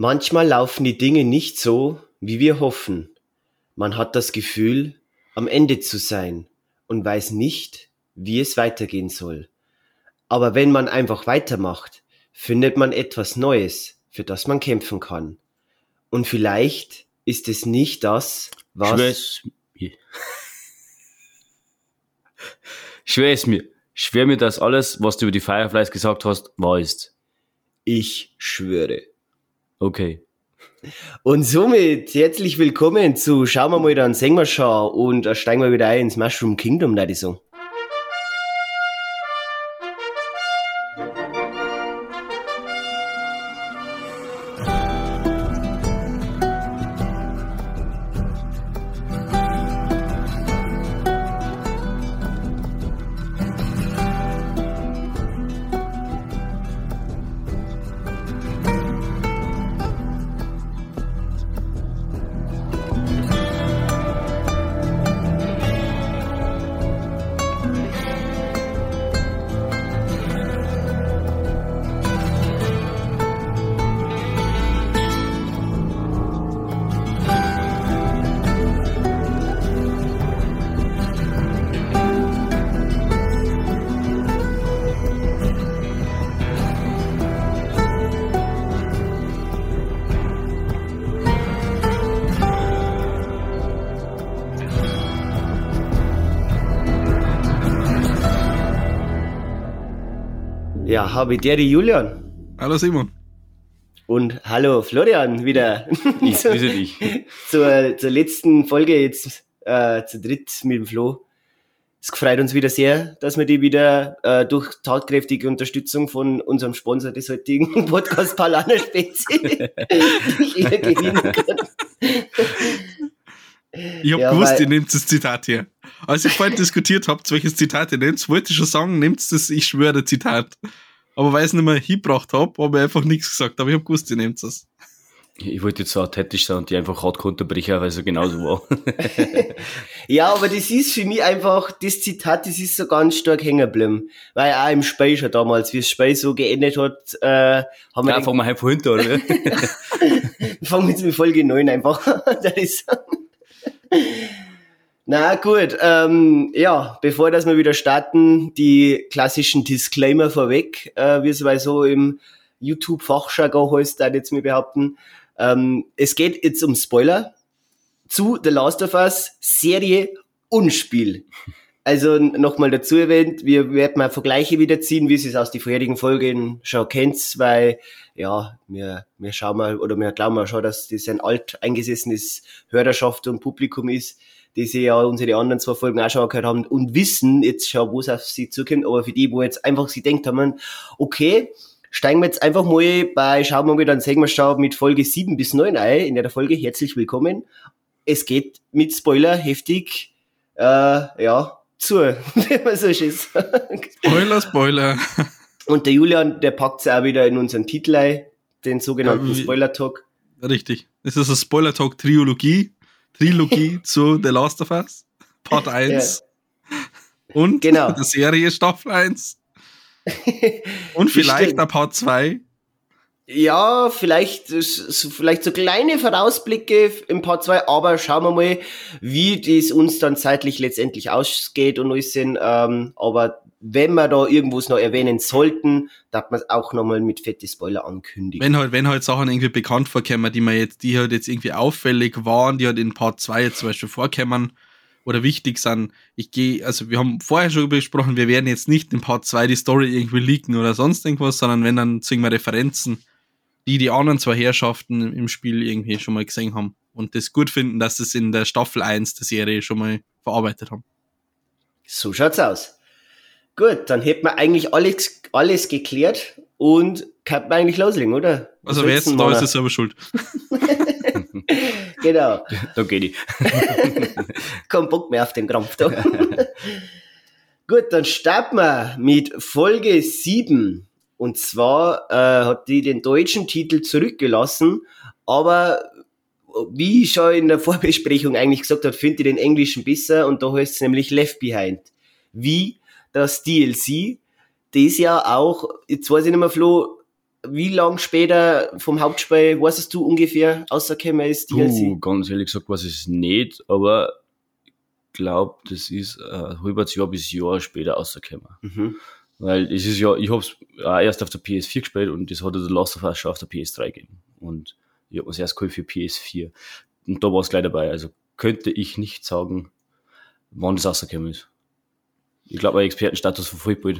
Manchmal laufen die Dinge nicht so, wie wir hoffen. Man hat das Gefühl, am Ende zu sein und weiß nicht, wie es weitergehen soll. Aber wenn man einfach weitermacht, findet man etwas Neues, für das man kämpfen kann. Und vielleicht ist es nicht das, was... Schwör's mir. Schwer ist mir. Schwer mir das alles, was du über die Fireflies gesagt hast, wahr ist. Ich schwöre. Okay. Und somit herzlich willkommen zu Schauen wir mal dann singen wir schon und steigen wir wieder ein ins Mushroom Kingdom, da die so. Ja, habe der die Julian. Hallo Simon. Und hallo Florian wieder. Ich grüße dich. zur, zur letzten Folge jetzt äh, zu dritt mit dem Flo. Es freut uns wieder sehr, dass wir die wieder äh, durch tatkräftige Unterstützung von unserem Sponsor des heutigen Podcast Palana Spezi hier gewinnen können. Ich hab Ja, gewusst, ihr nehmt das Zitat hier. Als ihr vorhin diskutiert habt, welches Zitat ihr nehmt, wollte ich schon sagen, nehmt das Ich schwöre Zitat. Aber weil ich es nicht mehr hingebracht habe, habe ich einfach nichts gesagt. Aber ich hab gewusst, ihr nehmt es. Ich wollte jetzt so authentisch sein und die einfach hart unterbrechen, weil es ja genauso war. Ja, aber das ist für mich einfach, das Zitat, das ist so ganz stark hängen geblieben. Weil auch im Spiel schon damals, wie das Spiel so geendet hat, äh, haben wir Ja, fangen wir einfach hinter, oder? fangen wir jetzt mit Folge 9 einfach an. Das ist Na gut, ähm, ja, bevor dass wir wieder starten, die klassischen Disclaimer vorweg, äh, wie es bei so im YouTube-Fachjargon heißt, da jetzt mir behaupten. Ähm, es geht jetzt um Spoiler zu The Last of Us Serie und Spiel. Also nochmal dazu erwähnt, wir werden mal Vergleiche wieder ziehen, wie Sie es aus den vorherigen Folgen schon kennt, weil ja, wir, wir schauen mal oder wir glauben mal schon, dass das ein alt eingesessenes Hörerschaft und Publikum ist, die sie ja unsere anderen zwei Folgen auch schon gehört haben und wissen jetzt schon, wo es auf sie zukommt. Aber für die, wo jetzt einfach sie denkt haben, okay, steigen wir jetzt einfach mal bei, schauen wir mal, dann sehen wir schon mit Folge 7 bis 9 ein. In der Folge herzlich willkommen. Es geht mit Spoiler heftig, äh, ja, zu, wenn man so schön sagt. Spoiler, Spoiler. Und der Julian, der packt es auch wieder in unseren Titel ein, den sogenannten Ja, wie- Spoiler-Talk. Richtig. Das ist eine Spoiler-Talk-Triologie. Trilogie zu The Last of Us. Part 1. Und Genau. der Serie Staffel 1. Und vielleicht ein Part 2. Ja, vielleicht, so- vielleicht so kleine Vorausblicke im Part 2, aber schauen wir mal, wie das uns dann zeitlich letztendlich ausgeht und alles sind. Ähm, aber wenn wir da irgendwas noch erwähnen sollten, darf man es auch nochmal mit fette Spoiler ankündigen. Wenn halt, wenn halt Sachen irgendwie bekannt vorkommen, die man jetzt, die halt jetzt irgendwie auffällig waren, die halt in Part 2 jetzt zum Beispiel vorkommen oder wichtig sind. Ich gehe, also wir haben vorher schon besprochen, wir werden jetzt nicht in Part 2 die Story irgendwie leaken oder sonst irgendwas, sondern wenn dann sagen wir Referenzen, die die anderen zwei Herrschaften im Spiel irgendwie schon mal gesehen haben und das gut finden, dass sie es in der Staffel 1 der Serie schon mal verarbeitet haben. So schaut's aus. Gut, dann hätten wir eigentlich alles, alles geklärt und kann man eigentlich loslegen, oder? Was Also wer jetzt da ist, ist selber schuld. Genau. da geht ich. Kein Bock mehr auf den Krampf da. Gut, dann starten wir mit Folge 7. Und zwar äh, hat die den deutschen Titel zurückgelassen, aber wie ich schon in der Vorbesprechung eigentlich gesagt habe, finde ich den englischen besser und da heißt es nämlich Left Behind. Wie das DLC, das ja auch, jetzt weiß ich nicht mehr, Flo, wie lang später vom Hauptspiel, weißt du ungefähr, außerkämmer ist DLC? Puh, ganz ehrlich gesagt, weiß ich es nicht, aber ich glaube, das ist äh, ein halbes Jahr bis Jahr später rausgekommen. Mhm. Weil es ist ja, ich hab's auch erst auf der PS4 gespielt und das hat der Last of Us schon auf der PS3 gegeben. Und ich hab mir erst geholt für PS4. Und da war es gleich dabei. Also könnte ich nicht sagen, wann das rausgekommen ist. Ich glaube, ein Expertenstatus von Football.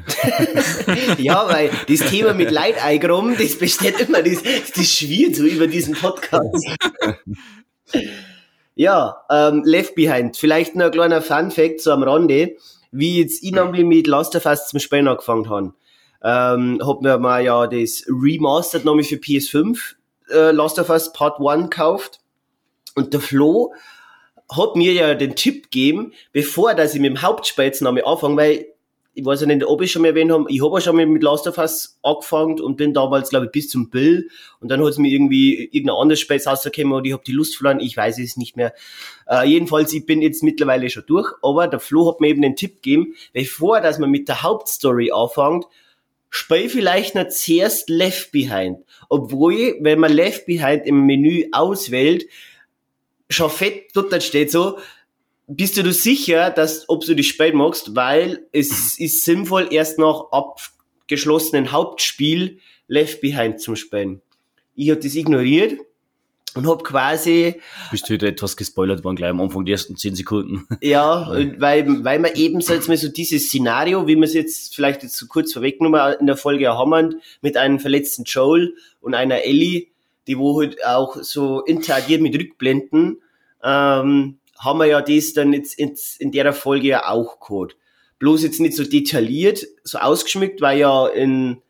ja, weil das Thema mit Leid eingeräumen, das besteht immer, das, das schwirrt so über diesen Podcast. ja, ähm, Left Behind. Vielleicht noch ein kleiner Fun-Fact so am Rande wie jetzt ich nämlich mit Last of Us zum Spielen angefangen habe. Ähm, hab mir mal ja das Remastered nochmal für PS5 äh, Last of Us Part 1 gekauft. Und der Flo hat mir ja den Tipp gegeben, bevor dass ich mit dem nochmal anfange, weil ich weiß ja nicht, ob ich schon mal erwähnt habe, ich habe ja schon mal mit Last of Us angefangen und bin damals, glaube ich, bis zum Bill und dann hat es mir irgendwie irgendein anderes Spiel rausgekommen und ich habe die Lust verloren, ich weiß es nicht mehr. Äh, jedenfalls, ich bin jetzt mittlerweile schon durch, aber der Flo hat mir eben den Tipp gegeben, bevor dass man mit der Hauptstory anfängt, spiel vielleicht noch zuerst Left Behind. Obwohl, wenn man Left Behind im Menü auswählt, schon fett dort steht so, bist du dir sicher, dass, ob du dich spät magst, weil es ist sinnvoll, erst nach abgeschlossenen Hauptspiel Left Behind zum Spielen. Ich habe das ignoriert und habe quasi. Bist du heute etwas gespoilert worden, gleich am Anfang die ersten zehn Sekunden. Ja, weil, weil man eben so jetzt mal so dieses Szenario, wie wir es jetzt vielleicht jetzt so kurz vorweggenommen in der Folge haben, mit einem verletzten Joel und einer Ellie, die wo halt auch so interagiert mit Rückblenden, ähm, haben wir ja das dann jetzt in der Folge ja auch gehabt. Bloß jetzt nicht so detailliert, so ausgeschmückt, weil ja in,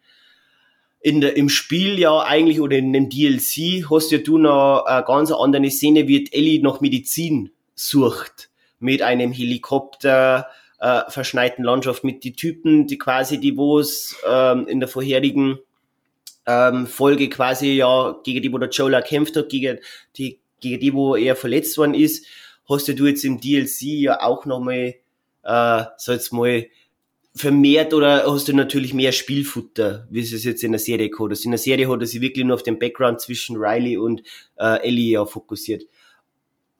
in der, im Spiel ja eigentlich oder in dem DLC hast ja du noch eine ganz andere Szene, wie Ellie nach Medizin sucht. Mit einem Helikopter, äh, verschneiten Landschaft mit die Typen, die quasi die wo es ähm, in der vorherigen ähm, Folge quasi ja gegen die, wo der Joel kämpft hat, gegen die, gegen die, wo er verletzt worden ist hast du jetzt im DLC ja auch nochmal, äh, so jetzt mal, vermehrt oder hast du natürlich mehr Spielfutter, wie es jetzt in der Serie gehabt ist. In der Serie hat er sich wirklich nur auf den Background zwischen Riley und äh, Ellie ja fokussiert.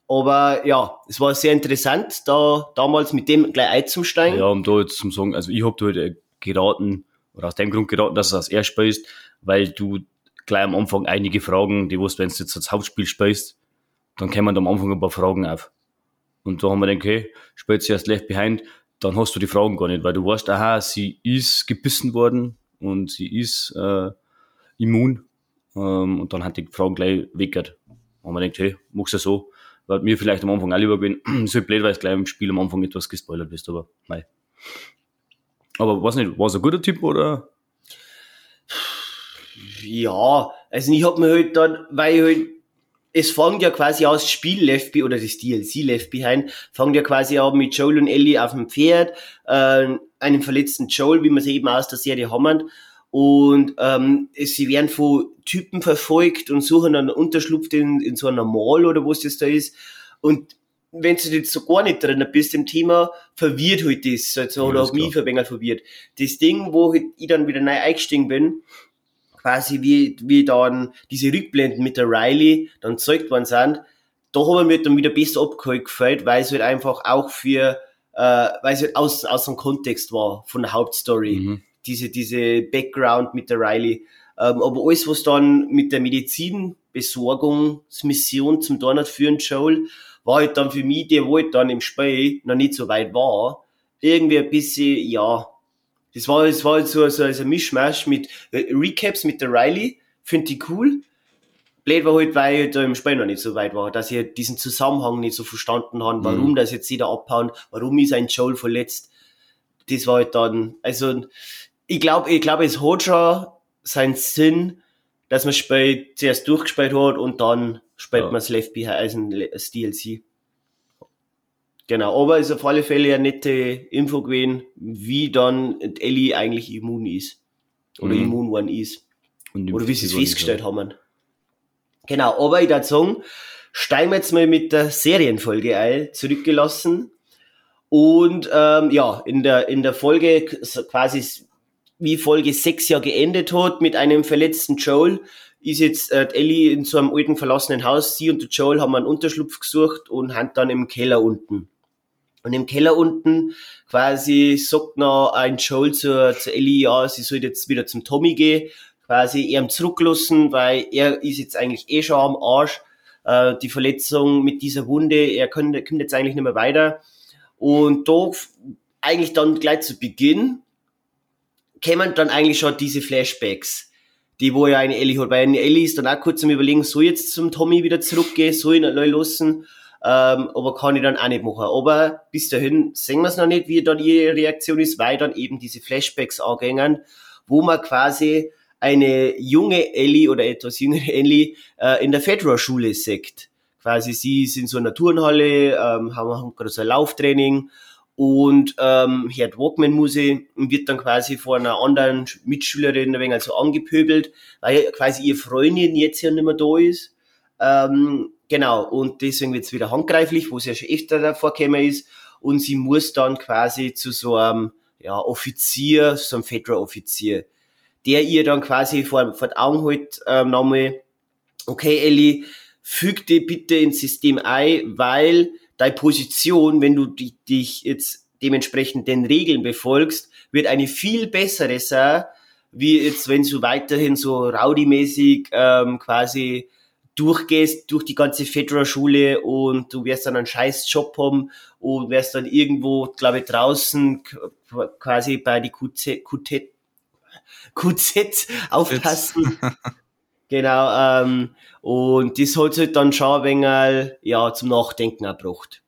Aber ja, es war sehr interessant, da damals mit dem gleich einzusteigen. Ja, um da jetzt zum sagen, also ich hab da halt äh, geraten, oder aus dem Grund geraten, dass du das erst spielst, weil du gleich am Anfang einige Fragen, die wusst, wenn du jetzt das Hauptspiel spielst, dann kommen am Anfang ein paar Fragen auf. Und da haben wir gedacht, okay, spielt sie erst Left Behind, dann hast du die Fragen gar nicht, weil du weißt, aha, sie ist gebissen worden und sie ist äh, immun. Ähm, und dann hat die Fragen gleich weggert. Und wir gedacht, hey, machst du so. Weil mir vielleicht am Anfang auch lieber gewesen, so blöd, weil es gleich im Spiel am Anfang etwas gespoilert bist, aber nein. Aber weiß nicht, war es ein guter Tipp oder? Ja, also ich hab mir halt dann, weil ich halt es fängt ja quasi aus Spiel Left Behind oder das DLC Left Behind, fängt ja quasi an mit Joel und Ellie auf dem Pferd, äh, einem verletzten Joel, wie man es eben aus der Serie haben. Und ähm, sie werden von Typen verfolgt und suchen einen Unterschlupf in, in so einer Mall oder was das da ist. Und wenn du jetzt so gar nicht drin bist im Thema, verwirrt halt das, also, ja, oder auch mich verwirrt. Das Ding, wo halt ich dann wieder neu eingestiegen bin, quasi wie, wie dann diese Rückblenden mit der Riley dann zeigt worden sind, da haben wir mir dann wieder besser abgeholt gefällt, weil es halt einfach auch für, äh, weil es halt aus, aus dem Kontext war von der Hauptstory. Mhm. Diese, diese Background mit der Riley. Ähm, aber alles, was dann mit der Medizinbesorgungsmission zum Donut führen, Joel, war halt dann für mich, der wo halt dann im Spiel noch nicht so weit war, irgendwie ein bisschen, ja, das war, das war halt so, so also ein Mischmasch mit äh, Recaps mit der Riley, finde ich cool. Blöd war halt, weil ich da im Spiel noch nicht so weit war, dass ich halt diesen Zusammenhang nicht so verstanden habe, warum mhm. das jetzt jeder abhauen, warum ist ein Joel verletzt. Das war halt dann, also, ich glaube, ich glaube, es hat schon seinen Sinn, dass man das Spiel zuerst durchgespielt hat und dann spielt ja. man es Left Behind, also das DLC. Genau, aber ist auf alle Fälle eine nette Info gewesen, wie dann Ellie eigentlich immun ist. Oder mhm. immun worden ist. Oder wie sie es festgestellt haben. Genau, aber ich würde sagen, steigen wir jetzt mal mit der Serienfolge ein, zurückgelassen. Und ähm, ja, in der, in der Folge quasi wie Folge 6 ja geendet hat mit einem verletzten Joel, ist jetzt äh, Ellie in so einem alten verlassenen Haus. Sie und der Joel haben einen Unterschlupf gesucht und haben dann im Keller unten. Und im Keller unten quasi sagt noch ein Joel zur, zur Ellie, ja, sie soll jetzt wieder zum Tommy gehen, quasi ihm zurücklassen, weil er ist jetzt eigentlich eh schon am Arsch. Äh, die Verletzung mit dieser Wunde, er kommt, kommt jetzt eigentlich nicht mehr weiter. Und da eigentlich dann gleich zu Beginn kämen dann eigentlich schon diese Flashbacks, die wo ja eine Ellie hat. Weil eine Ellie ist dann auch kurz zum Überlegen, soll jetzt zum Tommy wieder zurückgehen, soll ihn neu lassen, ähm, aber kann ich dann auch nicht machen. Aber bis dahin sehen wir es noch nicht, wie dann ihre Reaktion ist, weil dann eben diese Flashbacks angängen, wo man quasi eine junge Ellie oder etwas jüngere Ellie äh, in der Fedra-Schule sieht. Quasi sie sind in so einer Turnhalle, ähm, haben, haben gerade so ein Lauftraining und ähm, hört Walkman-Musik und wird dann quasi von einer anderen Mitschülerin ein wenig also angepöbelt, weil quasi ihre Freundin jetzt ja nicht mehr da ist. Ähm, genau, und deswegen wird es wieder handgreiflich, wo es ja schon öfter davor gekommen ist. Und sie muss dann quasi zu so einem ja, Offizier, so einem Fedra-Offizier, der ihr dann quasi vor, vor die Augen hält, ähm, nochmal, okay, Ellie, füg dich bitte ins System ein, weil deine Position, wenn du dich jetzt dementsprechend den Regeln befolgst, wird eine viel bessere sein, wie jetzt, wenn du weiterhin so rowdy-mäßig ähm, quasi durchgehst durch die ganze Fedra-Schule und du wirst dann einen scheiß Job haben und wirst dann irgendwo, glaube ich, draußen quasi bei die QZ, QT, QZ aufpassen. genau, ähm, und das hat halt dann schon ein wenig, ja, zum Nachdenken erbracht.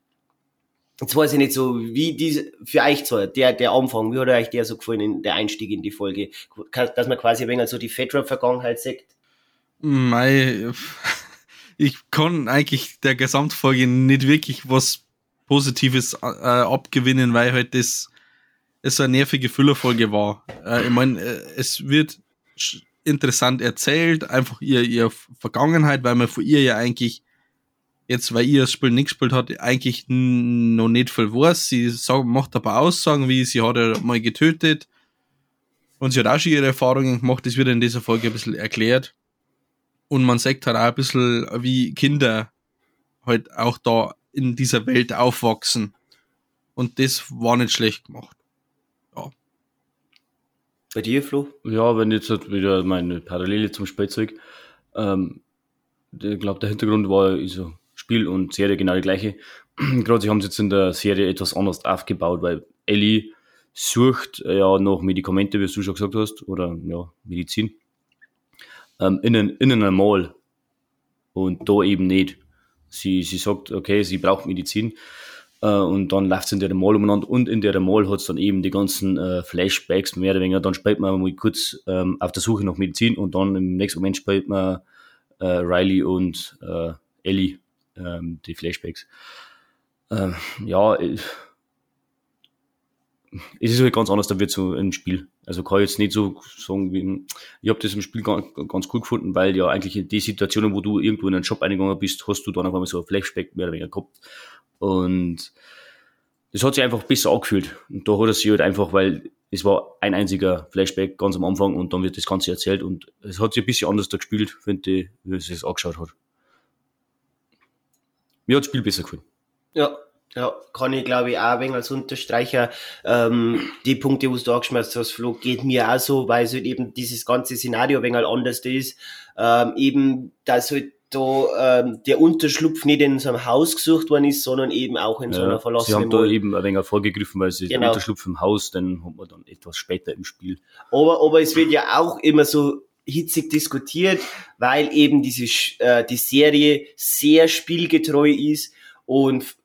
Jetzt weiß ich nicht so, wie diese, für euch so, der, der Anfang, wie hat euch der so gefallen, der Einstieg in die Folge? Dass man quasi ein wenig so die Fedra-Vergangenheit sieht? Mei, ich kann eigentlich der Gesamtfolge nicht wirklich was Positives äh, abgewinnen, weil halt das es eine nervige Füllerfolge war. Äh, ich meine, äh, es wird interessant erzählt, einfach ihr, ihr Vergangenheit, weil man von ihr ja eigentlich jetzt, weil ihr das Spiel nicht gespielt hat, eigentlich noch nicht viel weiß. Sie sagt, macht ein paar Aussagen, wie sie hat ja mal getötet und sie hat auch schon ihre Erfahrungen gemacht, das wird in dieser Folge ein bisschen erklärt. Und man sagt halt auch ein bisschen, wie Kinder halt auch da in dieser Welt aufwachsen. Und das war nicht schlecht gemacht. Bei dir, Flo? Ja, wenn jetzt halt wieder meine Parallele zum Spielzeug. Ähm, ich glaube, der Hintergrund war so Spiel und Serie genau die gleiche. Gerade sie haben es jetzt in der Serie etwas anders aufgebaut, weil Ellie sucht äh, ja noch Medikamente, wie du schon gesagt hast, oder ja, Medizin, ähm, in, in einer Mall. Und da eben nicht. Sie, sie sagt, okay, sie braucht Medizin äh, und dann läuft es in der Mall umeinander und in der Mall hat es dann eben die ganzen äh, Flashbacks mehr oder weniger. Dann spielt man mal kurz ähm, auf der Suche nach Medizin und dann im nächsten Moment spielt man äh, Riley und äh, Ellie ähm, die Flashbacks. Ähm, ja, es ist halt ganz anders, da wird so ein Spiel. Also kann ich jetzt nicht so sagen, wie, ich habe das im Spiel ganz, cool gefunden, weil ja eigentlich in die Situationen, wo du irgendwo in einen Job eingegangen bist, hast du dann auf einmal so ein Flashback mehr oder weniger gehabt. Und das hat sich einfach besser angefühlt. Und da hat er sich halt einfach, weil es war ein einziger Flashback ganz am Anfang und dann wird das Ganze erzählt und es hat sich ein bisschen anders da gespielt, finde ich, wie es sich angeschaut hat. Mir hat das Spiel besser gefallen. Ja, ja, kann ich glaube ich auch ein wenig als Unterstreicher. Ähm, die Punkte, wo du angeschmeißt hast, Flo, geht mir auch so, weil es halt eben dieses ganze Szenario ein wenig anders ist. Ähm, eben, dass halt da ähm, der Unterschlupf nicht in so einem Haus gesucht worden ist, sondern eben auch in ja, so einer verlassenen Sie haben da eben ein wenig vorgegriffen, weil sie genau. Unterschlupf im Haus, dann hat man dann etwas später im Spiel. Aber, aber es wird ja auch immer so hitzig diskutiert, weil eben diese äh, die Serie sehr spielgetreu ist und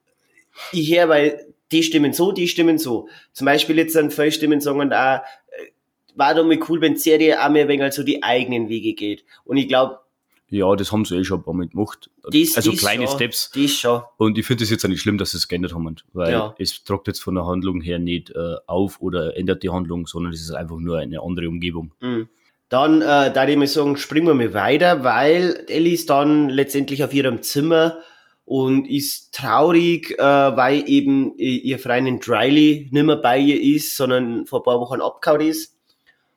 ich höre, weil die stimmen so, die stimmen so. Zum Beispiel jetzt dann viele Stimmen sagen auch, äh, war doch mal cool, wenn die Serie auch mehr ein wenig so die eigenen Wege geht. Und ich glaube, ja, das haben sie eh schon ein paar Mal gemacht. Das, also das kleine schon, Steps. Das schon. Und ich finde es jetzt auch nicht schlimm, dass sie es geändert haben, weil ja. es tragt jetzt von der Handlung her nicht äh, auf oder ändert die Handlung, sondern es ist einfach nur eine andere Umgebung. Mhm. Dann äh, da ich mal sagen, springen wir mal weiter, weil Ellie ist dann letztendlich auf ihrem Zimmer und ist traurig, äh, weil eben ihr Freundin Dryly nicht mehr bei ihr ist, sondern vor ein paar Wochen abgehauen ist.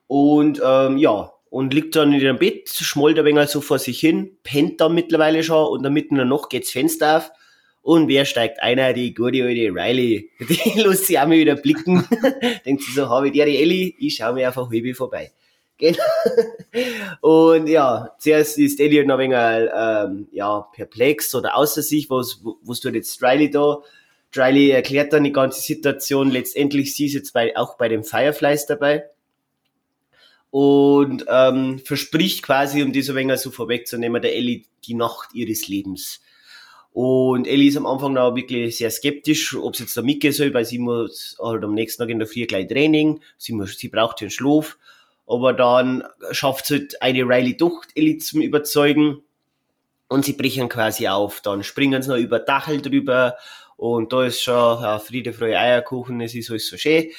Und ähm, ja, und liegt dann in ihrem Bett, schmollt ein wenig so vor sich hin, pennt dann mittlerweile schon und dann mitten in der Nacht geht's Fenster auf und wer steigt einer? Die gute alte Riley. Die lässt sich auch mal wieder blicken. Denkt sie so, habe ich die Ellie? Ich schaue mir einfach halb vorbei. Genau. Und ja, zuerst ist Ellie noch ein wenig, ähm, ja, perplex oder außer sich, was, was tut jetzt Riley da? Riley erklärt dann die ganze Situation. Letztendlich sie ist jetzt bei, auch bei den Fireflies dabei und ähm, verspricht quasi, um so ein wenig so vorwegzunehmen, der Ellie die Nacht ihres Lebens. Und Ellie ist am Anfang noch wirklich sehr skeptisch, ob sie jetzt da mitgehen soll, weil sie muss halt am nächsten Tag in der Früh gleich Training, sie, muss, sie braucht den Schlaf. Aber dann schafft es halt eine Riley doch, Ellie zum Überzeugen. Und sie brechen quasi auf. Dann springen sie noch über Dachel drüber. Und da ist schon ja, Friede, Freude, Eierkuchen, es ist alles so schön.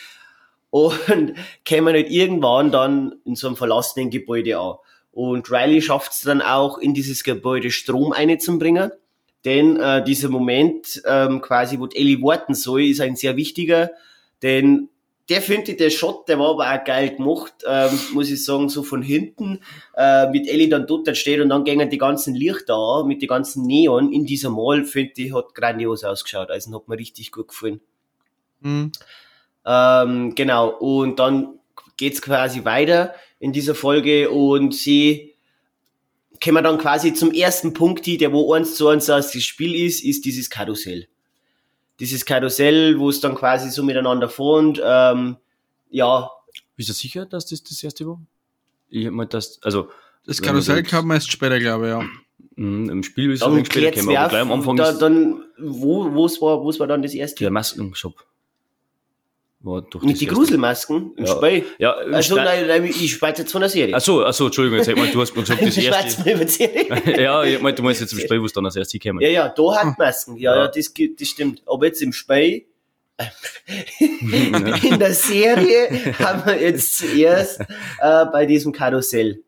Und kämen halt irgendwann dann in so einem verlassenen Gebäude an. Und Riley schafft es dann auch, in dieses Gebäude Strom einzubringen. Denn äh, dieser Moment, ähm, quasi, wo Ellie warten soll, ist ein sehr wichtiger. Denn der finde ich, der Shot, der war aber auch geil gemacht, ähm, muss ich sagen, so von hinten, äh, mit Ellie dann dort steht und dann gingen die ganzen Lichter an, mit den ganzen Neon in dieser Mall, finde ich, hat grandios ausgeschaut. Also hat mir richtig gut gefallen. Mhm. Ähm, genau, und dann geht's quasi weiter in dieser Folge und sie kommen dann quasi zum ersten Punkt, der wo eins zu eins das Spiel ist, ist dieses Karussell. Dieses Karussell, wo es dann quasi so miteinander fährt, ähm, ja. Bist du sicher, dass das das erste war? Ich hab mal das, also. Das Karussell kam erst später, glaube ich, ja. Mhm, Im Spiel ist es später gekommen, aber gleich am Anfang da, dann, wo, wo's war, wo's war dann das erste? Der Maskenshop. Mit die Gruselmasken im ja. Spiel? Ja, also, nein, nein, ich spreche jetzt von der Serie. Achso, achso, Entschuldigung, jetzt mal, du hast mir gesagt, das erste. ja, ich mein, du meinst jetzt im Spiel, wo es dann als erstes gekommen Ja, ja, da hat Masken, ja, ja, das, das stimmt. Aber jetzt im Spiel, in der Serie haben wir jetzt zuerst äh, bei diesem Karussell.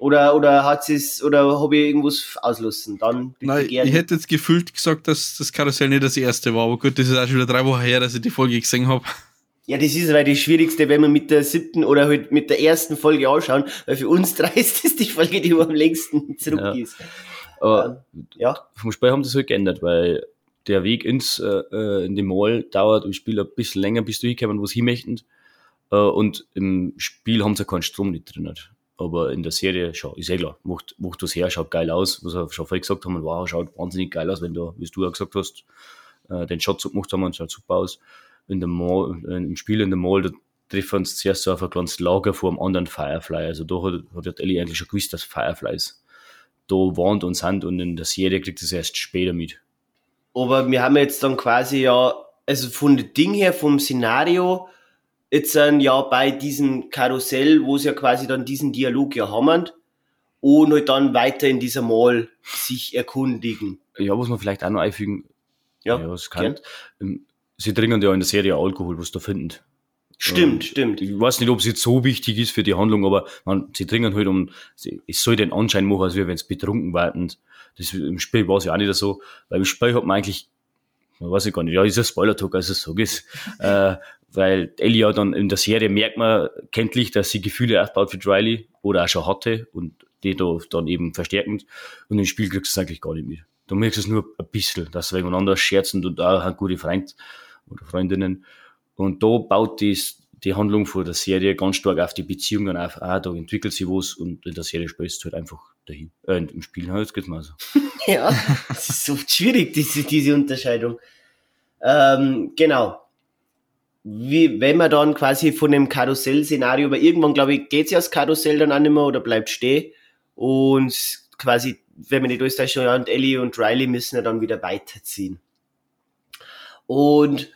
Oder, oder hat es oder habe ich irgendwas auslassen? Dann Nein, ich hätte jetzt gefühlt gesagt, dass das Karussell nicht das erste war, aber gut, das ist auch schon wieder drei Wochen her, dass ich die Folge gesehen habe. Ja, das ist weil das Schwierigste, wenn wir mit der siebten oder halt mit der ersten Folge anschauen, weil für uns drei ist das die Folge, die am längsten zurück ja. ist. Aber ähm, ja. Vom Spiel haben es halt geändert, weil der Weg ins äh, äh in den Mall dauert im Spiel ein bisschen länger, bis du hinkommen, wo sie möchten. Äh, und im Spiel haben sie keinen Strom nicht drin. Aber in der Serie, schau, ist eh klar, macht, macht das her, schaut geil aus. Was wir schon vorher gesagt haben, wow, schaut wahnsinnig geil aus, wenn du, wie du ja gesagt hast, äh, den Shot gemacht haben schaut super aus. In dem Mall, im Spiel in der Mall, da treffen uns zuerst so auf ein kleines Lager vor einem anderen Firefly. Also da hat, hat Ellie eigentlich schon gewusst, dass Fireflies da waren und sind und in der Serie kriegt es erst später mit. Aber wir haben jetzt dann quasi ja, also von dem Ding her, vom Szenario, jetzt sind ja bei diesem Karussell, wo sie ja quasi dann diesen Dialog ja haben und halt dann weiter in dieser Mall sich erkundigen. Ja, muss man vielleicht auch noch einfügen. Ja, ja was kann. Ähm, sie trinken ja in der Serie Alkohol, was da finden. Stimmt, ähm, stimmt. Ich weiß nicht, ob es jetzt so wichtig ist für die Handlung, aber man, sie trinken halt um, es soll den Anschein machen, als wenn sie betrunken werden. Das, Im Spiel war es ja auch nicht so, weil im Spiel hat man eigentlich, man weiß ich gar nicht, ja, ist ein Spoiler-Talk, also so ist, äh, weil Ellie dann in der Serie merkt man kenntlich, dass sie Gefühle aufbaut für Riley oder auch schon hatte und die da dann eben verstärkend und im Spiel kriegst du es eigentlich gar nicht mit. Du merkst es nur ein bisschen, dass sie miteinander scherzen und auch ein gute Freund oder Freundinnen und da baut die, die Handlung vor der Serie ganz stark auf die Beziehungen auf, ah, da entwickelt sie was und in der Serie spielst du halt einfach dahin. Äh, im Spiel, jetzt geht's mal so. ja, das ist so schwierig, diese, diese Unterscheidung. Ähm, genau wie, wenn man dann quasi von dem Karussell-Szenario, aber irgendwann, glaube ich, geht's ja das Karussell dann auch nicht mehr oder bleibt stehen. Und quasi, wenn man nicht alles täuscht, ja, und Ellie und Riley müssen ja dann wieder weiterziehen. Und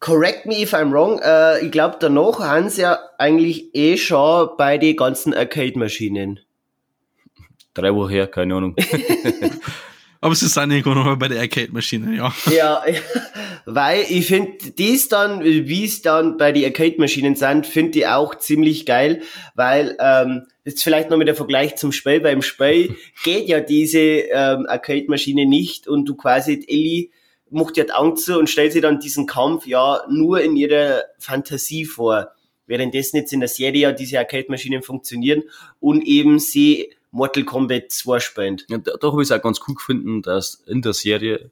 correct me if I'm wrong, äh, ich glaube, danach haben sie ja eigentlich eh schon bei den ganzen Arcade-Maschinen. Drei Wochen her, keine Ahnung. Aber sie sind irgendwo noch bei der Arcade-Maschine, ja. Ja, weil ich finde, dies dann, wie es dann bei den Arcade-Maschinen sind, finde ich auch ziemlich geil, weil, ähm, jetzt vielleicht noch mit der Vergleich zum Spiel, beim Spiel geht ja diese ähm, Arcade-Maschine nicht und du quasi, Ellie macht ja die Angst und stellt sich dann diesen Kampf ja nur in ihrer Fantasie vor. währenddessen jetzt in der Serie ja diese Arcade-Maschinen funktionieren und eben sie Mortal Kombat 2 spielen. Ja, da, da habe ich es auch ganz cool gefunden, dass in der Serie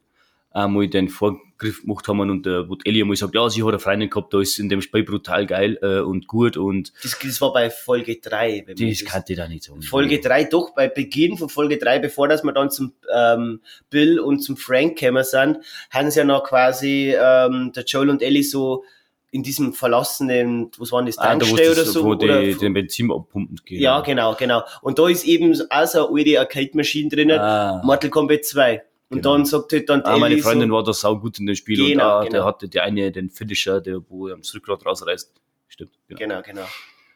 einmal den Vorgriff gemacht haben und der, wo Ellie einmal sagt, ja, sie hat eine Freundin gehabt, da ist in dem Spiel brutal geil äh, und gut und Das, das war bei Folge 3. wenn man das kann ich da nicht sagen. Folge 3, doch, bei Beginn von Folge 3, bevor dass wir dann zum ähm, Bill und zum Frank gekommen sind, haben sie ja noch quasi ähm, der Joel und Ellie so in diesem verlassenen, was waren das, Ah, da Tankstelle oder so? wo die, oder, den Benzin abpumpen geht. ja, genau, genau. Und da ist eben auch so eine alte Arcade-Maschine drinnen, Ah. Mortal Kombat 2. Und Genau. dann sagt halt dann die Ah, meine Freundin so, war da sau gut in dem Spiel und Genau, ah, der genau. hatte die eine, den Finisher, der, wo er am Rückgrat rausreißt. Stimmt. Genau. Genau, genau.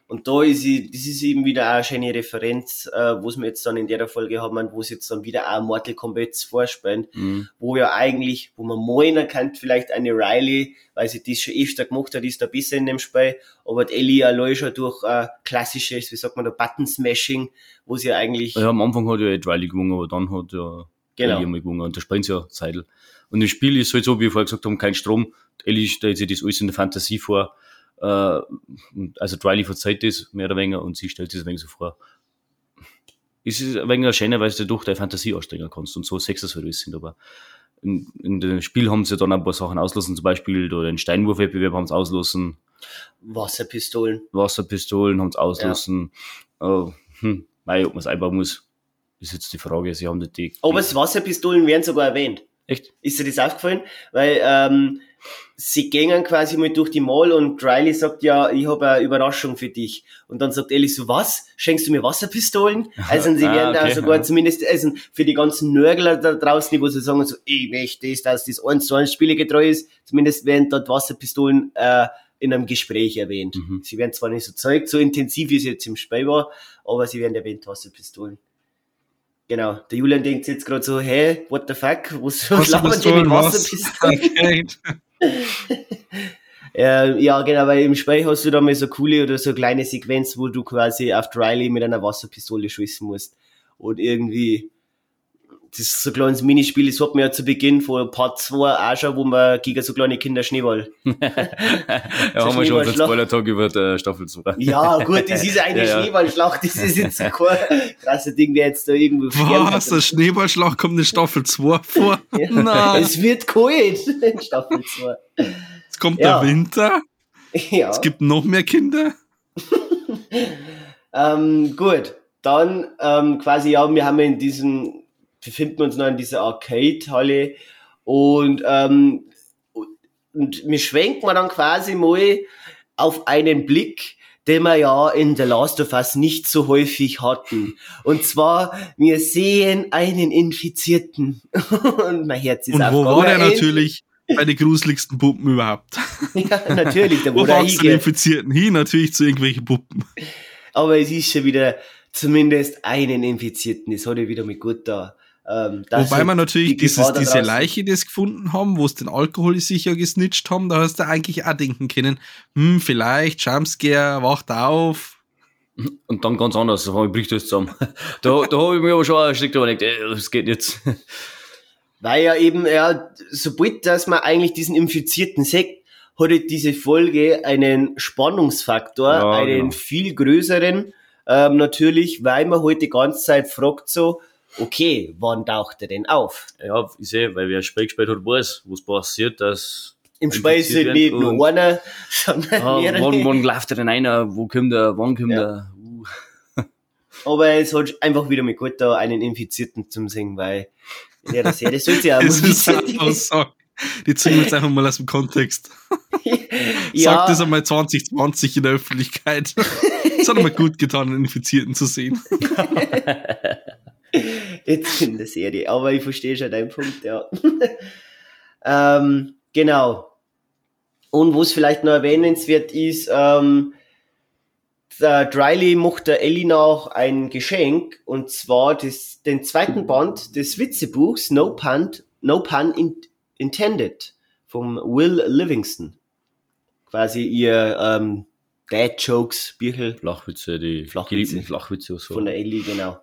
Und da ist sie, das ist eben wieder auch eine schöne Referenz, äh, wo wir jetzt dann in der Folge haben, wo sie jetzt dann wieder auch Mortal Kombat vorspielen, Mhm. wo ja eigentlich, wo man meinen kann, vielleicht eine Riley, weil sie das schon öfter gemacht hat, ist da besser in dem Spiel, aber die Ellie allein schon durch äh, klassisches, wie sagt man da, Button-Smashing, wo sie eigentlich, Ja, am Anfang hat ja Ed Riley gewonnen, aber dann hat ja Genau. Ellie einmal gewonnen und da spielen sie ja Zeitl. Und das Spiel ist halt so, wie wir vorher gesagt haben, kein Strom. Die Ellie stellt sich das alles in der Fantasie vor. Äh, also Riley verzeiht das mehr oder weniger und sie stellt sich das ein wenig so vor. Es ist ein wenig schöner, weil du durch deine Fantasie anstrengen kannst und so soll es sind, aber in, in dem Spiel haben sie dann ein paar Sachen auslassen, zum Beispiel da den Steinwurfwettbewerb haben sie auslassen, Wasserpistolen. Wasserpistolen haben sie auslassen. Äh, hm, ob man es einbauen muss, ist jetzt die Frage. Sie haben nicht die. Aber die Wasserpistolen werden sogar erwähnt. Echt? Ist dir das aufgefallen? Weil ähm, sie gehen quasi mal durch die Mall und Riley sagt ja, ich habe eine Überraschung für dich. Und dann sagt Ellie so, was? Schenkst du mir Wasserpistolen? Also sie Ah, werden da okay, sogar ja. zumindest also für die ganzen Nörgler da draußen, die wo sie sagen so, ich möchte das, dass das eins zu eins spielegetreu ist, zumindest werden dort Wasserpistolen äh, in einem Gespräch erwähnt. Mhm. Sie werden zwar nicht so zeugt, so intensiv wie es jetzt im Spiel war, aber sie werden erwähnt, Wasserpistolen. Genau. Der Julian denkt jetzt gerade so, hä, what the fuck? Was, was labern die mit Wasserpistolen? Okay. Äh, ja, genau, weil im Spiel hast du da mal so coole oder so kleine Sequenz, wo du quasi auf Riley mit einer Wasserpistole schießen musst. Und irgendwie, das ist so ein kleines Minispiel, das hat man ja zu Beginn von Part 2 auch schon, wo man gegen so kleine Kinder Schneeball. ja, haben wir schon den Schneeballschlacht. Spoiler-Tag über die Staffel 2. Ja, gut, das ist eine Ja, ja. Schneeballschlacht, das ist jetzt kein krasser Ding, der jetzt da irgendwo Was? Der Schneeballschlag kommt in Staffel 2 vor? Ja. Nein. Es wird kalt in Staffel 2. Jetzt kommt Ja. der Winter. Ja. Es gibt noch mehr Kinder. Ähm, gut, dann ähm, quasi, ja, wir haben in diesem, befinden uns noch in dieser Arcade-Halle und, ähm, und wir schwenken wir dann quasi mal auf einen Blick, den wir ja in The Last of Us nicht so häufig hatten. Und zwar, wir sehen einen Infizierten. und mein Herz ist Und wo war der natürlich? Bei den gruseligsten Puppen überhaupt. Ja, natürlich, da Wo den hingeht. Infizierten hin? Natürlich zu irgendwelchen Puppen. Aber es ist schon wieder zumindest einen Infizierten. Das hat ja wieder mit gut da. Ähm, Wobei man natürlich die dieses, diese Leiche, die es gefunden haben, wo es den Alkohol sicher gesnitcht haben, da hast du eigentlich auch denken können, hm, vielleicht, Jumpscare, wacht auf. Und dann ganz anders, da bricht das zusammen. Da, da habe ich mir aber schon ein Stück überlegt, ey, das geht jetzt. Weil ja eben, ja, sobald dass man eigentlich diesen Infizierten sieht, hat halt diese Folge einen Spannungsfaktor, Ja, einen genau. viel größeren, ähm, natürlich, weil man halt die ganze Zeit fragt so, okay, wann taucht er denn auf? Ja, ich sehe, weil wer Spiel gespielt hat, weiß, was passiert, dass. Im Spiel halt nicht nur einer, sondern Ah, mehrere. wann, wann läuft er denn einer? Wo kommt er? Wann kommt Ja. er? Uh. Aber es hat einfach wieder mal gut da einen Infizierten zum Singen, weil in der Serie sollte ja auch Das ist einfach so. Die ziehen wir jetzt einfach mal aus dem Kontext. ja, Sag das einmal 2020 in der Öffentlichkeit. Es hat einmal gut getan, einen Infizierten zu sehen. Jetzt in der Serie. Aber ich verstehe schon deinen Punkt, ja. ähm, genau. Und was vielleicht noch erwähnenswert ist, ähm, der Driley macht der Ellie noch ein Geschenk und zwar das, den zweiten Band des Witzebuchs No Pun, no Pun in, Intended vom Will Livingston. Quasi ihr ähm, Dad Jokes Büchel Flachwitze, die Flachwitze. geliebten Flachwitze so. von der Ellie, genau.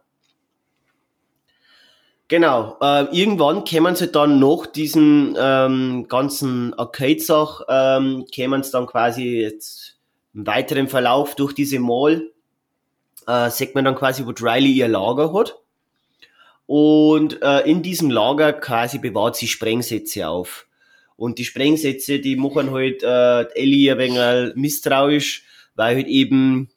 Genau, äh, irgendwann kämen sie dann nach diesen ähm, ganzen Arcade-Sach, ähm, kämen sie dann quasi, jetzt im weiteren Verlauf durch diese Mall äh, sieht man dann quasi, wo Riley ihr Lager hat. Und äh, in diesem Lager quasi bewahrt sie Sprengsätze auf. Und die Sprengsätze, die machen halt äh, Ellie ein wenig misstrauisch, weil halt eben,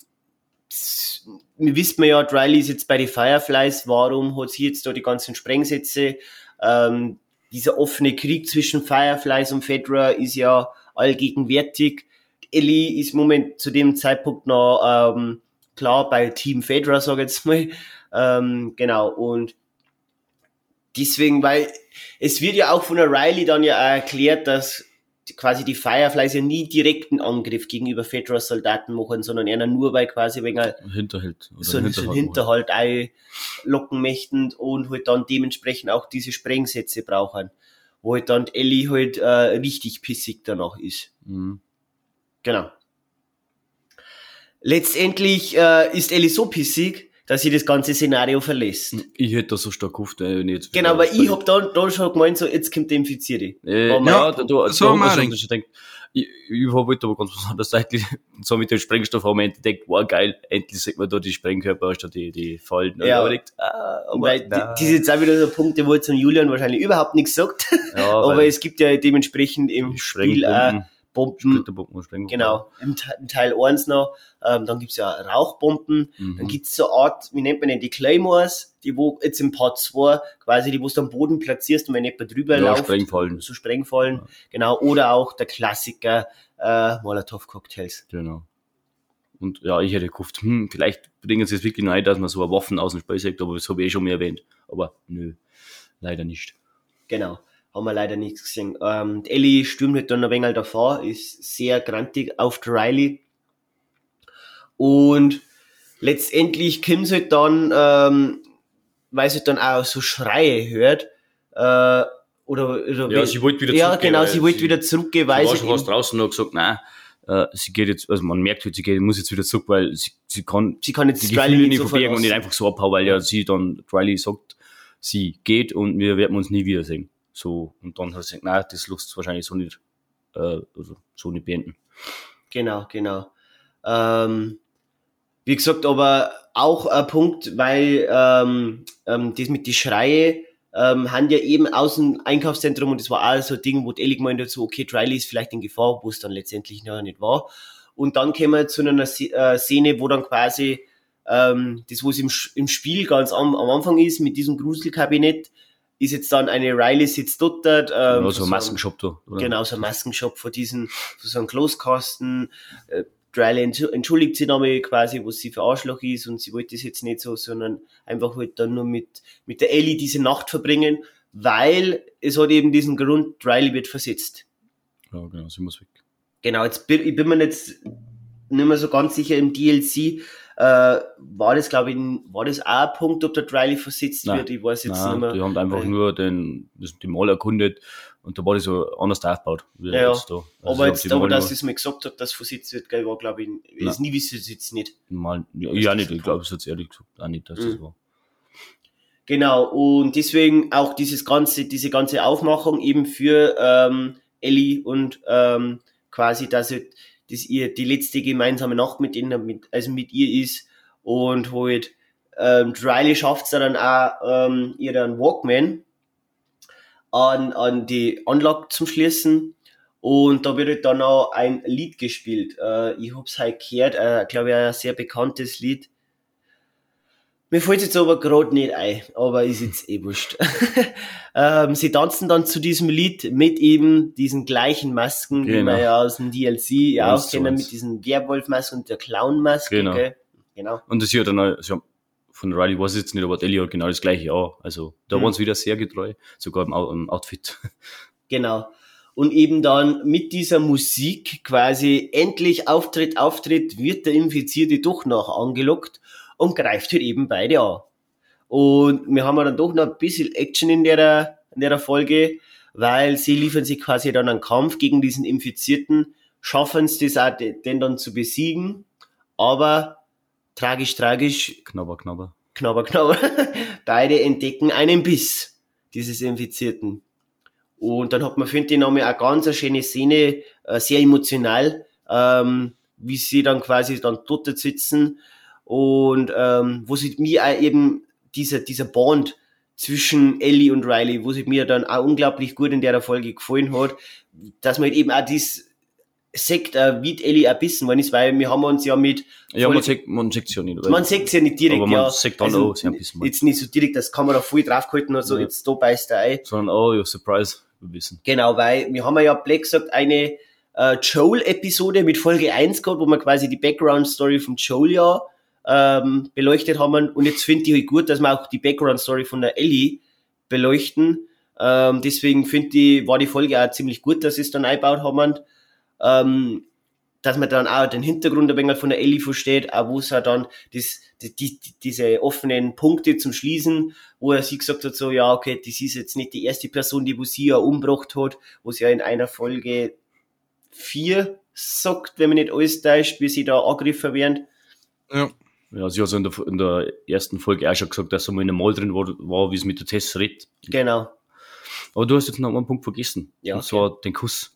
wir wissen ja, Riley ist jetzt bei den Fireflies, warum hat sie jetzt da die ganzen Sprengsätze? Ähm, dieser offene Krieg zwischen Fireflies und Fedra ist ja allgegenwärtig. Ellie ist moment zu dem Zeitpunkt noch ähm, klar bei Team Fedra, sag ich jetzt mal. Ähm, genau, und deswegen, weil es wird ja auch von der Riley dann ja erklärt, dass quasi die Fireflies ja nie direkten Angriff gegenüber Fedra Soldaten machen, sondern eher nur weil quasi wegen Hinterhalt oder so, Hinterhalt, einen Hinterhalt einlocken möchten und halt dann dementsprechend auch diese Sprengsätze brauchen, wo halt dann Ellie halt äh, richtig pissig danach ist. Mhm. Genau. Letztendlich äh, ist Ellie so pissig, dass sie das ganze Szenario verlässt. Ich hätte das so stark gehofft, äh, nicht. Genau, aber ich hab dann, dann schon gemeint, so, jetzt kommt der Infizierte. Äh, ja, ja, da, da, so da schon, ich denkt, ich, ich habe halt aber ganz besonders eigentlich so mit dem Sprengstoff am Ende gedacht, wow, geil, endlich sieht man da die Sprengkörper statt die, die Fallen. Ja, aber, denkt, ah, aber weil die, die sind jetzt auch wieder so Punkte, wo zum Julian wahrscheinlich überhaupt nichts sagt. Ja, aber es gibt ja dementsprechend im Spiel auch Bomben. Genau, im, im, Teil 1 noch. Ähm, dann gibt's ja Rauchbomben. Mhm. Dann gibt's so eine Art, wie nennt man denn die Claymores, die wo jetzt im Part 2 quasi, die wo du am Boden platzierst und wenn jemand drüber ja, läuft, Sprengfallen. so Sprengfallen. Ja. Genau, oder auch der Klassiker äh, Molotov-Cocktails. Genau. Und ja, ich hätte gehofft, hm, vielleicht bringen sie es wirklich rein, dass man so eine Waffen aus dem Spiel sagt, aber das habe ich eh schon mal erwähnt. Aber nö, leider nicht. Genau haben wir leider nichts gesehen. Ähm, Ellie stürmt halt dann ein wenig davor, ist sehr grantig auf der Riley. Und letztendlich kommt halt dann, ähm, weil sie dann auch so Schreie hört, äh, oder, oder ja, sie wollte wieder ja, zurückgehen. Ja, genau, sie wollte wieder zurückgehen, weil sie. war schon draußen und gesagt, nein, äh, sie geht jetzt, also man merkt halt, sie geht, muss jetzt wieder zurück, weil sie, sie kann, sie kann jetzt die Riley nicht, nicht verbergen und nicht einfach so abhauen, weil ja sie dann, Riley sagt, sie geht und wir werden uns nie wiedersehen. So, und dann hat sie gesagt, nein, das lässt wahrscheinlich so nicht, äh, also so nicht beenden. Genau, genau. Ähm, wie gesagt, aber auch ein Punkt, weil ähm, ähm, das mit die Schreie ähm, haben ja eben aus dem Einkaufszentrum und das war auch so ein Ding, wo die Ellie gemeint hat, so, okay, Riley ist vielleicht in Gefahr, wo es dann letztendlich noch nicht war. Und dann kämen wir zu einer äh, Szene, wo dann quasi ähm, das, wo es im, im Spiel ganz am, am Anfang ist, mit diesem Gruselkabinett, ist jetzt dann eine Riley sitzt dort. Ähm, genau, so ein Maskenshop da. Oder? Genau, so ein Maskenshop vor diesen, für so einen Close-Kasten. Äh, Riley entschuldigt sich nochmal quasi, was sie für Arschloch ist und sie wollte das jetzt nicht so, sondern einfach halt dann nur mit, mit der Ellie diese Nacht verbringen, weil es hat eben diesen Grund, Riley wird versetzt. Ja, genau, sie muss weg. Genau, jetzt bin, ich bin mir jetzt nicht mehr so ganz sicher im DLC, äh, war das, glaube ich, war das auch ein Punkt, ob der Riley versetzt nein, wird? Ich weiß jetzt nein, nicht mehr. Die haben einfach nur den, die Mall erkundet und da war das so anders aufgebaut. Ja, jetzt da. Also aber jetzt, aber dass es mir gesagt hat, dass versetzt wird, gell, war, glaube ich, weiß nie wissen sie jetzt nicht. Mal, ja, ja nicht, ich glaube, es hat ehrlich gesagt auch nicht, dass mhm. das war. Genau, und deswegen auch dieses ganze, diese ganze Aufmachung eben für ähm, Ellie und ähm, quasi, dass sie das ihr die letzte gemeinsame Nacht mit ihnen, mit, also mit ihr ist und halt ähm, Riley schafft es dann auch ähm, ihren Walkman an, an die Anlage zum Schließen und da wird halt dann auch ein Lied gespielt. Äh, ich hab's halt gehört, äh, glaube ich, ein sehr bekanntes Lied. Mir fällt jetzt aber gerade nicht ein, aber ist jetzt eh wurscht. ähm, sie tanzen dann zu diesem Lied mit eben diesen gleichen Masken, genau. die wir ja aus dem DLC ja auch kennen, mit diesen Werwolf-Masken und der Clown-Maske. Genau. genau. Und das hier dann, also von Riley weiß ich jetzt nicht, aber Ellie hat genau das gleiche auch. Also da hm. waren sie wieder sehr getreu, sogar im, im Outfit. Genau. Und eben dann mit dieser Musik quasi endlich Auftritt, Auftritt, wird der Infizierte doch noch angelockt und greift halt eben beide an. Und wir haben dann doch noch ein bisschen Action in der, in der Folge, weil sie liefern sich quasi dann einen Kampf gegen diesen Infizierten, schaffen es das auch, den dann zu besiegen, aber tragisch, tragisch. Knabber, knabber. Knabber, knabber. beide entdecken einen Biss dieses Infizierten. Und dann hat man, finde ich, nochmal eine ganz schöne Szene, äh, sehr emotional, ähm, wie sie dann quasi dann dort sitzen und ähm, wo sie mir auch eben dieser, dieser Bond zwischen Ellie und Riley, wo sie mir dann auch unglaublich gut in der Folge gefallen hat, dass man eben auch dies sagt, äh, wie Ellie ein bisschen worden ist, weil wir haben uns ja mit Ja, man sieht, man sieht's ja nicht, oder? man sieht ja nicht direkt, man ja. sieht dann Also, auch, ein bisschen. Jetzt nicht so direkt, das kann man da voll draufgehalten und so, Ja. jetzt da beißt er ein. sondern, oh, ja, Surprise, wir wissen. Genau, weil wir haben ja Black gesagt, eine äh, Joel-Episode mit Folge 1 gehabt, wo wir quasi die Background-Story von Joel ja ähm, beleuchtet haben. Und jetzt finde ich halt gut, dass wir auch die Background-Story von der Ellie beleuchten. Ähm, deswegen finde ich, war die Folge auch ziemlich gut, dass sie es dann eingebaut haben. Ähm, dass man dann auch den Hintergrund ein wenig von der Ellie versteht, auch wo es halt dann das, die, die, diese offenen Punkte zum Schließen, wo er sie gesagt hat, so, ja, okay, das ist jetzt nicht die erste Person, die wo sie ja umgebracht hat, wo sie ja in einer Folge vier sagt, wenn man nicht alles täuscht, wie sie da angegriffen werden. Ja. Ja, sie hat so in der, in der ersten Folge auch schon gesagt, dass er mal in einem Mal drin war, war wie es mit der Tess redet. Genau. Aber du hast jetzt noch einen Punkt vergessen. Ja, Und zwar den Kuss.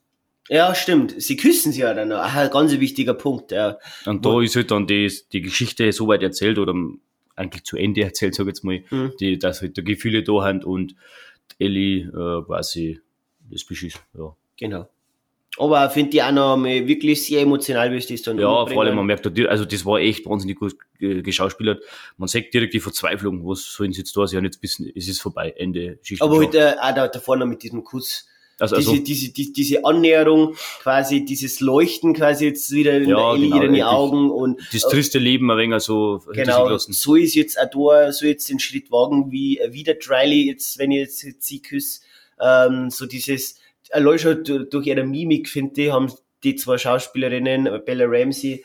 Ja, stimmt. Sie küssen sie ja dann noch. Ach, ein ganz wichtiger Punkt, ja. Und da ist halt dann die, die Geschichte so weit erzählt oder eigentlich zu Ende erzählt, sag ich jetzt mal, Mhm. die, dass halt die Gefühle da haben und Ellie äh, quasi lesbisch ist. Ja, Genau. Aber finde ich auch noch mal wirklich sehr emotional, wie es das dann ja vor allem, man merkt also das war echt wahnsinnig gut geschauspielert. Man sagt direkt die Verzweiflung, was sollen sie jetzt da sein, jetzt wissen, es ist vorbei, Ende Geschichte. Aber halt, äh, auch da, da vorne mit diesem Kuss. also, also, diese, diese, die, diese Annäherung, quasi dieses Leuchten quasi jetzt wieder in Ja, der genau, in die. Augen und das triste Leben ein wenig so genau, lassen. so ist jetzt auch da, so jetzt den Schritt wagen, wie wieder Riley jetzt, wenn ich jetzt, jetzt sie küsse, ähm, so dieses, allein schon durch, durch ihre Mimik, finde ich, haben die zwei Schauspielerinnen, Bella Ramsey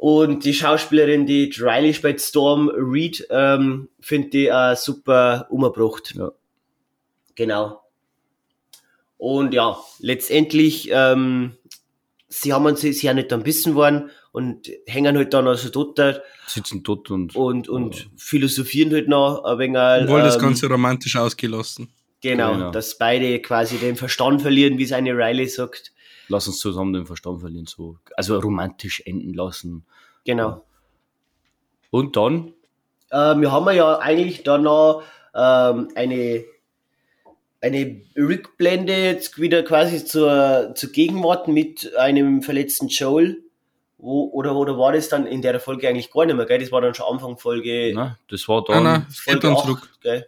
und die Schauspielerin, die Riley spielt, Storm Reed, ähm, finde ich äh, super umgebracht. Ja. Genau. Und ja, letztendlich, ähm, sie haben sie, sie haben nicht dann bissen worden und hängen halt dann also dort da Sitzen dort und, und, und philosophieren halt noch ein wenig. Wohl das ähm, Ganze romantisch ausgelassen. Genau, Genau. dass beide quasi den Verstand verlieren, wie es eine Riley sagt. lass uns zusammen den Verstand verlieren, so, also romantisch enden lassen. Genau. Und dann, Äh, wir haben ja eigentlich dann noch ähm, eine, eine Rückblende jetzt wieder quasi zur, zur Gegenwart mit einem verletzten Joel. Wo, oder, oder war das dann in der Folge eigentlich gar nicht mehr, gell? Das war dann schon Anfang Folge, na, das war Ah, dann, nein, es geht Folge dann 8, zurück. gell?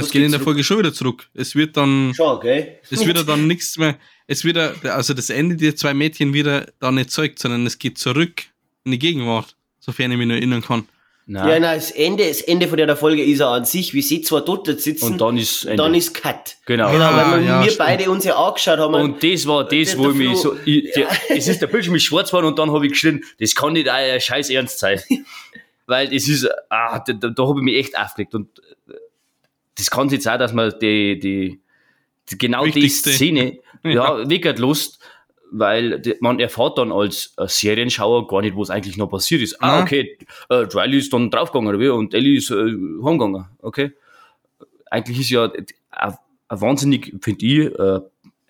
Es geht in der zurück? Folge schon wieder zurück. Es wird dann, Schon, gell? es wird ja dann nichts mehr, es wird ja, also das Ende der zwei Mädchen wieder da nicht zeugt, sondern es geht zurück in die Gegenwart, sofern ich mich noch erinnern kann. nein, Ja, nein, das Ende, das Ende von der Folge ist ja an sich, wie sie zwar dort sitzen, und dann ist Ende. dann ist Cut. genau. Genau, Ah, weil wir, ja, wir stimmt. beide uns ja angeschaut haben. Und das war das, Der- wo ich mich so, ich, der, es ist der Bildschirm ist schwarz geworden und dann habe ich geschrien, das kann nicht euer scheiß Ernst sein. Weil es ist, ah, da, da, da habe ich mich echt aufgeregt und äh, das kann jetzt auch, dass man die, die, die genau die Wichtigste. Szene, ja, wirklich Lust, weil die, man erfährt dann als äh, Serienschauer gar nicht, was eigentlich noch passiert ist. Ah, Ja. okay, äh, Riley ist dann draufgegangen, oder wie? Und Ellie ist äh, heimgegangen, okay. Eigentlich ist ja ein ein wahnsinnig, finde ich, äh,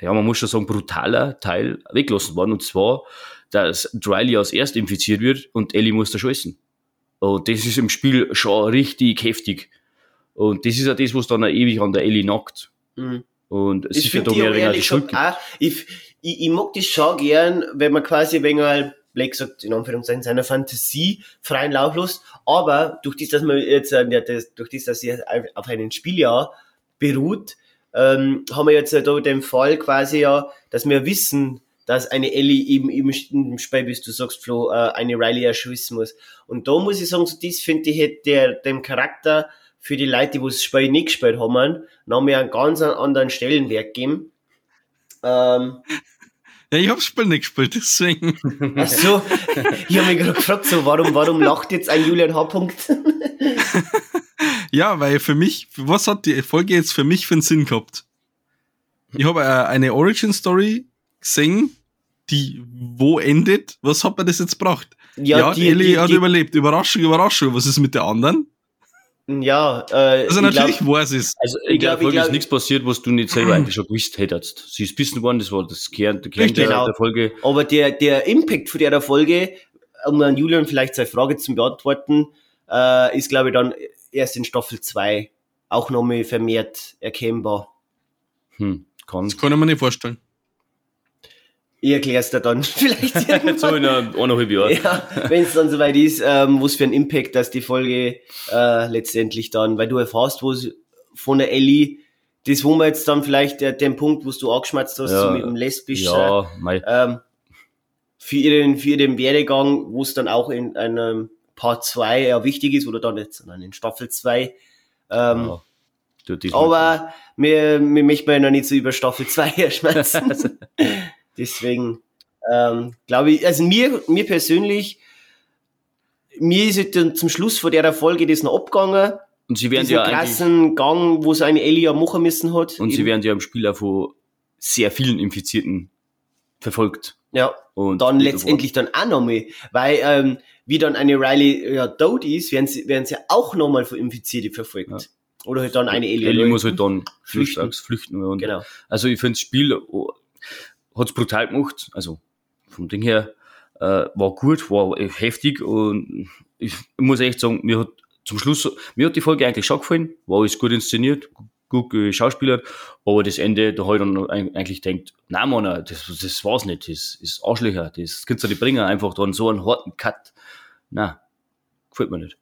ja, man muss schon sagen, brutaler Teil weggelassen worden. Und zwar, dass Riley als erst infiziert wird und Ellie muss da schon essen. Und das ist im Spiel schon richtig heftig. Und das ist ja das, was dann ewig an der Ellie nackt. Mhm. Und es Ich ist ja da mehr weniger die Schuld. gesagt auch, ich, ich, ich mag das schon gern, wenn man quasi, wenn man Blake sagt, in Anführungszeichen, seiner Fantasie freien Lauf lässt, aber durch das, dass man jetzt, äh, durch das, dass sie auf einen Spieljahr beruht, ähm, haben wir jetzt ja da den Fall quasi ja, dass wir wissen, dass eine Ellie eben im, Spiel, bis du sagst, Flo, äh, eine Riley erschießen muss. Und da muss ich sagen, so das finde ich, hätte der, dem Charakter für die Leute, die das Spiel nicht gespielt haben, noch mehr einen ganz anderen Stellenwert geben. Ähm, Ja, ich hab's Spiel nicht gespielt, deswegen. ach so, ich habe mich gerade gefragt, so, warum, warum lacht jetzt ein Julian H. -Punkt? Ja, weil für mich, was hat die Folge jetzt für mich für einen Sinn gehabt? Ich habe äh, eine Origin Story gesehen, die wo endet. Was hat man das jetzt gebracht? Ja, die, Ellie hat überlebt. Überraschung, Überraschung. Was ist mit der anderen? Ja, äh, Also ich natürlich glaub, weiß es. Also Ich in der glaub, ist nichts passiert, was du nicht selber eigentlich schon gewusst hättest. Sie ist bissen worden, das war das Kern, der Kern der, genau. der Folge. aber der, der Impact von der Folge, um an Julian vielleicht seine Frage zu beantworten, äh, ist, glaube ich, dann erst in Staffel 2 auch nochmal vermehrt erkennbar. Hm, kann. Das kann ich mir nicht vorstellen. Ich erklär's dir dann vielleicht so in eineinhalb Jahren. Ja, wenn es dann soweit ist, ähm, was für ein Impact, dass die Folge äh, letztendlich dann, weil du erfährst, wo von der Ellie, das wo wir jetzt dann vielleicht äh, den Punkt, wo du angeschmatzt hast, Ja. so mit dem lesbischen, Ja, mei. ähm, für ihren, für ihren Werdegang, wo es dann auch in einem Part 2 ja wichtig ist, oder dann jetzt in Staffel 2. Ähm, ja. Aber mir, mir möchte man ja noch nicht so über Staffel 2 erschmerzen. Deswegen ähm, glaube ich, also mir, mir persönlich, mir ist halt dann zum Schluss von der Folge das noch abgegangen. Und sie werden ja krassen Gang, wo sie eine Ellie ja machen müssen hat. und sie Eben. werden ja im Spiel auch von sehr vielen Infizierten verfolgt. ja, Und dann letztendlich dann auch nochmal, weil ähm, wie dann eine Riley ja tot ist, werden sie, werden sie auch nochmal von Infizierten verfolgt. Ja. Oder halt dann eine Ellie. Ellie muss halt dann Flüchten. flüchten. flüchten und Genau. Also ich finde das Spiel oh, hat's brutal gemacht. Also vom Ding her äh, war gut, war heftig und ich muss echt sagen, mir hat zum Schluss, mir hat die Folge eigentlich schon gefallen, war alles gut inszeniert, gut geschauspielert, aber das Ende, da habe ich dann eig- eigentlich denkt, nein Mann, das, das war's nicht, das ist Arschlöcher, das kannst du nicht bringen, einfach dann so einen harten Cut. Nein, gefällt mir nicht.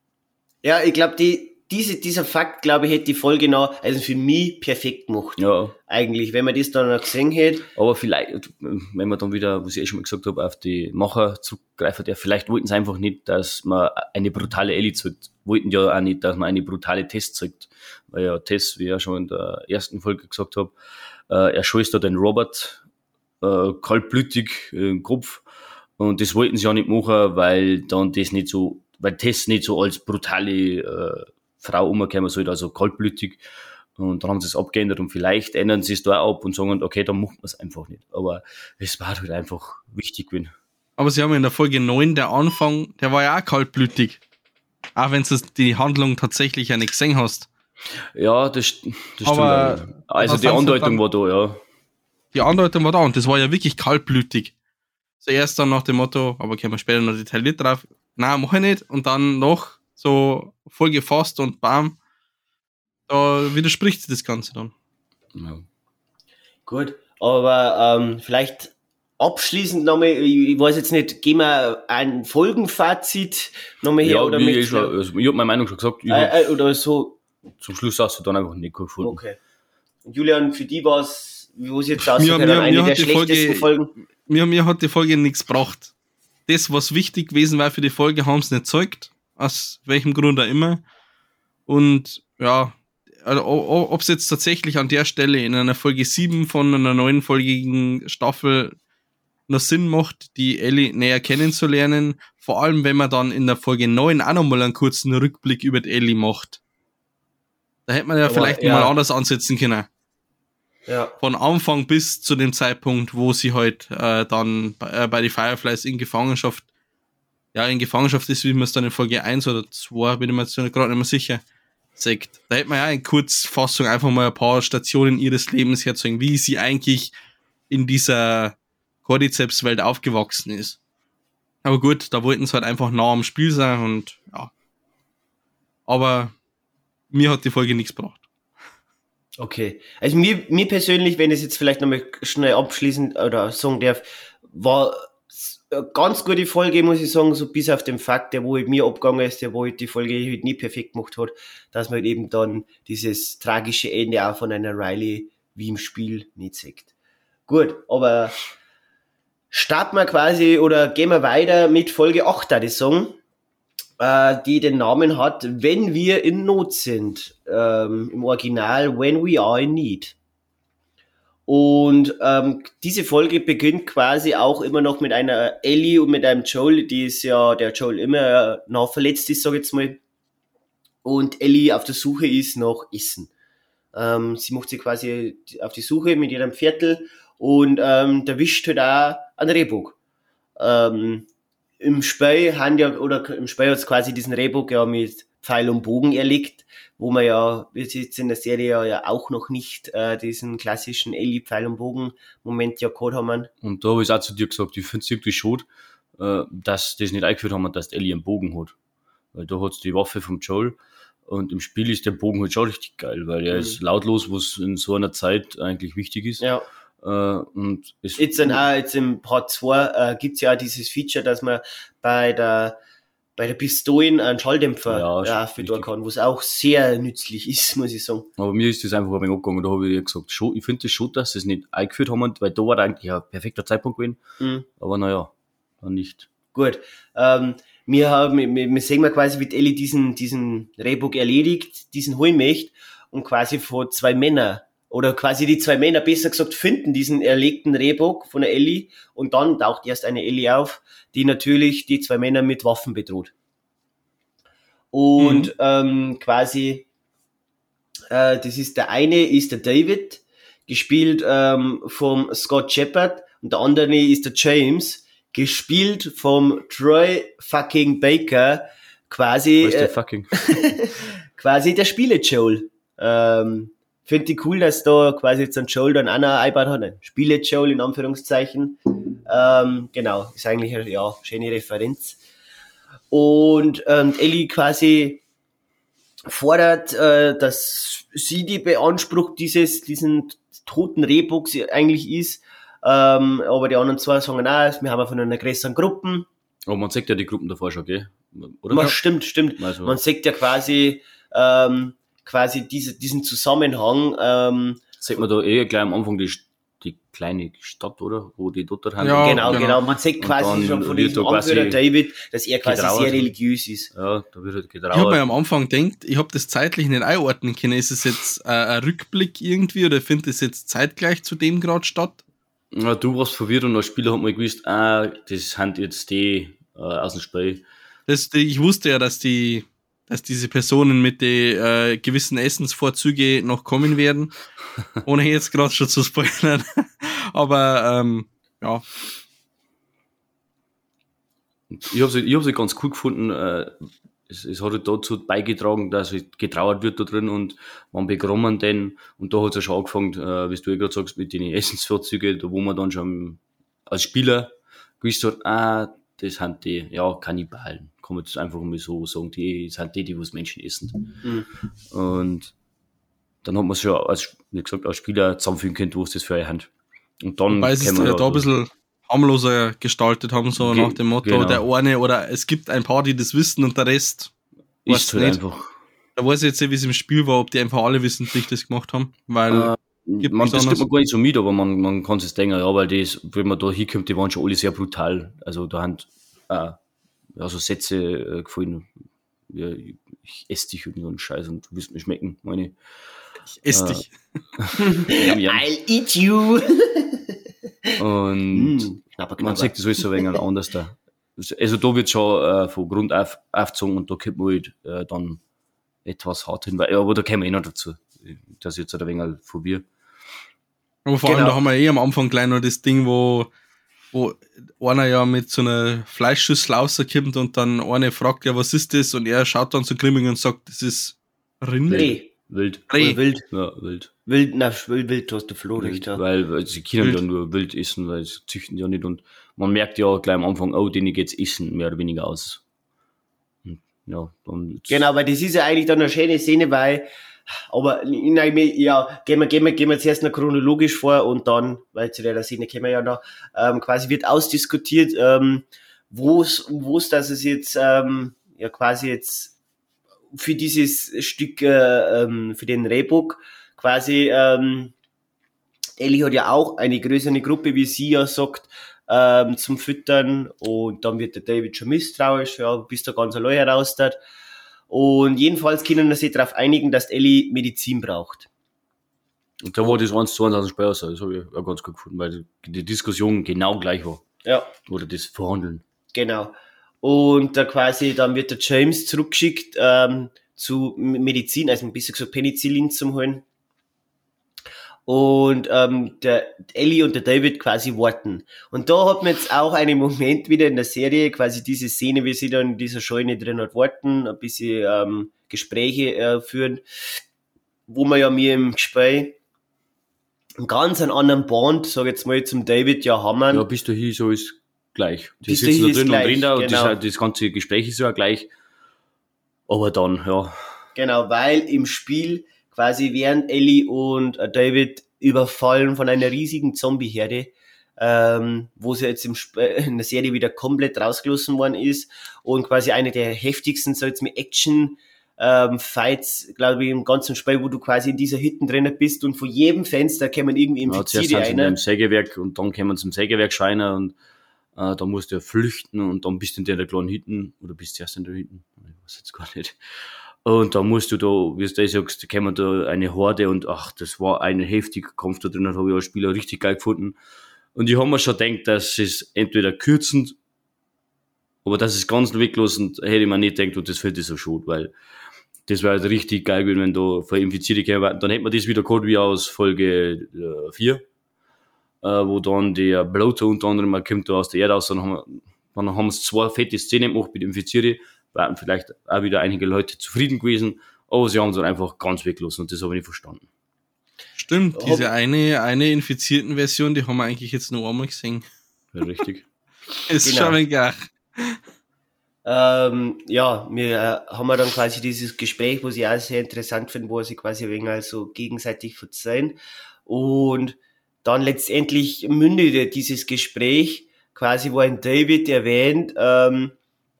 Ja, ich glaube, die, diese, dieser Fakt, glaube ich, hätte die Folge noch, also für mich perfekt gemacht. Ja, Eigentlich, wenn man das dann noch gesehen hätte. Aber vielleicht, wenn man dann wieder, was ich eh schon mal gesagt habe, auf die Macher zugreifen darf, vielleicht wollten sie einfach nicht, dass man eine brutale Ellie zeigt. Wollten ja auch nicht, dass man eine brutale Tess zeigt. Weil ja Tess, wie ich ja schon in der ersten Folge gesagt habe, äh, er scheißt da den Robert äh, kaltblütig im Kopf. Und das wollten sie ja nicht machen, weil dann das nicht so, weil Tess nicht so als brutale äh, Frau umkommen soll, also kaltblütig. Und dann haben sie es abgeändert und vielleicht ändern sie es da ab und sagen, okay, dann machen wir es einfach nicht. Aber es war halt einfach wichtig gewesen. Aber sie haben in der Folge 9, der Anfang, der war ja auch kaltblütig. Auch wenn du die Handlung tatsächlich ja nicht gesehen hast. Ja, das, das stimmt. Aber auch. Also die Andeutung dann- war da, ja. Die Andeutung war da und das war ja wirklich kaltblütig. Zuerst dann nach dem Motto, aber können wir später noch detailliert drauf. Nein, mach ich nicht. Und dann noch so voll gefasst und bam. Da widerspricht sich das Ganze dann. ja. Gut, aber ähm, vielleicht abschließend nochmal, ich, ich weiß jetzt nicht, gehen wir ein Folgenfazit nochmal her Ja, oder ich, also, ich hab meine Meinung schon gesagt. Äh, äh, oder so. zum Schluss hast du dann einfach nicht gefunden. Okay. Und Julian, für die war es, wie es jetzt aussieht, eine mir der hat die schlechtesten Folge- Folgen. Mir, mir hat die Folge nichts gebracht. Das, was wichtig gewesen war für die Folge, haben sie nicht gezeigt. Aus welchem Grund auch immer. Und ja, also, ob es jetzt tatsächlich an der Stelle in einer Folge 7 von einer neunfolgigen Staffel noch Sinn macht, die Ellie näher kennenzulernen. Vor allem, wenn man dann in der Folge 9 auch nochmal einen kurzen Rückblick über die Ellie macht. Da hätte man ja Aber, vielleicht ja. mal anders ansetzen können Ja. von Anfang bis zu dem Zeitpunkt, wo sie halt äh, dann bei, äh, bei die Fireflies in Gefangenschaft, ja, in Gefangenschaft ist, wie man es dann in Folge 1 oder 2, bin ich mir jetzt gerade nicht mehr sicher, sagt. Da hätte man ja in Kurzfassung einfach mal ein paar Stationen ihres Lebens herzeigen, wie sie eigentlich in dieser Cordyceps-Welt aufgewachsen ist. Aber gut, da wollten sie halt einfach nah am Spiel sein und ja. Aber mir hat die Folge nichts gebracht. Okay. Also mir, mir persönlich, wenn ich es jetzt vielleicht nochmal schnell abschließend oder sagen darf, war eine ganz gute Folge, muss ich sagen, so bis auf den Fakt, der wo halt mir abgegangen ist, der wo halt die Folge halt nie perfekt gemacht hat, dass man halt eben dann dieses tragische Ende auch von einer Riley wie im Spiel nicht sieht. Gut, aber starten wir quasi oder gehen wir weiter mit Folge 8, da ich sagen äh, die den Namen hat, wenn wir in Not sind. Ähm, Im Original, When We Are in Need. Und ähm, diese Folge beginnt quasi auch immer noch mit einer Ellie und mit einem Joel, die ist ja, der Joel immer noch verletzt ist, sag ich jetzt mal. Und Ellie auf der Suche ist nach Essen. Ähm, sie macht sich quasi auf die Suche mit ihrem Viertel und ähm, da wischt halt auch ein Rehbock. Ähm, im Spiel haben ja, oder im Spiel hat quasi diesen Rehbock ja mit Pfeil und Bogen erlegt, wo man ja, wir jetzt in der Serie ja auch noch nicht äh, diesen klassischen Ellie Pfeil und Bogen Moment ja gehabt haben. Und da habe ich auch zu dir gesagt, ich finde es irgendwie schade, äh, dass das nicht eingeführt haben, dass Ellie einen Bogen hat. Weil da hat's die Waffe vom Joel und im Spiel ist der Bogen halt schon richtig geil, weil er Mhm. ist lautlos, was in so einer Zeit eigentlich wichtig ist. Ja. Äh, und es Jetzt, dann auch, jetzt im Part 2 äh, gibt's ja auch dieses Feature, dass man bei der bei der Pistolen einen Schalldämpfer Ja, ja, für kann, was auch sehr nützlich ist, muss ich sagen. Aber mir ist das einfach ein wenig abgegangen. Da habe ich gesagt, schon, ich finde das schon, dass sie es nicht eingeführt haben, weil da war eigentlich ein perfekter Zeitpunkt gewesen. Mhm. Aber naja, dann nicht. Gut. Ähm, wir haben, wir, wir sehen mal quasi, wie Ellie diesen, diesen Rehbock erledigt, diesen holen möchte und quasi vor zwei Männer oder quasi die zwei Männer besser gesagt finden diesen erlegten Rehbock von der Ellie und dann taucht erst eine Ellie auf, die natürlich die zwei Männer mit Waffen bedroht. Und ähm, quasi, äh, das ist der eine ist der David, gespielt ähm, vom Scott Shepard und der andere ist der James, gespielt vom Troy fucking Baker, quasi Was ist der äh, fucking? quasi der Spiele Joel. Ähm, Finde ich cool, dass da quasi jetzt ein Joel dann auch noch eingebaut hat. Ein Spiele Joel in Anführungszeichen. Ähm, genau, ist eigentlich eine ja, schöne Referenz. Und ähm, Ellie quasi fordert, äh, dass sie die beansprucht, dieses, diesen toten Rehbock sie eigentlich ist. Ähm, aber die anderen zwei sagen, nein, wir haben von einer größeren Gruppe. Aber man sagt ja die Gruppen davor schon, gell? Oder? Man, stimmt, stimmt. Also, Man sagt ja quasi, ähm, quasi diese, diesen Zusammenhang, ähm, sagt man da eh gleich am Anfang die, die kleine Stadt, oder? Wo die dort haben. Ja, genau, genau, genau. Man Und quasi schon von diesem Anführer David, dass er quasi getrauert. sehr religiös ist. Ja, da wird halt Ich habe mir am Anfang gedacht, ich habe das zeitlich nicht einordnen können. Ist es jetzt äh, ein Rückblick irgendwie oder findet es jetzt zeitgleich zu dem Grad statt? Ja, du warst verwirrt und als Spieler hat man gewusst, ah, das sind jetzt die äh, aus dem Spiel. Das, ich wusste ja, dass die, dass diese Personen mit den äh, gewissen Essensvorzüge noch kommen werden, ohne jetzt gerade schon zu spoilern. Aber ähm, ja, Ich habe sie, ich hab sie ganz cool gefunden. Äh, es, es hat halt dazu beigetragen, dass halt getrauert wird da drin und man bekommen den. Und da hat es ja schon angefangen, äh, wie du ja gerade sagst, mit den Essensvorzügen, da wo man dann schon als Spieler gewusst hat, ah, das sind die, ja, Kannibalen. Kann man das einfach mal so sagen, die sind die, die was Menschen essen. Mhm. Und dann hat man es schon als, wie gesagt, als Spieler zusammenfügen können, was das für eine Hand. Und dann wobei sie es ja da ein bisschen harmloser gestaltet haben, so Ge- nach dem Motto, genau. der eine oder es gibt ein paar, die das wissen und der Rest, ist halt nicht. einfach. da weiß ich jetzt nicht, wie es im Spiel war, ob die einfach alle wissentlich das gemacht haben, weil Äh, Gibt man, das gibt man gar nicht so mit, aber man, man kann es denken, ja, weil das, wenn man da hinkommt, die waren schon alle sehr brutal. Also da haben äh, ja, so Sätze äh, gefallen, ja, ich, ich esse dich und so einen Scheiß und du wirst mir schmecken, meine ich esse äh, dich. I'll eat you! Und Mm, knapper, man sieht das alles so ein wenig anders da. Also da wird schon äh, von Grund auf aufgezogen und da kommt man halt äh, dann etwas hart hin, weil, ja, aber da kommen wir eh noch dazu. Das ist jetzt ein wenig von mir. Aber vor allem, Genau. da haben wir eh am Anfang gleich noch das Ding, wo, wo einer ja mit so einer Fleischschüssel rauskommt und dann eine fragt, ja, was ist das? Und er schaut dann so grimmig und sagt, das ist Rind. Reh. Wild. Reh. Wild. Ja, wild. Wild, na, wild, wild, du hast du Flo recht, Wild, ja. weil, weil sie können Wild. ja nur wild essen, weil sie züchten ja nicht und man merkt ja gleich am Anfang, oh, denen geht's essen mehr oder weniger aus. Und, ja, dann Genau, weil das ist ja eigentlich dann eine schöne Szene, weil, aber nein, ja, gehen wir, gehen wir, gehen wir zuerst noch chronologisch vor und dann, weil zu der Szene kommen wir ja noch, ähm, quasi wird ausdiskutiert, ähm, wo es, dass es jetzt, ähm, ja quasi jetzt für dieses Stück, äh, ähm, für den Rehbock quasi, ähm, Ellie hat ja auch eine größere Gruppe, wie sie ja sagt, ähm, zum Füttern und dann wird der David schon misstrauisch, ja, bis der ganz allein heraus hat. Und jedenfalls können wir sich darauf einigen, dass Ellie Medizin braucht. Und da war das 1 zu 1 aus dem Spiel raus. Das habe ich auch ganz gut gefunden, weil die, Diskussion genau gleich war. Ja, Oder das Verhandeln. genau. Und da quasi, dann wird der James zurückgeschickt ähm, zu Medizin, also ein bisschen gesagt Penicillin zum holen. Und ähm, der Ellie und der David quasi warten. Und da hat man jetzt auch einen Moment wieder in der Serie, quasi diese Szene, wie sie dann in dieser Scheune drin hat warten, ein bisschen ähm, Gespräche äh, führen, wo man ja mir im Gespräch einen ganz anderen Band, sag jetzt mal, zum David ja haben. Ja, bist du hier so ist gleich. Die Bis sitzen da drin gleich, und reden da und genau. das, das ganze Gespräch ist ja gleich. Aber dann, ja, Genau, weil im Spiel quasi werden Ellie und David überfallen von einer riesigen Zombie-Herde, ähm, wo sie jetzt im Sp äh, in der Serie wieder komplett rausgelassen worden ist und quasi eine der heftigsten, so jetzt mit Action ähm, Fights, glaube ich, im ganzen Spiel, wo du quasi in dieser Hütte drinnen bist und von jedem Fenster kämen irgendwie ja Infizierte in rein. einem Sägewerk und dann sie zum Sägewerk scheinen und äh, da musst du ja flüchten und dann bist du in der kleinen Hütten oder bist du erst in der Hütten, ich weiß jetzt gar nicht. Und da musst du da, wie du sagst, kommen da eine Horde und ach, das war ein heftiger Kampf da drin, habe ich als Spieler richtig geil gefunden. Und ich habe mir schon gedacht, dass es entweder kürzend, aber das ist ganz weglassen, hätte ich mir nicht gedacht, und das fällt so schon, weil das wäre halt richtig geil gewesen, wenn da Infizierte kämen. Dann hätte man das wieder gehabt wie aus Folge äh, 4, äh, wo dann der Bloater unter anderem mal kommt da aus der Erde aus, dann haben wir, dann haben sie zwei fette Szenen gemacht mit Infizierte, wären vielleicht auch wieder einige Leute zufrieden gewesen, aber sie haben es dann einfach ganz weglassen und das habe ich nicht verstanden. Stimmt, Ob- diese eine, eine infizierten Version, die haben wir eigentlich jetzt nur einmal gesehen. Ja, richtig. Ist Genau. schon ein Gach. Ähm, ja, wir äh, haben wir dann quasi dieses Gespräch, wo ich auch sehr interessant finde, wo sie quasi wenig also gegenseitig verzeihen. Und dann letztendlich mündete dieses Gespräch quasi, wo ein David erwähnt, ähm,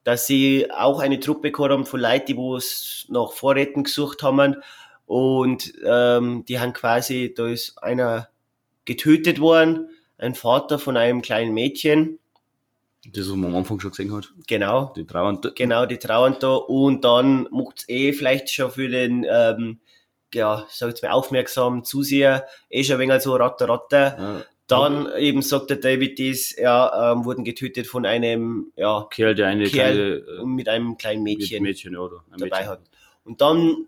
dass sie auch eine Truppe haben von Leuten, die wo es nach Vorräten gesucht haben. Und ähm, die haben quasi, da ist einer getötet worden, ein Vater von einem kleinen Mädchen. Das, was man am Anfang schon gesehen hat. Genau. Die Trauern. Genau, die trauern da und dann macht's eh vielleicht schon für den, ähm, ja, sag jetzt mal, aufmerksamen Zuseher eh schon ein wenig so Ratter, Ratter. Ja, Dann eben sagt der David das, ja, ähm, wurden getötet von einem, ja, Kerl, der eine Kerl kleine äh, mit einem kleinen Mädchen, Mädchen oder dabei Mädchen. hat. Und dann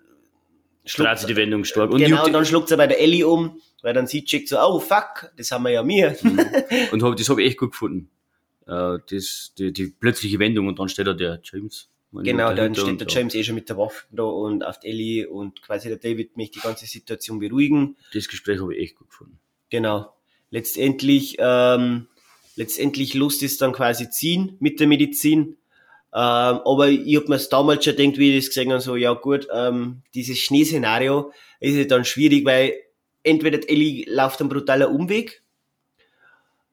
schluckt, sich die Wendung stark. Und, genau, und dann schluckt er bei der Ellie um, weil dann sieht checkt so, oh fuck, das haben wir ja mir. die, und hab, das habe ich echt gut gefunden. Äh, das, die, die plötzliche Wendung und dann steht da der James. Genau, dann steht der ja, James eh schon mit der Waffe da und auf Ellie und quasi der David möchte die ganze Situation beruhigen. Das Gespräch habe ich echt gut gefunden. Genau. Letztendlich, ähm, letztendlich Lust ist dann quasi ziehen mit der Medizin. Ähm, aber ich hab mir damals schon gedacht, wie ich das gesehen habe, so, ja gut, ähm, dieses Schneeszenario ist ja dann schwierig, weil entweder Ellie läuft einen brutaler Umweg,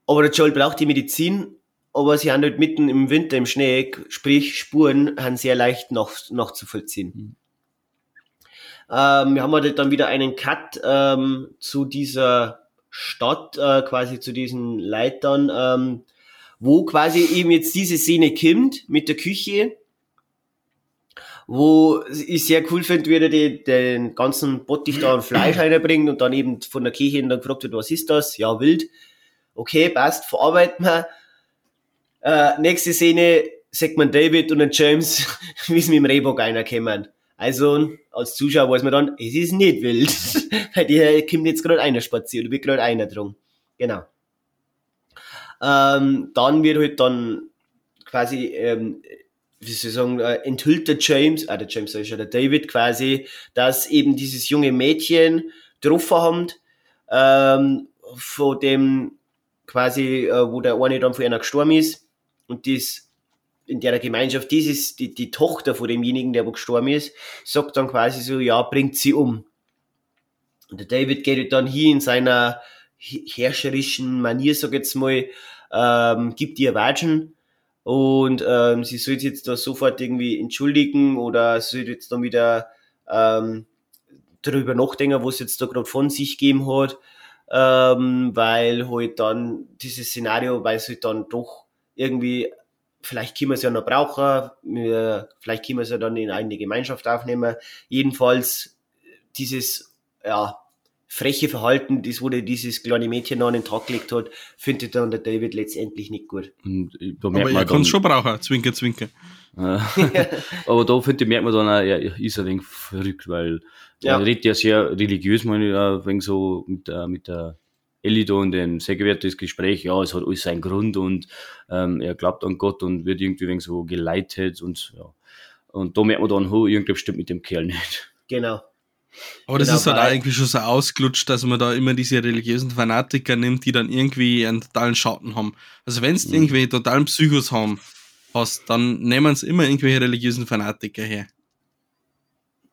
aber der Joel braucht die Medizin, aber sie haben halt mitten im Winter im Schnee, sprich Spuren, haben sehr leicht nach, nachzuvollziehen. Ähm, wir haben halt dann wieder einen Cut ähm, zu dieser Stadt, äh, quasi zu diesen Leitern, ähm, wo quasi eben jetzt diese Szene kommt mit der Küche, wo ich sehr cool finde, wie er die, den ganzen Bottich da an Fleisch reinbringt und dann eben von der Küche dann gefragt wird, was ist das? Ja, wild. Okay, passt, verarbeiten wir. Äh, nächste Szene, sagt man David und den James, wie sie mit dem Rehbock reinkommen. Also, als Zuschauer weiß man dann, es ist nicht wild. Weil die kommt jetzt gerade einer spazieren, oder wird gerade einer drum. Genau. Ähm, dann wird halt dann quasi, ähm, wie soll ich sagen, äh, enthüllt der James, ah, der James sag der David quasi, dass eben dieses junge Mädchen getroffen haben, ähm, von dem quasi, äh, wo der eine dann von einer gestorben ist und das in der Gemeinschaft, dieses, die, die Tochter von demjenigen, der wo gestorben ist, sagt dann quasi so, ja, bringt sie um. Und der David geht halt dann hier in seiner he- herrscherischen Manier, sag jetzt mal, ähm, gibt ihr Watschen und ähm, sie soll jetzt da sofort irgendwie entschuldigen oder soll jetzt dann wieder ähm, darüber nachdenken, was jetzt da gerade von sich gegeben hat, ähm, weil halt dann dieses Szenario, weil es halt dann doch irgendwie, vielleicht können wir es ja noch brauchen, wir, vielleicht können wir es ja dann in eine Gemeinschaft aufnehmen, jedenfalls dieses, ja, freche Verhalten, das der dieses kleine Mädchen noch an den Tag gelegt hat, findet dann der David letztendlich nicht gut. Und da Aber er kann es schon brauchen, zwinker, zwinker. Äh, aber da finde ich, merkt man dann auch, er ist ein wenig verrückt, weil Ja. er redet ja sehr religiös, meine ich, auch, wegen so mit, der mit der Da in dem sehr gewährtes Gespräch, ja, es hat alles seinen Grund und ähm, er glaubt an Gott und wird irgendwie wegen so geleitet und ja. Und da merkt man dann, oh, irgendwas stimmt mit dem Kerl nicht. Genau. Aber das Genau, ist halt auch irgendwie schon so ausgelutscht, dass man da immer diese religiösen Fanatiker nimmt, die dann irgendwie einen totalen Schatten haben. Also wenn es Mhm. irgendwie totalen Psychos haben, hast, dann nehmen sie immer irgendwelche religiösen Fanatiker her.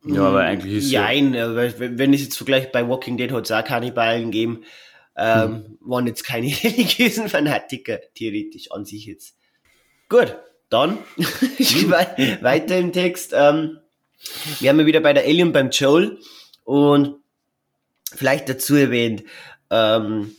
Ja, aber eigentlich ist ja, Nein, äh, weil wenn wenn ich jetzt vergleiche, bei Walking Dead hat es auch Kannibalen gegeben, ähm, waren jetzt keine religiösen Fanatiker, theoretisch an sich jetzt. Gut, dann wei- weiter im Text. Ähm, wir haben ja wieder bei der Alien beim Joel und vielleicht dazu erwähnt, ähm,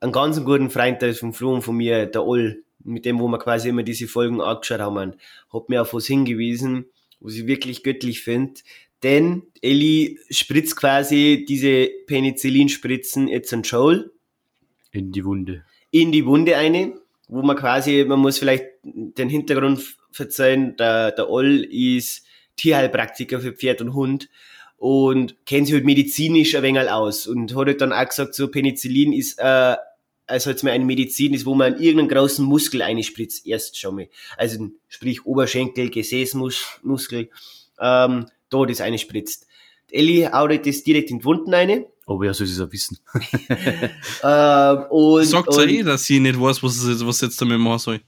einen ganz guten Freund der ist vom Flo und von mir, der Oll, mit dem, wo wir quasi immer diese Folgen angeschaut haben, hat mir auf was hingewiesen, was ich wirklich göttlich finde. Denn Ellie spritzt quasi diese Penicillinspritzen jetzt an Joel in die Wunde. in die Wunde eine, wo man quasi, man muss vielleicht den Hintergrund verzeihen, der, der Oll ist Tierheilpraktiker für Pferd und Hund und kennt sich halt medizinisch ein wenig aus und hat halt dann auch gesagt, so Penicillin ist, äh, also jetzt mal eine Medizin ist, wo man in irgendeinen großen Muskel einspritzt, erst schon mal. Also sprich Oberschenkel, Gesäßmuskel, ähm, da das eine spritzt. Ellie haut das direkt in die Wunden eine. Aber ja, soll es auch wissen. Ähm, und, Sagt und, sie eh, dass sie nicht weiß, was sie jetzt, was sie jetzt damit machen soll.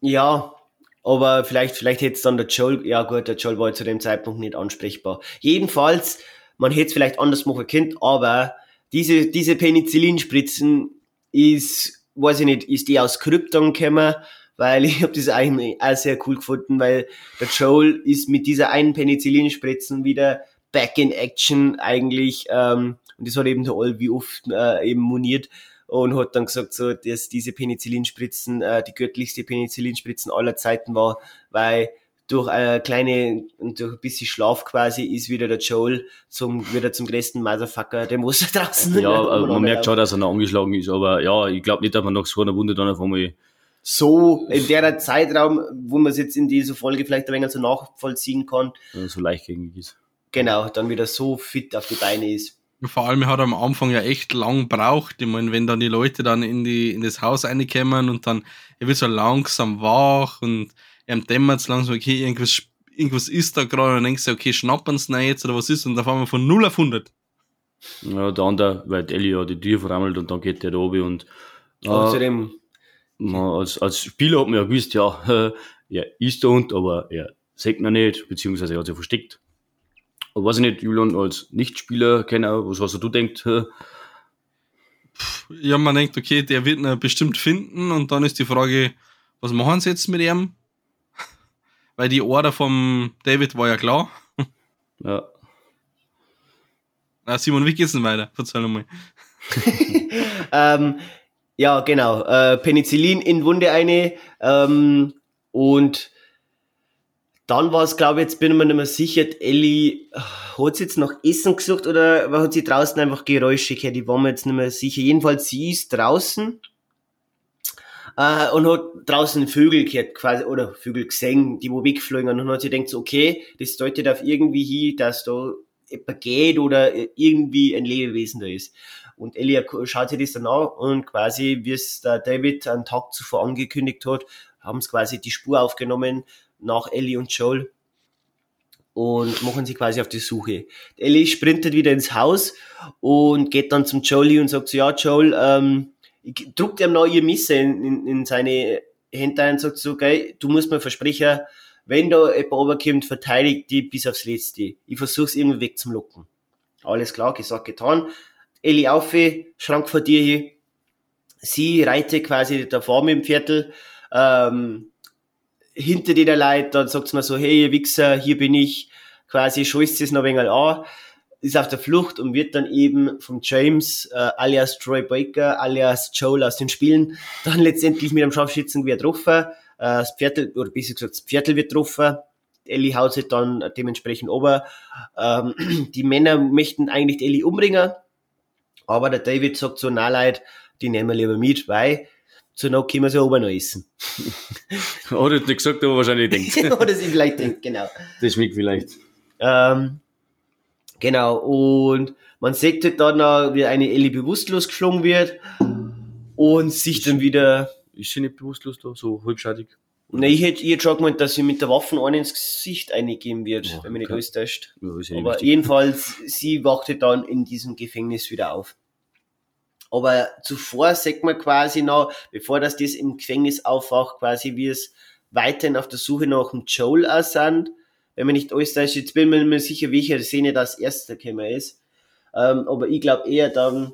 Ja, aber vielleicht, vielleicht hätte es dann der Joel, ja gut, der Joel war zu dem Zeitpunkt nicht ansprechbar. Jedenfalls, man hätte es vielleicht anders machen können, aber diese, diese Penicillinspritzen ist, weiß ich nicht, ist die aus Krypton gekommen, weil ich habe das eigentlich auch sehr cool gefunden, weil der Joel ist mit dieser einen Penicillinspritzen wieder back in action eigentlich, ähm, und das hat eben der All wie oft äh, eben moniert, und hat dann gesagt, so, dass diese Penicillinspritzen äh, die göttlichste Penicillinspritzen aller Zeiten war, weil durch eine kleine und durch ein bisschen Schlaf quasi ist wieder der Joel zum wieder zum größten Motherfucker, der muss da draußen. Ja, aber man merkt schon, dass er noch angeschlagen ist, aber ja, ich glaube nicht, dass man nach so einer Wunde dann auf einmal So in der Zeitraum, wo man es jetzt in dieser Folge vielleicht ein wenig so nachvollziehen kann, äh, so leichtgängig ist. genau, dann wieder so fit auf die Beine ist. Vor allem, er hat am Anfang ja echt lang braucht. Ich meine, wenn dann die Leute dann in, die, in das Haus reinkommen und dann, er wird so langsam wach und er dämmert es langsam, okay, irgendwas, irgendwas ist da gerade und dann denkst du, okay, schnappern sie jetzt oder was ist und dann fahren wir von 0 auf 100. Ja, der andere, weil Ellie ja die Tür verrammelt und dann geht der da oben und Aber äh, zu dem, man, als, als Spieler hat man ja gewusst, ja, er ist da unten, aber er sagt noch nicht, beziehungsweise er hat sich versteckt. Aber weiß ich nicht, Julian, als Nichtspieler, kenner, was hast du denkt? hä? Ja, man denkt, okay, der wird ihn bestimmt finden und dann ist die Frage, was machen sie jetzt mit ihm? Weil die Order vom David war ja klar. Ja, Na, Simon, wie geht's denn weiter? Verzeih mal. ähm, ja, genau. Äh, Penicillin in Wunde eine. Ähm, und dann war es, glaube ich, jetzt bin ich mir nicht mehr sicher, die Ellie äh, hat sie jetzt nach Essen gesucht oder hat sie draußen einfach Geräusche gehört? Ich war mir jetzt nicht mehr sicher. Jedenfalls, sie ist draußen äh, und hat draußen Vögel gehört, quasi, oder Vögel gesehen, die wo wegflogen. Und dann hat sie gedacht, so, okay, das deutet auf irgendwie hin, dass da jemand geht oder irgendwie ein Lebewesen da ist. Und Ellie schaut sich das dann an und quasi, wie es der David einen Tag zuvor angekündigt hat, haben sie quasi die Spur aufgenommen nach Ellie und Joel und machen sich quasi auf die Suche. Ellie sprintet wieder ins Haus und geht dann zum Joel und sagt so, ja Joel, ähm, ich druckt ihm noch ihr Messer in, in, in seine Hände ein und sagt so, okay, du musst mir versprechen, wenn da jemand runterkommt, verteidigt die bis aufs Letzte. Ich versuch's irgendwie wegzumlocken. Alles klar, gesagt, getan. Ellie auf, Schrank vor dir hier. Sie reitet quasi davor mit dem Viertel, ähm, hinter dir der Leute, dann sagt sie mir so, hey, ihr Wichser, hier bin ich, quasi scheußt es noch ein wenig an, ist auf der Flucht und wird dann eben von James, äh, alias Troy Baker, alias Joel aus den Spielen, dann letztendlich mit einem Scharfschützengewehr getroffen, äh, das Viertel, oder besser gesagt, das Viertel wird getroffen, Ellie haut sich dann dementsprechend ober. Ähm, die Männer möchten eigentlich Ellie umbringen, aber der David sagt so, na leid, die nehmen wir lieber mit, weil zur Not können wir sie oben noch essen. Hat er nicht gesagt, aber wahrscheinlich denkt. Oder sie vielleicht denkt, genau. Das schmeckt vielleicht. Ähm, genau, und man sieht halt dann, noch, wie eine Ellie bewusstlos geschlagen wird und sich dann wieder. Ist sie nicht bewusstlos da, so halbschadig? Ne, ich hätte, ich hätte schon gemeint, dass sie mit der Waffe einen ins Gesicht eingeben wird, Ja, wenn mich nicht alles täuscht. Ja, ja nicht Aber wichtig. jedenfalls, sie wachte dann in diesem Gefängnis wieder auf. Aber zuvor sagt man quasi noch, bevor das das im Gefängnis aufwacht, quasi wie es weiterhin auf der Suche nach dem Joel auch sind. Wenn man nicht alles täuscht, jetzt bin ich mir nicht mehr sicher, welche Szene das erste gekommen ist. Ähm, aber ich glaube eher dann,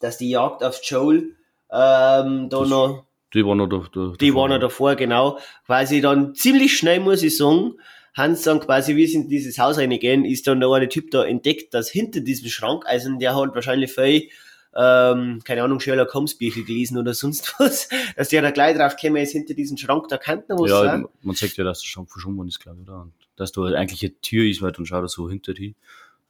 dass die Jagd auf Joel ähm, da Das- noch Die war noch da. da die davor. waren noch davor, genau. Quasi dann ziemlich schnell, muss ich sagen, Hans dann quasi, wie sie in dieses Haus reingehen, ist dann noch ein Typ da entdeckt, dass hinter diesem Schrank, also der hat wahrscheinlich viel, ähm, keine Ahnung, Sherlock Holmes Bücher gelesen oder sonst was, dass der da gleich drauf gekommen ist, hinter diesem Schrank, da kann noch was Ja, sein. man sagt ja, dass der Schrank verschwunden ist, glaube ich, oder? Und dass da eigentlich eine Tür ist, weil dann schaut er so hinter die.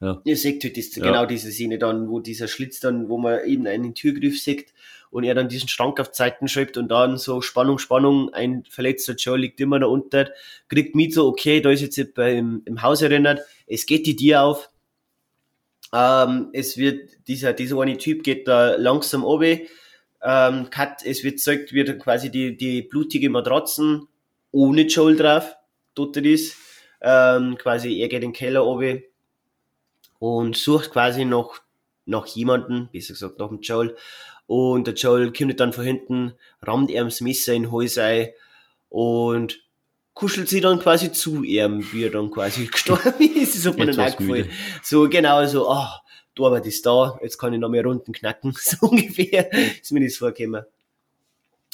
Ja. Ihr seht halt das, Ja. genau diese Szene dann, wo dieser Schlitz dann, wo man eben einen Türgriff sieht und er dann diesen Schrank auf Zeiten schreibt und dann so Spannung, Spannung, ein verletzter Joe liegt immer da unter, kriegt mit so, okay, da ist jetzt beim, im Haus erinnert, es geht die Tür auf, ähm, es wird, dieser, dieser eine Typ geht da langsam oben, ähm, cut, es wird zeigt, wird quasi die, die blutige Matratzen ohne Joel drauf, tut er das, ähm, quasi er geht in den Keller oben, und sucht quasi noch nach jemanden, besser gesagt nach dem Joel. Und der Joel kommt dann von hinten, rammt ihm das Messer in den Hals ein und kuschelt sie dann quasi zu ihm, wie er dann quasi gestorben ist. Das hat mir dann auch gefallen. So genau so, ah, die Arbeit ist da, jetzt kann ich noch mehr Runden knacken, so ungefähr ist mir das vorgekommen.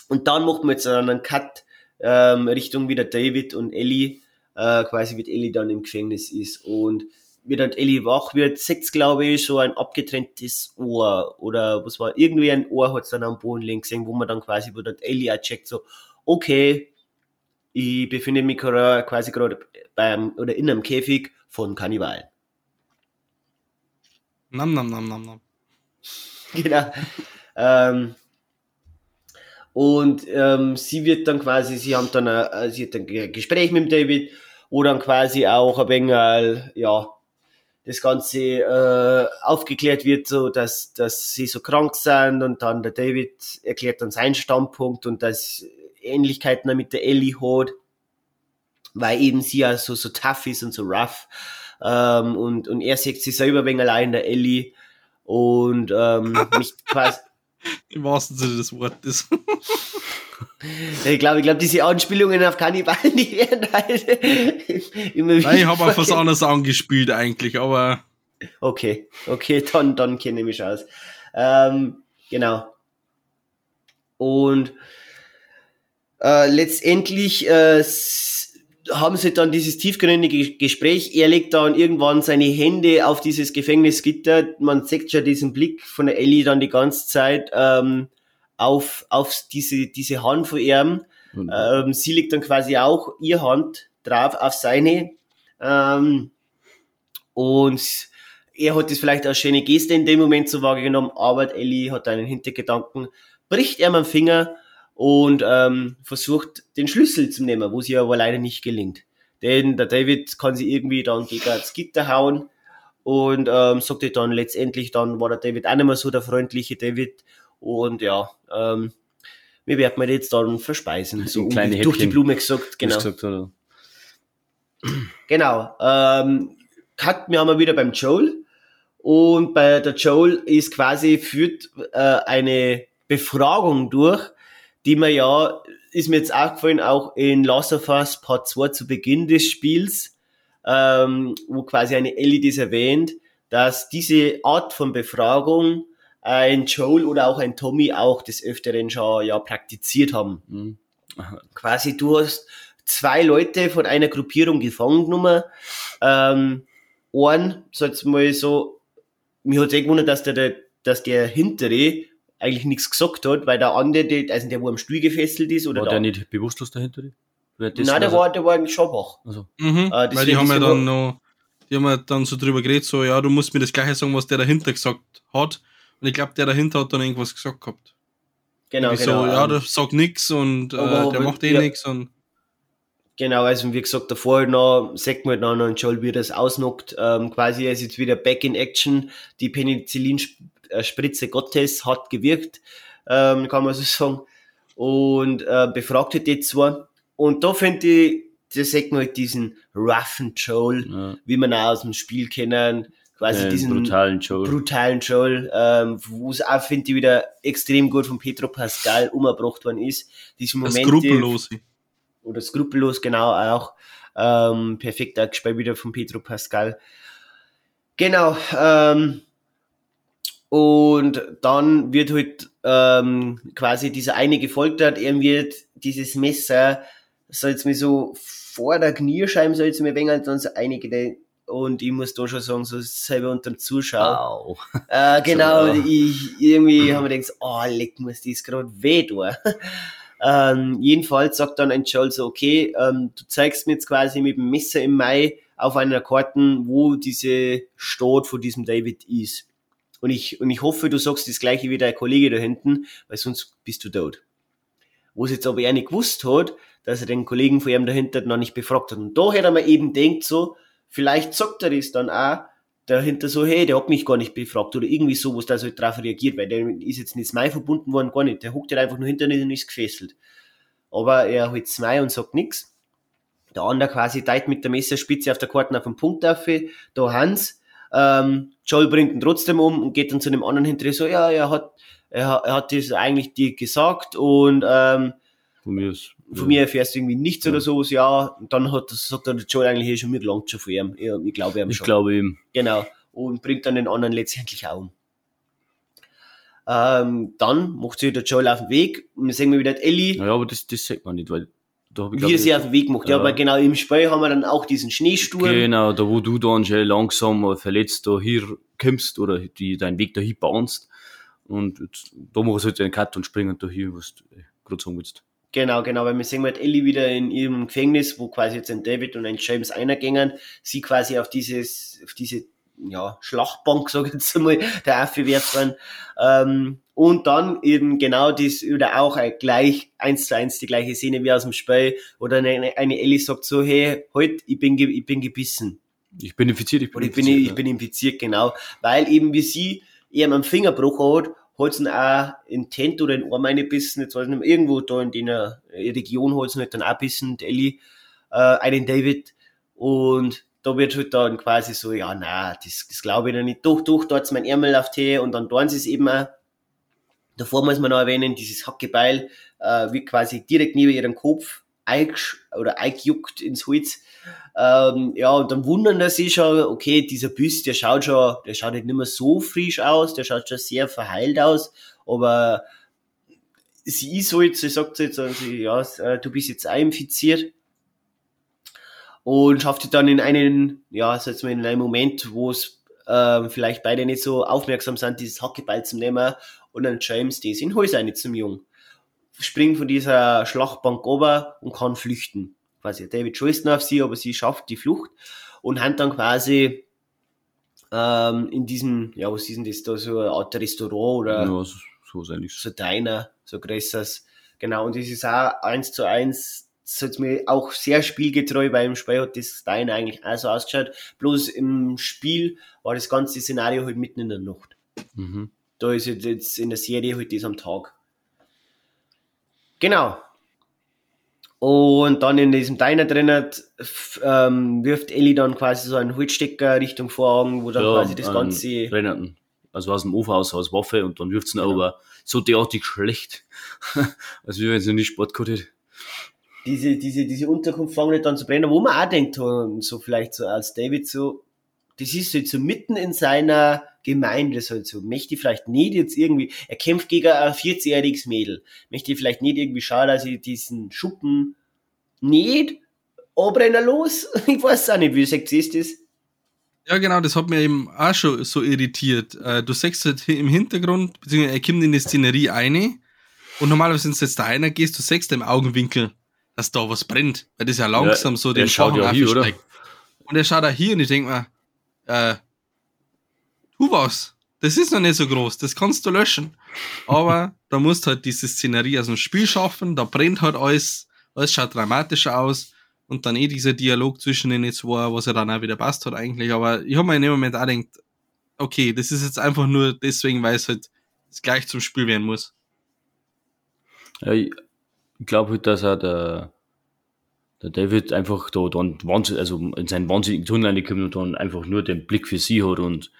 Und dann macht man jetzt einen Cut ähm, Richtung wieder David und Ellie, äh, quasi wie Ellie dann im Gefängnis ist. Und wie dann Ellie wach wird, sieht's glaube ich so ein abgetrenntes Ohr oder was war, irgendwie ein Ohr hat's dann am Boden liegen gesehen, wo man dann quasi, wo dann Ellie auch checkt, so, okay, ich befinde mich gerade- quasi gerade beim, oder in einem Käfig von Kannibalen. Nam, nam, nam, nam, nam. genau. ähm, und ähm, sie wird dann quasi, sie haben dann, ein, sie hat ein Ge- Gespräch mit David, wo dann quasi auch ein wenig, äh, ja, das Ganze äh, aufgeklärt wird, so dass, dass sie so krank sind und dann der David erklärt dann seinen Standpunkt und dass Ähnlichkeiten mit der Ellie hat, weil eben sie ja so, so tough ist und so rough. Ähm, und, und er sieht sich selber wenig allein, der Ellie, und ähm, mich quasi, Im wahrsten Sinne des Wortes. ich glaube, ich glaube, diese Anspielungen auf Kannibalen, die werden halt immer wieder. Nein, ich habe auf was anderes angespielt eigentlich, aber Okay, okay, dann, dann kenne ich mich aus. Ähm, genau. Und äh, letztendlich äh, haben sie dann dieses tiefgründige Gespräch. Er legt dann irgendwann seine Hände auf dieses Gefängnisgitter. Man sieht schon diesen Blick von der Ellie dann die ganze Zeit ähm, auf, auf diese, diese Hand von ihm. Und, Ähm, sie legt dann quasi auch ihr Hand drauf auf seine. Ähm, und er hat das vielleicht als schöne Geste in dem Moment so wahrgenommen, aber Ellie hat einen Hintergedanken, bricht ihm am Finger und ähm, versucht den Schlüssel zu nehmen, wo sie aber leider nicht gelingt. Denn der David kann sie irgendwie dann gegen das Gitter hauen und ähm, sagt ihr dann letztendlich, dann war der David auch nicht mehr so der freundliche David und ja, ähm, wir werden wir jetzt dann verspeisen, so Kleine um- durch die. Blume gesagt, genau. genau. gesagt? Genau. Ähm, Cut, wir haben wir wieder beim Joel. Und bei der Joel ist quasi, führt äh, eine Befragung durch, die man ja, ist mir jetzt aufgefallen, auch in Last of Us Part 2 zu Beginn des Spiels, ähm, wo quasi eine Ellie das erwähnt, dass diese Art von Befragung ein Joel oder auch ein Tommy auch des Öfteren schon ja praktiziert haben Mhm. quasi du hast zwei Leute von einer Gruppierung gefangen genommen. Ähm, einen, so jetzt mal so, mir hat eh gewundert, dass der, der, dass der hintere eigentlich nichts gesagt hat, weil der andere, der, also der, wo am Stuhl gefesselt ist, oder War der, der nicht bewusstlos dahinter? Nein, der also- war, der war eigentlich schon wach. Also, Mhm, Äh, weil deswegen die haben ja dann noch, die haben ja dann so drüber geredet, so, ja, du musst mir das gleiche sagen, was der dahinter gesagt hat. Und ich glaube, der dahinter hat dann irgendwas gesagt gehabt. Genau, Irgendwie genau. so, ja, der sagt nix und äh, Aber- der macht eh ja. nix und Genau, also wie gesagt, davor noch, sagt man dann noch Joel, wie er das ausnockt. Ähm, quasi, er ist jetzt wieder back in action. Die Penicillin-Spritze Gottes hat gewirkt, ähm, kann man so sagen. Und äh, befragt hat die zwei. Und da finde ich, da sieht man halt diesen roughen Joel, ja, wie man auch aus dem Spiel kennen. Quasi den diesen brutalen Joe. brutalen Joel, ähm, wo es auch, finde ich, wieder extrem gut von Pedro Pascal umgebracht worden ist. Diese das Momente, Skrupellose. oder skrupellos, genau auch. Ähm, perfekt auch gespielt wieder von Pedro Pascal. Genau. Ähm, und dann wird halt ähm, quasi dieser eine gefolgt hat, er wird dieses Messer, soll jetzt mir so vor der Knierscheibe, soll jetzt mir wenger, dann so einige, und ich muss da schon sagen, so selber unter dem Zuschauer. Au. Äh, genau, So, ich irgendwie habe mir gedacht, oh, leck, muss das gerade weh tun. ähm, jedenfalls sagt dann ein Joel so, okay, ähm, du zeigst mir jetzt quasi mit dem Messer im Mai auf einer Karten, wo diese Stadt von diesem David ist. Und ich, und ich hoffe, du sagst das gleiche wie dein Kollege da hinten, weil sonst bist du tot. Wo es jetzt aber er nicht gewusst hat, dass er den Kollegen von ihm dahinter noch nicht befragt hat. Und da hätte er mir eben denkt so, vielleicht sagt er das dann auch, dahinter so, hey, der hat mich gar nicht befragt oder irgendwie so, wo da so drauf reagiert, weil der ist jetzt nicht Mai verbunden worden, gar nicht. Der huckt halt einfach nur hinter und ist gefesselt. Aber er holt Mai und sagt nix. Der andere quasi teilt mit der Messerspitze auf der Karten auf den Punkt auf, da Hans. Ähm, Joel bringt ihn trotzdem um und geht dann zu dem anderen hinterher so, ja, er hat, er, hat- er hat das eigentlich dir gesagt und ähm, Von mir ist. von mir erfährst du irgendwie nichts oder sowas, ja. Und dann hat, sagt der Joel eigentlich, hey, schon mir gelangt schon von ihm. Ja, ich glaube ihm Ich schon. glaube ihm. Genau. Und bringt dann den anderen letztendlich auch um. Ähm, dann macht sich der Joel auf den Weg und dann sehen wir wieder Ellie, Naja, aber das, das sagt man nicht, weil da ich wie er sie auf den Weg macht. Ja, Ja. aber genau im Spiel haben wir dann auch diesen Schneesturm. Genau, da wo du dann schon langsam verletzt da hier kommst oder die, deinen Weg dahin bahnst. Und jetzt, da machst du halt den Cut und springen da hier, was du äh, gerade sagen willst. Genau, genau, weil wir sehen halt Ellie wieder in ihrem Gefängnis, wo quasi jetzt ein David und ein James einergängen, sie quasi auf dieses, auf diese, ja, Schlachtbank, sag ich jetzt einmal, der aufgewerft werden. Ähm, und dann eben genau das wieder auch gleich eins zu eins die gleiche Szene wie aus dem Spiel, oder eine, eine Ellie sagt so, hey, halt, ich bin, ich bin gebissen. Ich bin infiziert, ich bin Oder ich bin, infiziert. ich bin infiziert, genau. Weil eben wie sie eben am Fingerbruch hat, hat sie auch in Tent oder in Arm eingebissen, jetzt weiß ich nicht mehr, irgendwo da in der Region hat sie halt dann auch bissen, die Ellie, äh, einen David. Und da wird halt dann quasi so, ja, na, das, das glaube ich noch nicht. Doch, doch, da hat's mein Ärmel auf die und dann tun sie es eben auch. Davor muss man noch erwähnen, dieses Hackebeil äh, wird quasi direkt neben ihrem Kopf oder eingejuckt ins Holz. Ähm, ja, und dann wundern sie sich schon, okay, dieser Biss, der schaut schon, der schaut nicht mehr so frisch aus, der schaut schon sehr verheilt aus, aber sie ist halt, sie sagt jetzt, also, ja, äh, du bist jetzt auch infiziert. Und schafft sie dann in einen, ja, sag jetzt mal in einem Moment, wo es äh, vielleicht beide nicht so aufmerksam sind, dieses Hackebeil zu nehmen und dann James, die in Häuser nicht zum Jung. Springt von dieser Schlachtbank runter und kann flüchten. Quasi David schießt noch auf sie, aber sie schafft die Flucht und hat dann quasi ähm, in diesem, ja, was ist denn das da, so eine Art Restaurant oder Ja, so, so ist eigentlich. so Diner, so größeres. Genau, und das ist auch eins zu eins, das hat mir auch sehr spielgetreu, weil im Spiel hat das Diner eigentlich auch so ausgeschaut. Bloß im Spiel war das ganze Szenario halt mitten in der Nacht. Mhm. Da ist jetzt- jetzt in der Serie halt das am Tag. Genau. Und dann in diesem Diner drinnen f- ähm, wirft Ellie dann quasi so einen Holzstecker Richtung Vorhang, wo dann quasi das Ganze. Brennenden. Also aus dem Ofen aus, aus Waffe und dann wirft es ihn aber so derartig schlecht. also wie wenn sie nicht Sport gehabt hätte. diese, diese, diese Unterkunft fangen nicht an zu brennen, wo man auch denkt, so vielleicht so als David so, das ist halt so mitten in seiner Gemeinde, so, so möchte ich vielleicht nicht jetzt irgendwie, er kämpft gegen ein 40-jähriges Mädel, möchte ich vielleicht nicht irgendwie schauen, dass ich diesen Schuppen nicht anbrennen los? Ich weiß auch nicht, wie ihr das? Ja, genau, das hat mir eben auch schon so irritiert. Äh, Du siehst halt im Hintergrund, beziehungsweise er kommt in die Szenerie eine und normalerweise, wenn du jetzt da einer gehst, du siehst im Augenwinkel dass da was brennt. Weil das ja langsam Ja, so den schaut Vorhang ja hier. Und er schaut auch hier und ich denke mir, äh, tu was. Das ist noch nicht so groß, das kannst du löschen. Aber da musst halt diese Szenerie aus dem Spiel schaffen, da brennt halt alles, alles schaut dramatischer aus. Und dann eh dieser Dialog zwischen den zwei, was ja dann auch wieder passt hat eigentlich. Aber ich habe mir in dem Moment auch gedacht, okay, das ist jetzt einfach nur deswegen, weil es halt gleich zum Spiel werden muss. Ja, ich glaube halt, dass er der, der David einfach da dann wahnsinn, also in seinen wahnsinnigen Tunnel reinkommt und dann einfach nur den Blick für sie hat und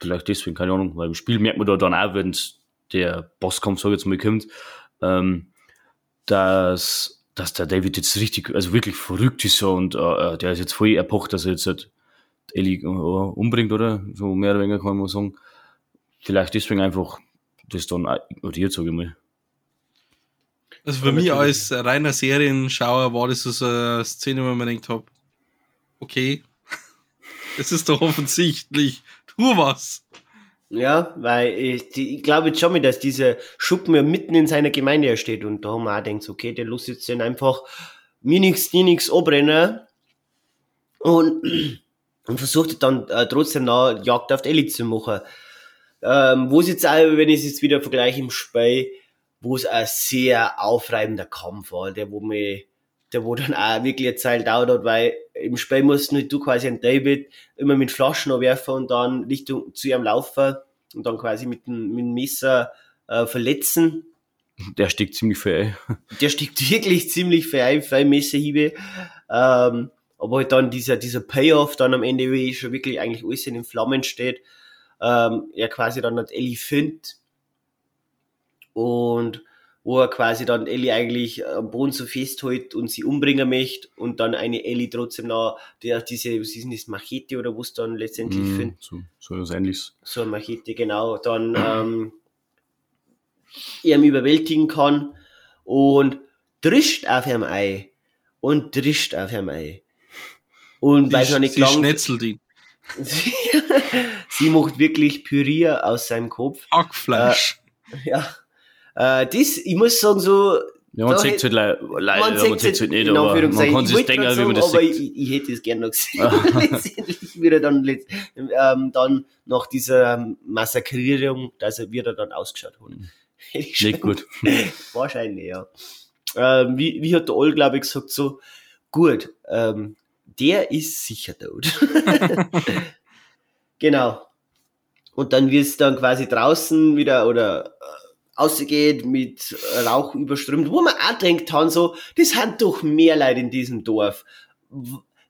vielleicht deswegen, keine Ahnung, weil im Spiel merkt man da dann auch, wenn der Bosskampf, sag ich jetzt mal, kommt, ähm, dass, dass der David jetzt richtig, also wirklich verrückt ist und äh, der ist jetzt voll erpocht, dass er jetzt halt Ellie äh, umbringt, oder? So mehr oder weniger kann man sagen. Vielleicht deswegen einfach das dann ignoriert, sag ich mal. Also für mich als reiner Serienschauer war das so eine Szene, wo man denkt hab, okay, das ist doch offensichtlich, tu was. Ja, weil ich, ich glaube jetzt schon mal, dass dieser Schuppen ja mitten in seiner Gemeinde steht und da haben wir auch gedacht, okay, der lässt jetzt den einfach mir nix, dir nix abbrennen und, und versucht dann äh, trotzdem noch Jagd auf die Elite zu machen. Ähm, wo es jetzt auch, wenn ich es jetzt wieder vergleiche im Spiel, wo es ein sehr aufreibender Kampf war, der wo mir, der wo dann auch wirklich eine Zeit dauert hat, weil im Spiel musst nicht du quasi einen David immer mit Flaschen werfen und dann Richtung zu ihm laufen und dann quasi mit dem, mit dem Messer äh, verletzen. Der steckt ziemlich viel ein. Der steckt wirklich ziemlich viel ein, viel Messerhiebe. Ähm, aber halt dann dieser, dieser Payoff dann am Ende, wie schon wirklich eigentlich alles in den Flammen steht, ähm, er quasi dann hat Ellie findet und wo er quasi dann Ellie eigentlich am Boden so festhält und sie umbringen möchte und dann eine Ellie trotzdem noch, der diese, was ist denn das, Machete oder was dann letztendlich Mm, findet, so, so was ähnliches. so eine Machete, genau, dann ähm, ihm überwältigen kann und drischt auf ihm ein und drischt auf ihm ein. Und weiß noch nicht sie lang, schnetzelt ihn. sie macht wirklich Pürier aus seinem Kopf. Hackfleisch. Ja. Äh, das, ich muss sagen, so, Ja, man sieht es halt le- leider, man, sieht's sieht's halt nicht, in aber man kann Ich sich denken, wie man das sagen, aber sieht. ich, ich hätte es gerne noch gesehen. Letztendlich wird er dann ähm, dann nach dieser ähm, Massakrierung, dass er wieder dann ausgeschaut hat. Ich Nicht gut. Wahrscheinlich, ja. Ähm, wie, wie hat der All, glaube ich, gesagt, so, gut, ähm, der ist sicher tot. genau. Und dann wird es dann quasi draußen wieder oder äh, ausgeht mit Rauch überströmt, wo man auch denkt, dann so, das sind doch mehr Leute in diesem Dorf.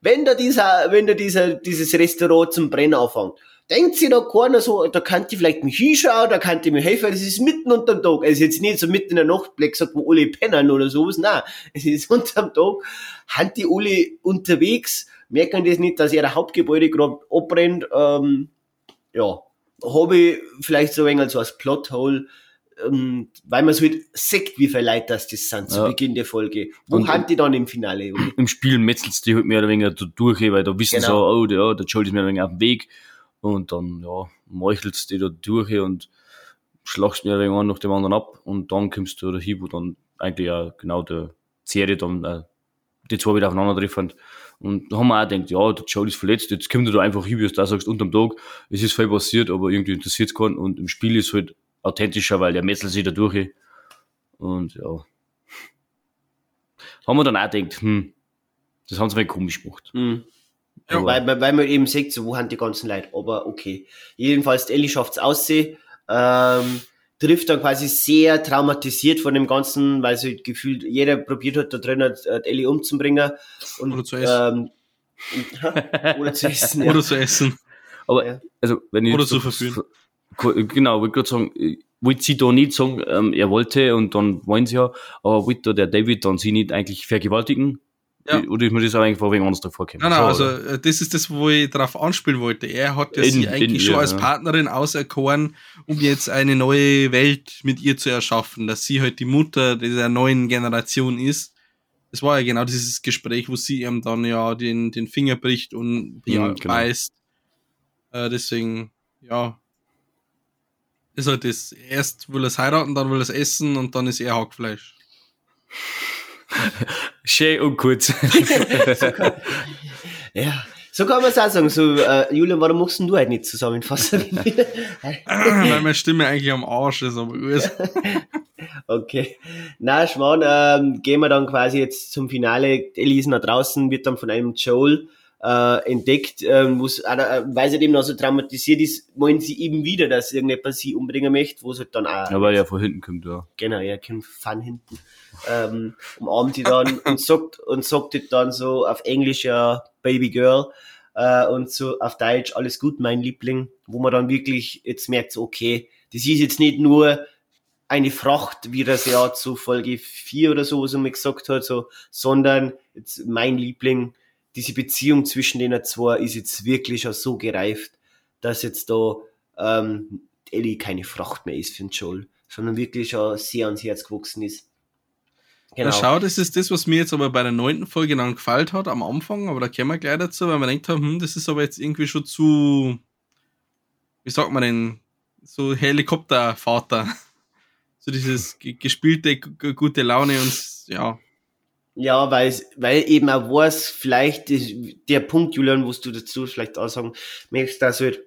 Wenn da dieser, wenn da dieser, dieses Restaurant zum Brennen anfängt, denkt sich da keiner so, da kann die vielleicht mich hinschauen, da kann die mir helfen, das ist mitten unterm Tag. Es ist jetzt nicht so mitten in der Nacht, Black sagt, wo alle pennen oder sowas, nein. Es ist unterm Tag, haben die alle unterwegs, merken das nicht, dass ihr Hauptgebäude gerade abbrennt, ähm, ja, habe ich vielleicht so ein wenig als Plothole, ähm, weil man so halt sieht, wie viele Leute das, das sind zu Ja. Beginn der Folge. Wo Und- haben die dann im Finale? Im Spiel metzelst die halt mehr oder weniger durch, weil da wissen Genau. sie, oh, der, der Joel ist mehr oder weniger auf dem Weg. Und dann, ja, meuchelst die da durch und schlagst mehr oder weniger einen nach dem anderen ab. Und dann kommst du da hin, wo dann eigentlich ja genau der Serie dann, äh, die zwei wieder aufeinander treffen. Und da haben wir auch gedacht, ja, der Joel ist verletzt, jetzt kommt er da einfach hin, wie du da sagst, unterm Tag. Es ist viel passiert, aber irgendwie interessiert es keinen. Und im Spiel ist halt authentischer, weil der metzelt sich da durch. Und ja. Haben wir dann auch gedacht, hm, das haben sie mir komisch gemacht. Mhm. Aber- weil, weil, weil man eben sieht, so, wo haben die ganzen Leute. Aber okay. Jedenfalls, Ellie schafft's aussehen. Ähm, trifft dann quasi sehr traumatisiert von dem Ganzen, weil sie gefühlt, jeder probiert hat, da drinnen äh, die Ellie umzubringen. Und, Oder zu essen. Ähm, oder zu essen. Ja. Oder zu essen. Aber, Ja. also, wenn ich Oder zu so- verführen. So- Genau, ich gerade sagen, ich wollte sie da nicht sagen, ähm, er wollte und dann wollen sie ja, aber wollte da der David dann sie nicht eigentlich vergewaltigen? Ja. Oder ist mir das auch eigentlich vor wegen anders davor gekommen? Nein, nein, also Schade. äh, das ist das, wo ich darauf anspielen wollte. Er hat ja In- sie in eigentlich ihr, schon als ja. Partnerin auserkoren, um jetzt eine neue Welt mit ihr zu erschaffen, dass sie halt die Mutter dieser neuen Generation ist. Das war ja genau dieses Gespräch, wo sie ihm dann ja den, den Finger bricht und ja, Mhm, genau. beißt. Äh, deswegen, ja. Ist halt das. Erst will er es heiraten, dann will er es essen und dann ist er Hackfleisch. Schön und kurz. ja, so kann man es auch sagen. So, äh, Julian, warum machst du halt nicht zusammenfassen? Weil meine Stimme eigentlich am Arsch ist, aber gut. okay. Na, Schwan, ähm, gehen wir dann quasi jetzt zum Finale. Elise nach draußen wird dann von einem Joel äh, entdeckt, ähm, wo's, äh, weil sie eben noch so traumatisiert ist, wollen sie eben wieder, dass irgendjemand sie umbringen möchte, wo sie halt dann auch... Ja, weil er von hinten kommt, ja. Genau, er kommt von hinten. Ähm, umarmt die dann und sagt, und sagt halt dann so auf Englisch ja Baby Girl äh, und so auf Deutsch alles gut, mein Liebling, wo man dann wirklich jetzt merkt, so, okay, das ist jetzt nicht nur eine Fracht, wie das ja zu Folge 4 oder so, was er mir gesagt hat, so, sondern jetzt mein Liebling, diese Beziehung zwischen den zwei ist jetzt wirklich schon so gereift, dass jetzt da ähm, Ellie keine Fracht mehr ist für den Joel, sondern wirklich schon sehr ans Herz gewachsen ist. Genau. schau, das ist das, was mir jetzt aber bei der neunten Folge dann gefallen hat am Anfang, aber da kommen wir gleich dazu, weil man denkt, hm, das ist aber jetzt irgendwie schon zu, wie sagt man denn, so Helikoptervater. So dieses gespielte, gute Laune und ja, ja, weil, weil eben auch weiß, vielleicht der Punkt, Julian, wo du dazu vielleicht auch sagen möchtest, dass halt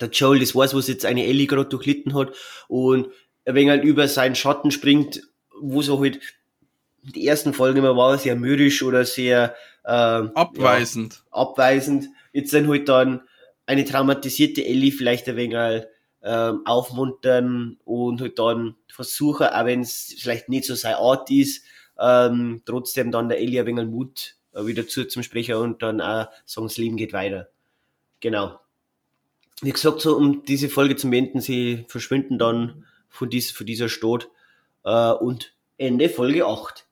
der Joel das weiß, was jetzt eine Ellie gerade durchlitten hat und ein wenig halt über seinen Schatten springt, wo so halt die ersten Folgen immer war, sehr mürrisch oder sehr äh, abweisend. Ja, abweisend. Jetzt dann halt dann eine traumatisierte Ellie vielleicht ein wenig halt, ähm, aufmuntern und halt dann versuchen, auch wenn es vielleicht nicht so seine Art ist, ähm, trotzdem dann der Elia Wengel Mut äh, wieder zu zum Sprecher und dann auch sagen, das Leben geht weiter. Genau. Wie gesagt, so um diese Folge zu beenden, sie verschwinden dann von, dies, von dieser Stadt äh, und Ende Folge 8.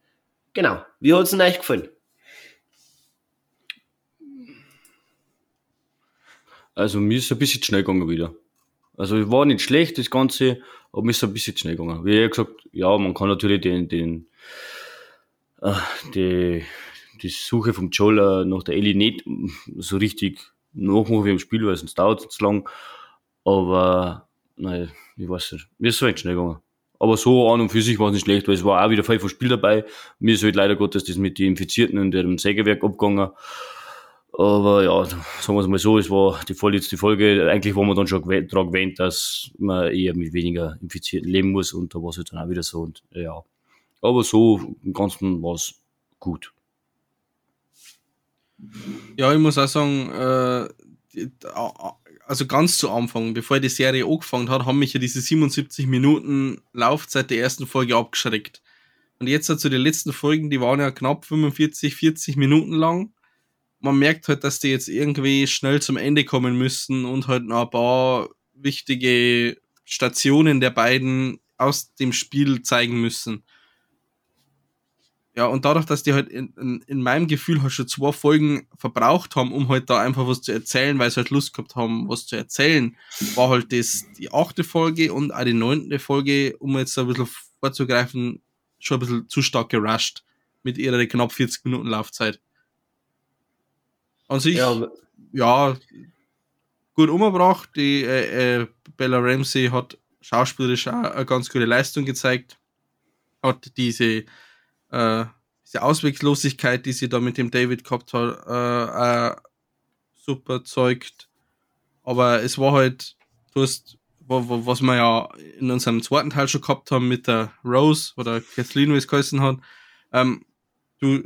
Genau. Wie hat es euch gefallen? Also mir ist ein bisschen schnell gegangen wieder. Also war nicht schlecht, das Ganze, aber mir ist ein bisschen schnell gegangen. Wie gesagt, ja, man kann natürlich den, den äh, die, die Suche vom Joel nach der Ellie nicht so richtig nachmachen wie im Spiel, weil sonst dauert es lang. Aber, nein, ich weiß nicht. Mir ist so ein schnell gegangen. Aber so an und für sich war es nicht schlecht, weil es war auch wieder viel von Spiel dabei. Mir ist halt leider Gottes das mit den Infizierten und dem Sägewerk abgegangen. Aber ja, sagen wir es mal so, es war die vorletzte Folge. Eigentlich war man dann schon daran gewöhnt, dass man eher mit weniger Infizierten leben muss und da war es halt dann auch wieder so. Und ja, aber so im Ganzen war es gut. Ja, ich muss auch sagen, äh, also ganz zu Anfang, bevor die Serie angefangen hat, haben mich ja diese 77 Minuten Laufzeit der ersten Folge abgeschreckt. Und jetzt zu den letzten Folgen, die waren ja knapp 45, 40 Minuten lang. Man merkt halt, dass die jetzt irgendwie schnell zum Ende kommen müssen und halt noch ein paar wichtige Stationen der beiden aus dem Spiel zeigen müssen. Ja, und dadurch, dass die halt in, in, in meinem Gefühl halt schon zwei Folgen verbraucht haben, um halt da einfach was zu erzählen, weil sie halt Lust gehabt haben, was zu erzählen, war halt das die achte Folge und auch die neunte Folge, um jetzt ein bisschen vorzugreifen, schon ein bisschen zu stark gerusht mit ihrer knapp 40 Minuten Laufzeit. An sich, ja, ja gut umgebracht. Die äh, äh, Bella Ramsey hat schauspielerisch auch eine ganz gute Leistung gezeigt. Hat diese äh, diese Ausweglosigkeit, die sie da mit dem David hat, äh, äh, super zeugt. Aber es war halt, du hast, was wir ja in unserem zweiten Teil schon gehabt haben mit der Rose oder Kathleen, wie es geheißen hat, ähm, du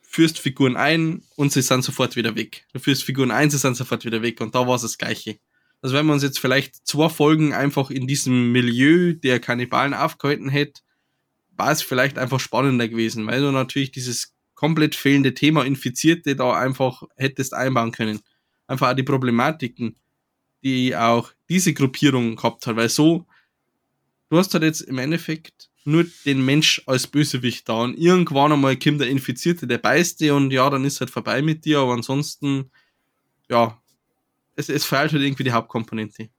führst Figuren ein und sie sind sofort wieder weg. Du führst Figuren ein, sie sind sofort wieder weg und da war es das Gleiche. Also wenn man uns jetzt vielleicht zwei Folgen einfach in diesem Milieu der Kannibalen aufgehalten hätte, war es vielleicht einfach spannender gewesen, weil du natürlich dieses komplett fehlende Thema Infizierte da einfach hättest einbauen können. Einfach auch die Problematiken, die auch diese Gruppierung gehabt hat, weil so, du hast halt jetzt im Endeffekt nur den Mensch als Bösewicht da und irgendwann einmal kommt der Infizierte, der beißt dir und ja, dann ist halt vorbei mit dir, aber ansonsten, ja, es, es fehlt halt irgendwie die Hauptkomponente.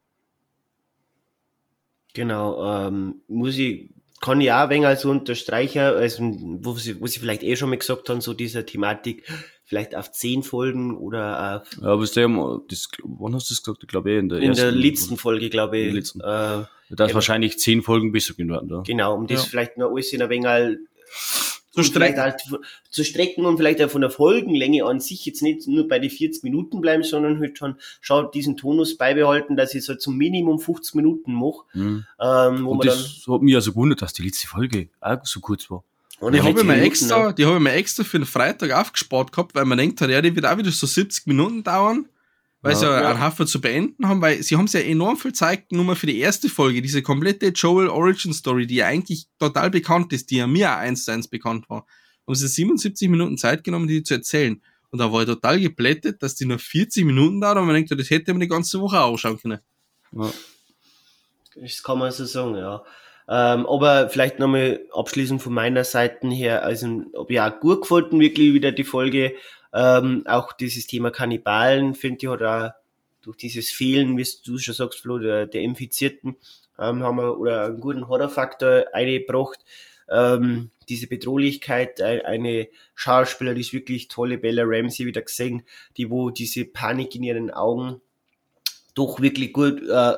Genau, ähm, muss ich kann ich auch ein wenig als Unterstreicher, also, wo sie, wo sie vielleicht eh schon mal gesagt haben, so dieser Thematik, vielleicht auf zehn Folgen oder auf. Ja, aber der, das, wann hast du das gesagt? Ich glaube eh in der in ersten. In der letzten Folge, glaube ich. Letzten. Äh, da ist wahrscheinlich zehn Folgen besser geworden, da. Genau, um das ja. vielleicht noch alles in ein wenig zu strecken. Halt zu strecken und vielleicht auch von der Folgenlänge an sich jetzt nicht nur bei die 40 Minuten bleiben, sondern halt schon schaut diesen Tonus beibehalten, dass ich so zum Minimum 50 Minuten mache. Mhm. Ähm, und man das hat mich also gewundert, dass die letzte Folge auch so kurz war. Und die habe ich, mir extra, ne? die hab ich mir extra für den Freitag aufgespart gehabt, weil man denkt, ja, die wird auch wieder so 70 Minuten dauern, weil ja, sie ja, ja einen Haufen zu beenden haben, weil sie haben es ja enorm viel Zeit nur für die erste Folge, diese komplette Joel Origin Story, die ja eigentlich total bekannt ist, die ja mir auch eins zu eins bekannt war. Haben sie 77 Minuten Zeit genommen, die zu erzählen. Und da war ich total geplättet, dass die nur 40 Minuten dauert und man denkt, das hätte man die ganze Woche auch ausschauen können. Ja. Das kann man so sagen, ja. Ähm, aber vielleicht nochmal abschließend von meiner Seite her, also ob ich auch gut gefunden, wirklich wieder die Folge. Ähm, auch dieses Thema Kannibalen, finde ich, auch durch dieses Fehlen, wie du schon sagst, Flo, der, der Infizierten, ähm, haben wir oder einen guten Horrorfaktor eingebracht. Ähm, diese Bedrohlichkeit, eine Schauspieler, die ist wirklich tolle Bella Ramsey wieder gesehen, die wo diese Panik in ihren Augen doch wirklich gut äh,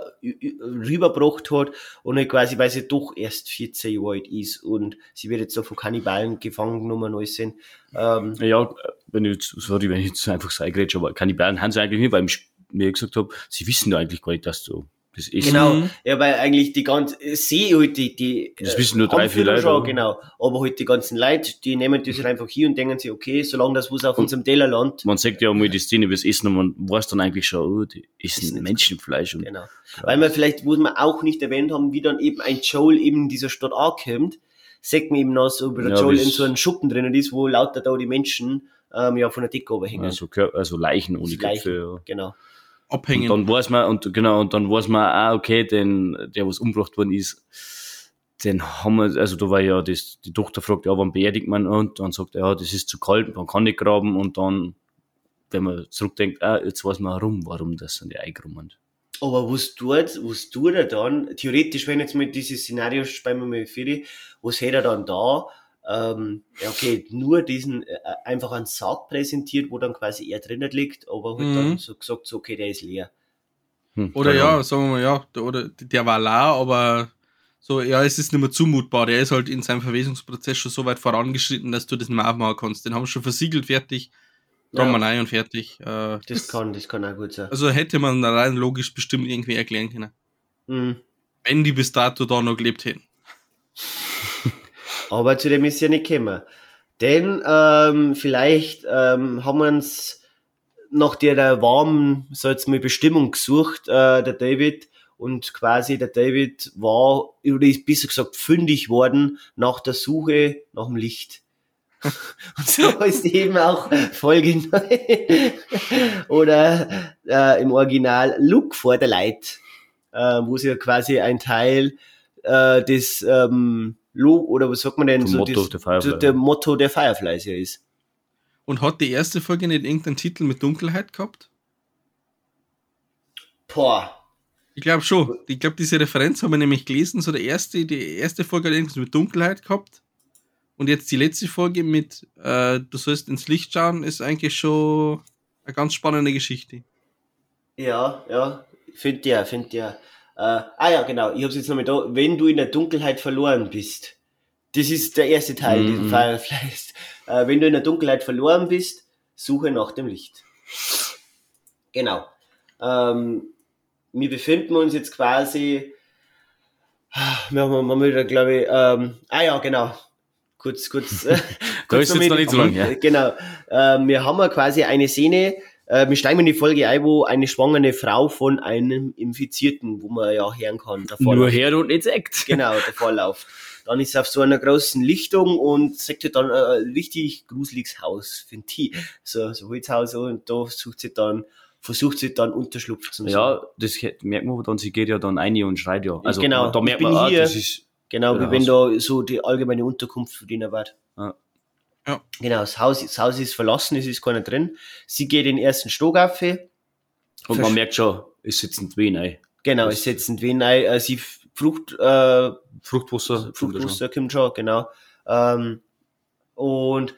rübergebracht hat und halt quasi, weil sie doch erst 14 Jahre alt ist und sie wird jetzt so von Kannibalen gefangen genommen alles sind. Ähm, ja, wenn ich jetzt, sorry, wenn ich jetzt einfach eingrätsche, aber Kannibalen haben sie eigentlich nicht, weil ich mir gesagt habe, sie wissen eigentlich gar nicht, dass du das ist genau, mhm. ja, weil eigentlich die ganze, sehe halt die, die, das wissen nur drei, vier Leute. Schon, genau. Aber halt die ganzen Leute, die nehmen das halt einfach hier und denken sich, okay, solange das was auf und unserem Teller landet. Man sagt ja auch mal die Szene über das Essen und man weiß dann eigentlich schon, oh, die essen Menschenfleisch. Und, genau. Ja. Weil man vielleicht, wo wir auch nicht erwähnt haben, wie dann eben ein Joel eben in dieser Stadt ankommt, sagt man eben noch so, über der ja, Joel in so einem Schuppen drinnen ist, wo lauter da die Menschen, ähm, ja, von der Decke oberhängen. Also, also Leichen ohne Köpfe. Ja. Genau abhängen. Und dann weiß man, und genau, und dann weiß man, ah, okay, den, der, was umgebracht worden ist, den haben wir, also da war ja das, die Tochter fragt, ja, wann beerdigt man? Und dann sagt er, ja, das ist zu kalt, man kann nicht graben, und dann, wenn man zurückdenkt, ah, jetzt weiß man warum, warum das sind die eingerummen. Aber was tut, was tut er dann? Theoretisch, wenn jetzt mit dieses Szenario spielen wir mal für was hätte er dann da? Ähm, ja, okay, nur diesen äh, einfach einen Sarg präsentiert, wo dann quasi er drinnen liegt, aber halt mhm. dann so gesagt, so, okay, der ist leer. Hm, oder ja, sagen wir mal, ja, der, oder der war leer, aber so, ja, es ist nicht mehr zumutbar. Der ist halt in seinem Verwesungsprozess schon so weit vorangeschritten, dass du das nicht mehr aufmachen kannst. Den haben wir schon versiegelt, fertig, dran ja. rein und fertig. Äh, das, das, kann, das kann auch gut sein. Also hätte man rein logisch bestimmt irgendwie erklären können. Mhm. Wenn die bis dato da noch gelebt hätten. Aber zu dem ist ja nicht gekommen. Denn ähm, vielleicht ähm, haben wir uns nach der warmen, so jetzt mal Bestimmung gesucht, äh, der David, und quasi der David war, oder ist besser gesagt fündig worden nach der Suche nach dem Licht. Und so ist eben auch Folge 9 oder äh, im Original Look for the Light, äh, wo sie ja quasi ein Teil äh, des ähm, Logo, oder was sagt man denn, so Motto, das, der Firefly. der Motto der Fireflies ja ist. Und hat die erste Folge nicht irgendeinen Titel mit Dunkelheit gehabt? Boah. Ich glaube schon. Ich glaube, diese Referenz haben wir nämlich gelesen. So der erste, die erste Folge hat irgendwas mit Dunkelheit gehabt. Und jetzt die letzte Folge mit äh, Du sollst ins Licht schauen, ist eigentlich schon eine ganz spannende Geschichte. Ja, ja. Finde ja, finde ja. Äh, ah ja, genau, ich hab's jetzt nochmal da. Wenn du in der Dunkelheit verloren bist. Das ist der erste Teil, mhm. Fireflies. Äh, wenn du in der Dunkelheit verloren bist, suche nach dem Licht. Genau. Ähm, wir befinden uns jetzt quasi, wir haben mal wieder, glaube ich, ähm, ah ja, genau. Kurz, kurz. Äh, kurz da ist jetzt noch nicht so lang, ja. Genau. Ähm, wir haben quasi eine Szene, äh, wir steigen in die Folge ein, wo eine schwangere Frau von einem Infizierten, wo man ja hören kann. Nur her und nicht sagt. Genau, der Vorlauf. Dann ist sie auf so einer großen Lichtung und sagt dann äh, ein richtig gruseliges Haus, finde ich. So, so Holzhaus und da sucht sie dann versucht sie dann Unterschlupf zu suchen. Ja, das merkt man dann, sie geht ja dann ein und schreit ja. Also genau, da merkt man, ah, das ist Genau, wie wenn da so die allgemeine Unterkunft verdienen wird. Ja. Ja. Genau, das Haus, das Haus ist verlassen, es ist keiner drin. Sie geht in den ersten Stock auf. Und man merkt schon, es sitzen Wehen ein. Genau, es sitzen Wehen ein. Äh, sie Frucht, äh, Fruchtwasser. Fruchtwasser kommt schon, genau. Ähm, und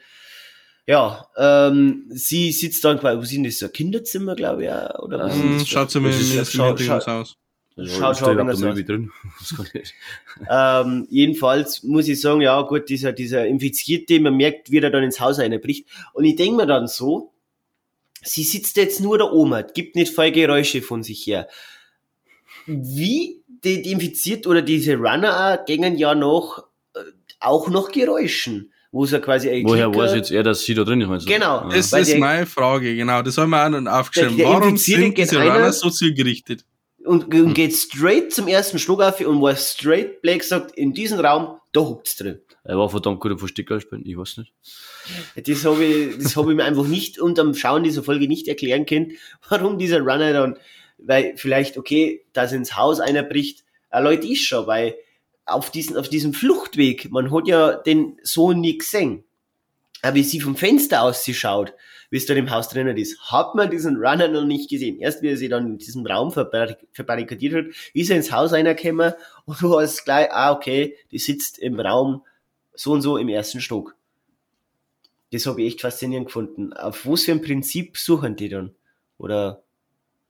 ja, ähm, sie sitzt dann quasi, wo sind das, so ein Kinderzimmer, glaube ich, oder was ähm, Schaut zumindest scha scha aus. Schaut schon anders aus. drin. Ähm, jedenfalls muss ich sagen, ja gut, dieser, dieser Infizierte, man merkt, wie er dann ins Haus einbricht. Und ich denke mir dann so, sie sitzt jetzt nur da oben, gibt nicht voll Geräusche von sich her. Wie die, die infiziert oder diese Runner gängen ja noch äh, auch noch Geräuschen, wo sie quasi ein Woher Klicker- weiß jetzt er, dass sie da drin ist? Genau. Das ist meine Frage, genau. Das haben wir auch noch aufgeschrieben. Der- der Warum sind diese Runner so zielgerichtet? Und, und geht straight zum ersten Schluck auf und war straight Black sagt, in diesem Raum, da hockt's drin. Er war verdammt gut im Verstecker spielen, ich weiß nicht. Das habe ich, das habe ich mir einfach nicht unterm Schauen dieser Folge nicht erklären können, warum dieser Runner dann, weil vielleicht, okay, dass ins Haus einer bricht, äh, Leute ist schon, weil auf diesen, auf diesem Fluchtweg, man hat ja den Sohn nie gesehen. Aber wie sie vom Fenster aus sie schaut, wie es da im Haus drinnen ist, hat man diesen Runner noch nicht gesehen. Erst wie er sie dann in diesem Raum verbarrik- verbarrikadiert hat, ist er ins Haus reingekommen und du hast gleich, ah, okay, die sitzt im Raum so und so im ersten Stock. Das habe ich echt faszinierend gefunden. Auf was für ein Prinzip suchen die dann? Oder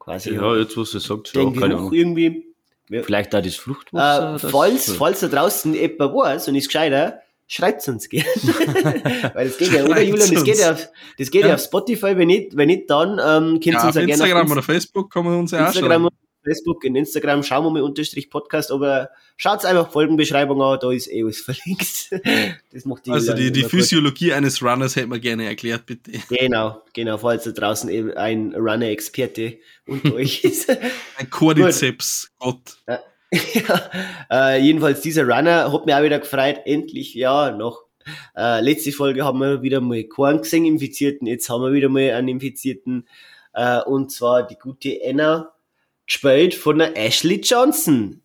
quasi Ja, jetzt, was du sagst, ja, den keine Geruch irgendwie. Vielleicht da das Fluchtwasser. Äh, falls, falls da draußen jemand weiß und ist gescheiter, schreibt's uns gerne. Weil das geht ja, oder Julian, das geht ja auf, das geht ja. Ja. auf Spotify, wenn nicht, wenn nicht dann, ähm, könnt ihr Ja, uns auf ja gerne Instagram oder Facebook kann man uns ja auch Instagram schauen. und Facebook, in Instagram schauen wir mal unterstrich Podcast, aber schaut's einfach Folgenbeschreibung an, da ist eh alles verlinkt. Das macht die Also die, die immer gut. Physiologie eines Runners hätte man gerne erklärt, bitte. Genau, genau, falls da draußen eben ein Runner-Experte unter euch ist. Ein Cordyceps, Gott. Ja, äh, jedenfalls dieser Runner hat mich auch wieder gefreut, endlich, ja, noch. Äh, letzte Folge haben wir wieder mal keinen gesehen, Infizierten, jetzt haben wir wieder mal einen Infizierten, äh, und zwar die gute Anna, gespielt von der Ashley Johnson.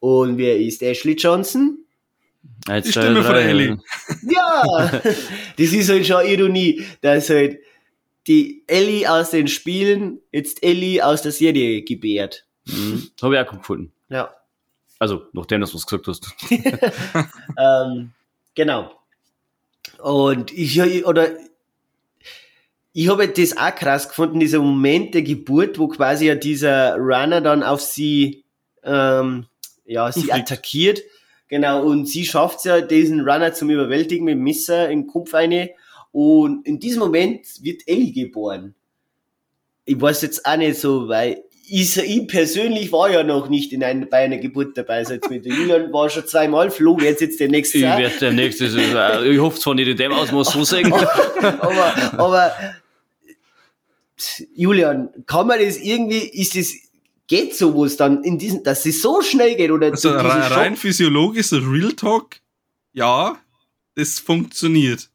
Und wer ist Ashley Johnson? Eins, Die Stimme von Ellie. Ja, das ist halt schon Ironie, dass halt die Ellie aus den Spielen jetzt Ellie aus der Serie gebärt. Mhm. Habe ich auch gefunden. Ja. Also, nachdem das was gesagt hast. Ähm, genau. Und ich, oder, ich habe das auch krass gefunden, dieser Moment der Geburt, wo quasi ja dieser Runner dann auf sie, ähm, ja, sie attackiert. Genau, und sie schafft es ja, diesen Runner zum Überwältigen mit dem Messer den Kopf eine. Und in diesem Moment wird Ellie geboren. Ich weiß jetzt auch nicht so, weil ich, ich persönlich war ja noch nicht in einer, bei einer Geburt dabei. Also jetzt mit der Julian war schon zweimal, Flo wird jetzt der nächste Ich werde der nächste, äh, ich hoffe zwar nicht in dem Ausmaß so sagen. aber, aber Julian, kann man das irgendwie, ist das, geht sowas dann in diesen, dass es so schnell geht oder Also rein, rein physiologisch, Real Talk, ja, das funktioniert.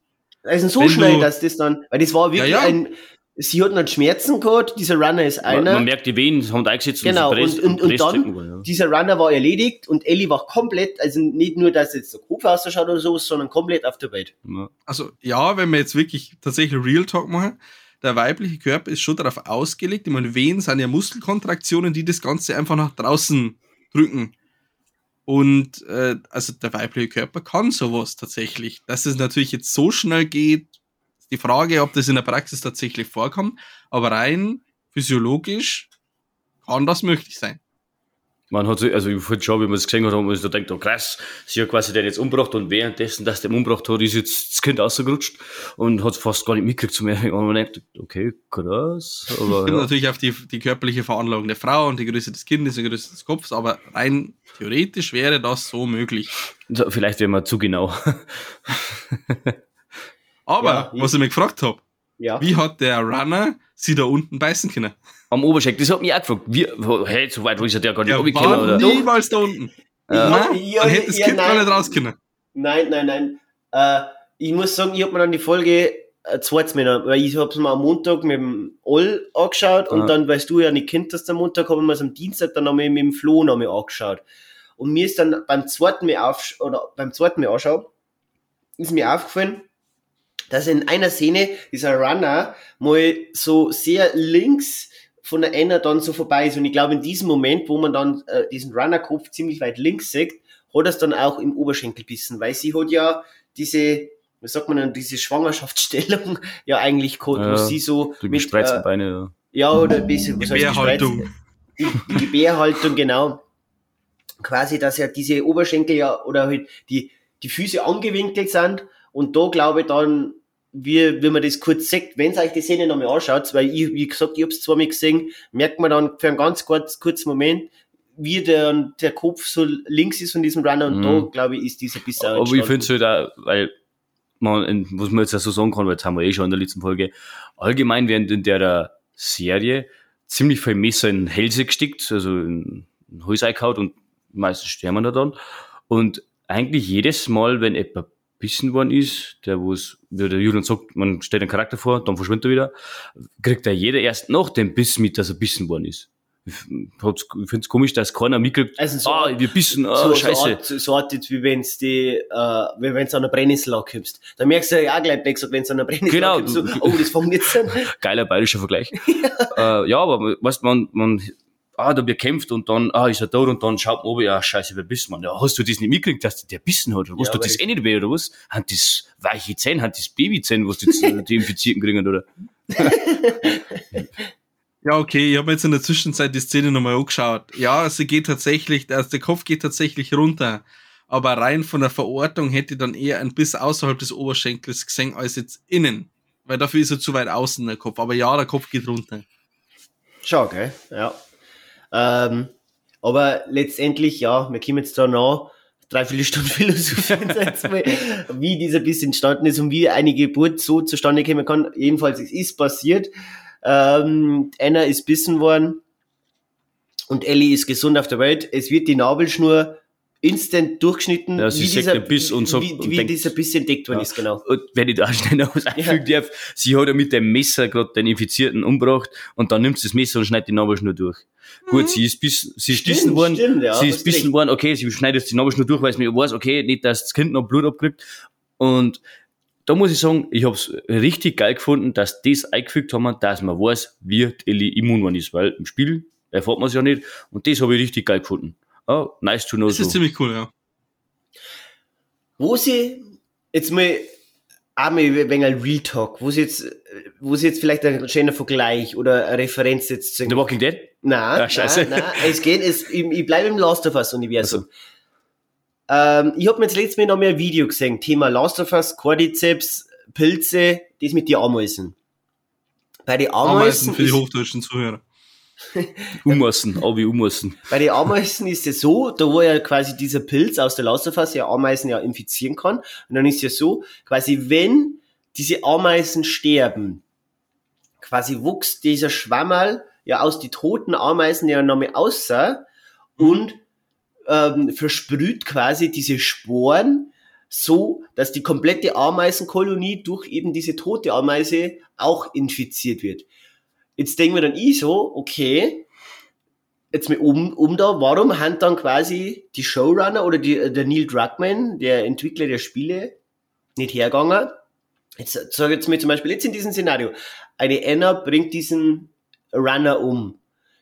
also so wenn schnell, du- dass das dann, weil das war wirklich Ja, ja. ein, sie hat dann Schmerzen gehabt, dieser Runner ist Man, einer, man merkt die Venen, haben eingesetzt Genau, und, und- und- und dann- ja. dieser Runner war erledigt und Ellie war komplett, also nicht nur, dass jetzt der Kopf ausschaut oder so, sondern komplett auf der Welt. Also ja, wenn wir jetzt wirklich tatsächlich Real Talk machen, der weibliche Körper ist schon darauf ausgelegt, ich meine, Venen sind ja Muskelkontraktionen, die das Ganze einfach nach draußen drücken. Und äh, also der weibliche Körper kann sowas tatsächlich. Dass es natürlich jetzt so schnell geht, die Frage, ob das in der Praxis tatsächlich vorkommt, aber rein physiologisch kann das möglich sein. Man hat sich, also ich finde schon, wie man es gesehen hat, haben wir sich da gedacht, oh krass, sie hat quasi den jetzt umgebracht und währenddessen, dass der umgebracht hat, ist jetzt das Kind rausgerutscht und hat es fast gar nicht mitgekriegt zum Erwähnen. Und man denkt, okay, krass, aber Kommt ja. natürlich auf die, die körperliche Veranlagung der Frau und die Größe des Kindes, die Größe des Kopfs, aber rein theoretisch wäre das so möglich. Vielleicht wären wir zu genau. Aber, Ja, was ich mich gefragt habe, Ja. wie hat der Runner sie da unten beißen können? Am Oberschenkel, das hat mich auch gefragt. Wie, hey, so weit ist er der gar nicht Der runtergekommen, war oder? niemals da unten. Ja. Nein, Ja, dann hätte das ja, Kind gar nein. nicht raus können. Nein, nein, nein. Äh, ich muss sagen, ich habe mir dann die Folge äh, zweites weil ich habe es mir am Montag mit dem All angeschaut und Ah. dann, weißt du ja nicht kennt, dass der Montag, habe ich mir es am Dienstag dann nochmal mit dem Flo nochmal angeschaut. Und mir ist dann beim zweiten Mal auf, oder beim zweiten Mal anschauen, ist mir aufgefallen, dass in einer Szene dieser Runner mal so sehr links von der Anna dann so vorbei ist. Und ich glaube, in diesem Moment, wo man dann äh, diesen Runner-Kopf ziemlich weit links sieht, hat er es dann auch im Oberschenkel bissen, weil sie hat ja diese, was sagt man denn, diese Schwangerschaftsstellung ja eigentlich gehabt, wo Ja, sie so Die mit, gespreizten äh, Beine, ja, oder ein bisschen, was Gebärhaltung. die, die Gebärhaltung, genau. Quasi, dass ja diese Oberschenkel ja, oder halt die, die Füße angewinkelt sind. Und da glaube ich dann, wie, wie man das kurz sieht, wenn ihr euch die Szene nochmal anschaut, weil ich, wie gesagt, ich hab's zweimal gesehen, merkt man dann für einen ganz kurz, kurzen Moment, wie der, der Kopf so links ist von diesem Runner und Mhm. da, glaube ich, ist dieser bisschen Aber ich finde es halt auch, weil man, was man jetzt auch so sagen kann, weil jetzt haben wir eh schon in der letzten Folge, allgemein werden in der Serie ziemlich viel Messer in Hälse gesteckt, also in in Hals und meistens sterben da dann. Und eigentlich jedes Mal, wenn jemand bissen worden ist, der wo es, wie der Julian sagt, man stellt einen Charakter vor, dann verschwindet er wieder, kriegt er jeder erst nach dem Biss mit, dass er bissen worden ist. Ich finde es komisch, dass keiner mitkriegt, Also so- ah, wir bissen, ah, so, so, scheiße. Art, so Art jetzt, wie wenn's die, äh, wie wenn's an einer Brennnessel ankommst. Da merkst du ja auch gleich gesagt, wenn's an einer Brennnessel Genau. ankommst, so, oh, das fängt jetzt an. geiler bayerischer Vergleich. ja. Äh, ja, aber weißt man, man, ah, da wird kämpft und dann, ah, ist er tot und dann schaut man oben, ja, scheiße, wer bist man? Ja, hast du das nicht mitgekriegt, dass der bissen hat? Oder was Ja, du das eh nicht weh, oder was? Hat das weiche Zähne, hat das Babyzähne, was die, die Infizierten kriegen, oder? Ja, okay, ich habe jetzt in der Zwischenzeit die Szene nochmal angeschaut. Ja, sie geht tatsächlich, also der Kopf geht tatsächlich runter. Aber rein von der Verortung hätte ich dann eher ein bisschen außerhalb des Oberschenkels gesehen als jetzt innen. Weil dafür ist er zu weit außen, der Kopf. Aber ja, der Kopf geht runter. Schau, gell? Ja. Ähm, aber letztendlich, ja, wir kommen jetzt da noch dreiviertel Stunden philosophieren, wie dieser Biss entstanden ist und wie eine Geburt so zustande kommen kann. Jedenfalls, es ist passiert. Ähm, Anna ist bissen worden und Ellie ist gesund auf der Welt. Es wird die Nabelschnur instant durchgeschnitten, Ja, sie wie, dieser, Biss und so- wie, und wie denkt- dieser Biss entdeckt worden Ja. ist, genau. Und wenn ich da schnell noch was einfügen darf, sie hat ja mit dem Messer gerade den Infizierten umgebracht und dann nimmt sie das Messer und schneidet die Nabelschnur durch. Gut, sie ist bis, sie ist bissen worden, stimmt, ja, sie ist bissen worden, okay, sie schneidet die Nabelschnur durch, weil sie mir weiß, okay, nicht, dass das Kind noch Blut abkriegt. Und da muss ich sagen, ich habe es richtig geil gefunden, dass das eingefügt haben, dass man weiß, wie Ellie immun geworden ist, weil im Spiel erfährt man es ja nicht. Und das habe ich richtig geil gefunden. Oh, nice to know Das ist so. ziemlich cool, ja. wo sie jetzt mal einmal ein wenig ein Real Talk, wo sie jetzt, wo sie jetzt vielleicht ein schöner Vergleich oder eine Referenz jetzt zu The Walking Dead? Nein, Ah, scheiße. nein, nein, es geht, es, ich, ich bleibe im Last of Us Universum. Ähm, ich habe mir jetzt letztes Mal noch mal ein Video gesehen, Thema Last of Us, Cordyceps, Pilze, das mit den Ameisen. Bei den Ameisen Ameisen, für die ist, hochdeutschen Zuhörer. Ummassen, auch wie Ummassen. bei den Ameisen ist es so, da wo ja quasi dieser Pilz aus der Us ja Ameisen ja infizieren kann. Und dann ist ja so, quasi wenn diese Ameisen sterben, quasi wuchs dieser Schwammerl ja aus die toten Ameisen ja nochmal außer und ähm, versprüht quasi diese Sporen so, dass die komplette Ameisenkolonie durch eben diese tote Ameise auch infiziert wird. Jetzt denken wir dann ich so, okay, jetzt mal um, um da, warum haben dann quasi die Showrunner oder die, der Neil Druckmann, der Entwickler der Spiele, nicht hergegangen? Jetzt sag jetzt mir zum Beispiel jetzt in diesem Szenario, eine Anna bringt diesen Runner um.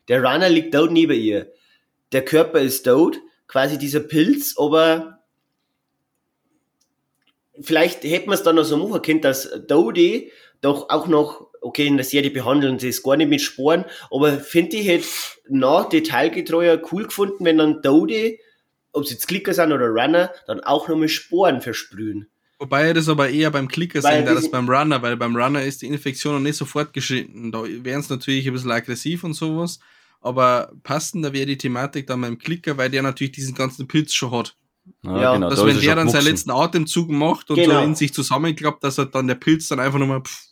Der Runner liegt dort neben ihr. Der Körper ist tot, quasi dieser Pilz, aber vielleicht hätte man es dann noch so machen können, dass Dodie doch auch noch, okay, in der Serie behandeln sie es gar nicht mit Sporen, aber finde ich hätte nach detailgetreuer cool gefunden, wenn dann Dodie, ob es jetzt Klicker sind oder Runner, dann auch noch mit Sporen versprühen. Wobei das aber eher beim Klicker sehen, da das beim Runner, weil beim Runner ist die Infektion noch nicht so fortgeschritten. Da wären es natürlich ein bisschen aggressiv und sowas, aber passender wäre die Thematik dann beim Klicker, weil der natürlich diesen ganzen Pilz schon hat. Ja, dass da wenn er der dann seinen letzten Atemzug macht und Genau. so in sich zusammenklappt, dass er dann der Pilz dann einfach nochmal pff,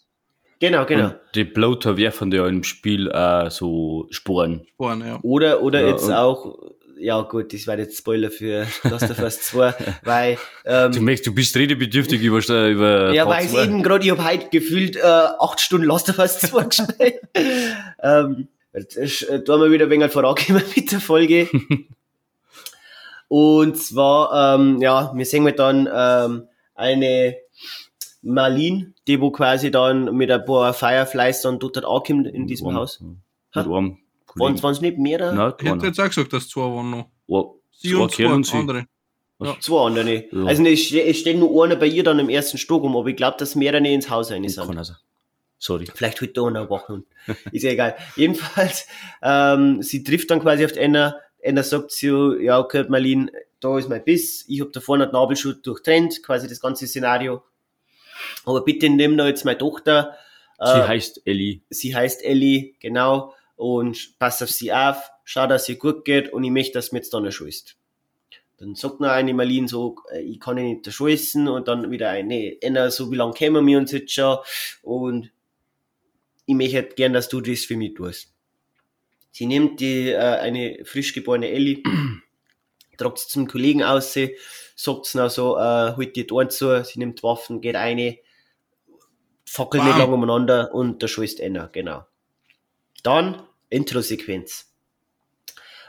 Genau, genau. Und die Bloater werfen ja im Spiel auch so Sporen. Sporen, ja. Oder, oder Ja, jetzt auch, ja gut, das war jetzt Spoiler für Last of Us 2, weil, ähm, Du merkst, du bist redebedürftig über, über Ja, weil ich eben gerade, ich habe heute gefühlt äh, acht Stunden Last of Us 2 gespielt. ähm, jetzt ist, äh, da haben wir wieder ein wenig vorangekommen mit der Folge. Und zwar, ähm, ja, wir sehen wir dann ähm, eine Marlene, die wo quasi dann mit ein paar Fireflies dann dort ankommt in diesem einem- Haus. Mit Waren es nicht mehrere? Nein, Ich hätte jetzt auch gesagt, dass zwei waren noch. Oh, Sie zwei und zwei und sie. andere. Zwei andere. Ja. Also es ste- es steht nur einer bei ihr dann im ersten Stock um, aber ich glaube, dass mehrere ins Haus rein sind. Kann also. Sorry. Vielleicht heute auch noch ein Wachhund. Ist ja egal. Jedenfalls, ähm, sie trifft dann quasi auf die Enna. Enna sagt sie, ja, okay, Marlene, da ist mein Biss. Ich hab da vorne den Nabelschutz durchtrennt, quasi das ganze Szenario. Aber bitte nimm da jetzt meine Tochter. Sie Äh, heißt Ellie. sie heißt Ellie, genau, und pass auf sie auf, schau, dass ihr gut geht und ich möchte, dass mir jetzt da nicht schießt. Dann sagt noch eine Marlene so, äh, ich kann ihn nicht schießen und dann wieder eine, nee, Enna, so wie lange kennen wir uns jetzt schon und ich möchte halt gern, dass du das für mich tust. Sie nimmt die, äh, eine frisch geborene Ellie, sie zum Kollegen aus, sagt sie noch so, äh, holt die Ohren zu, sie nimmt Waffen, geht eine, fackelt nicht lang umeinander und der schießt einer, genau. Dann Intro-Sequenz.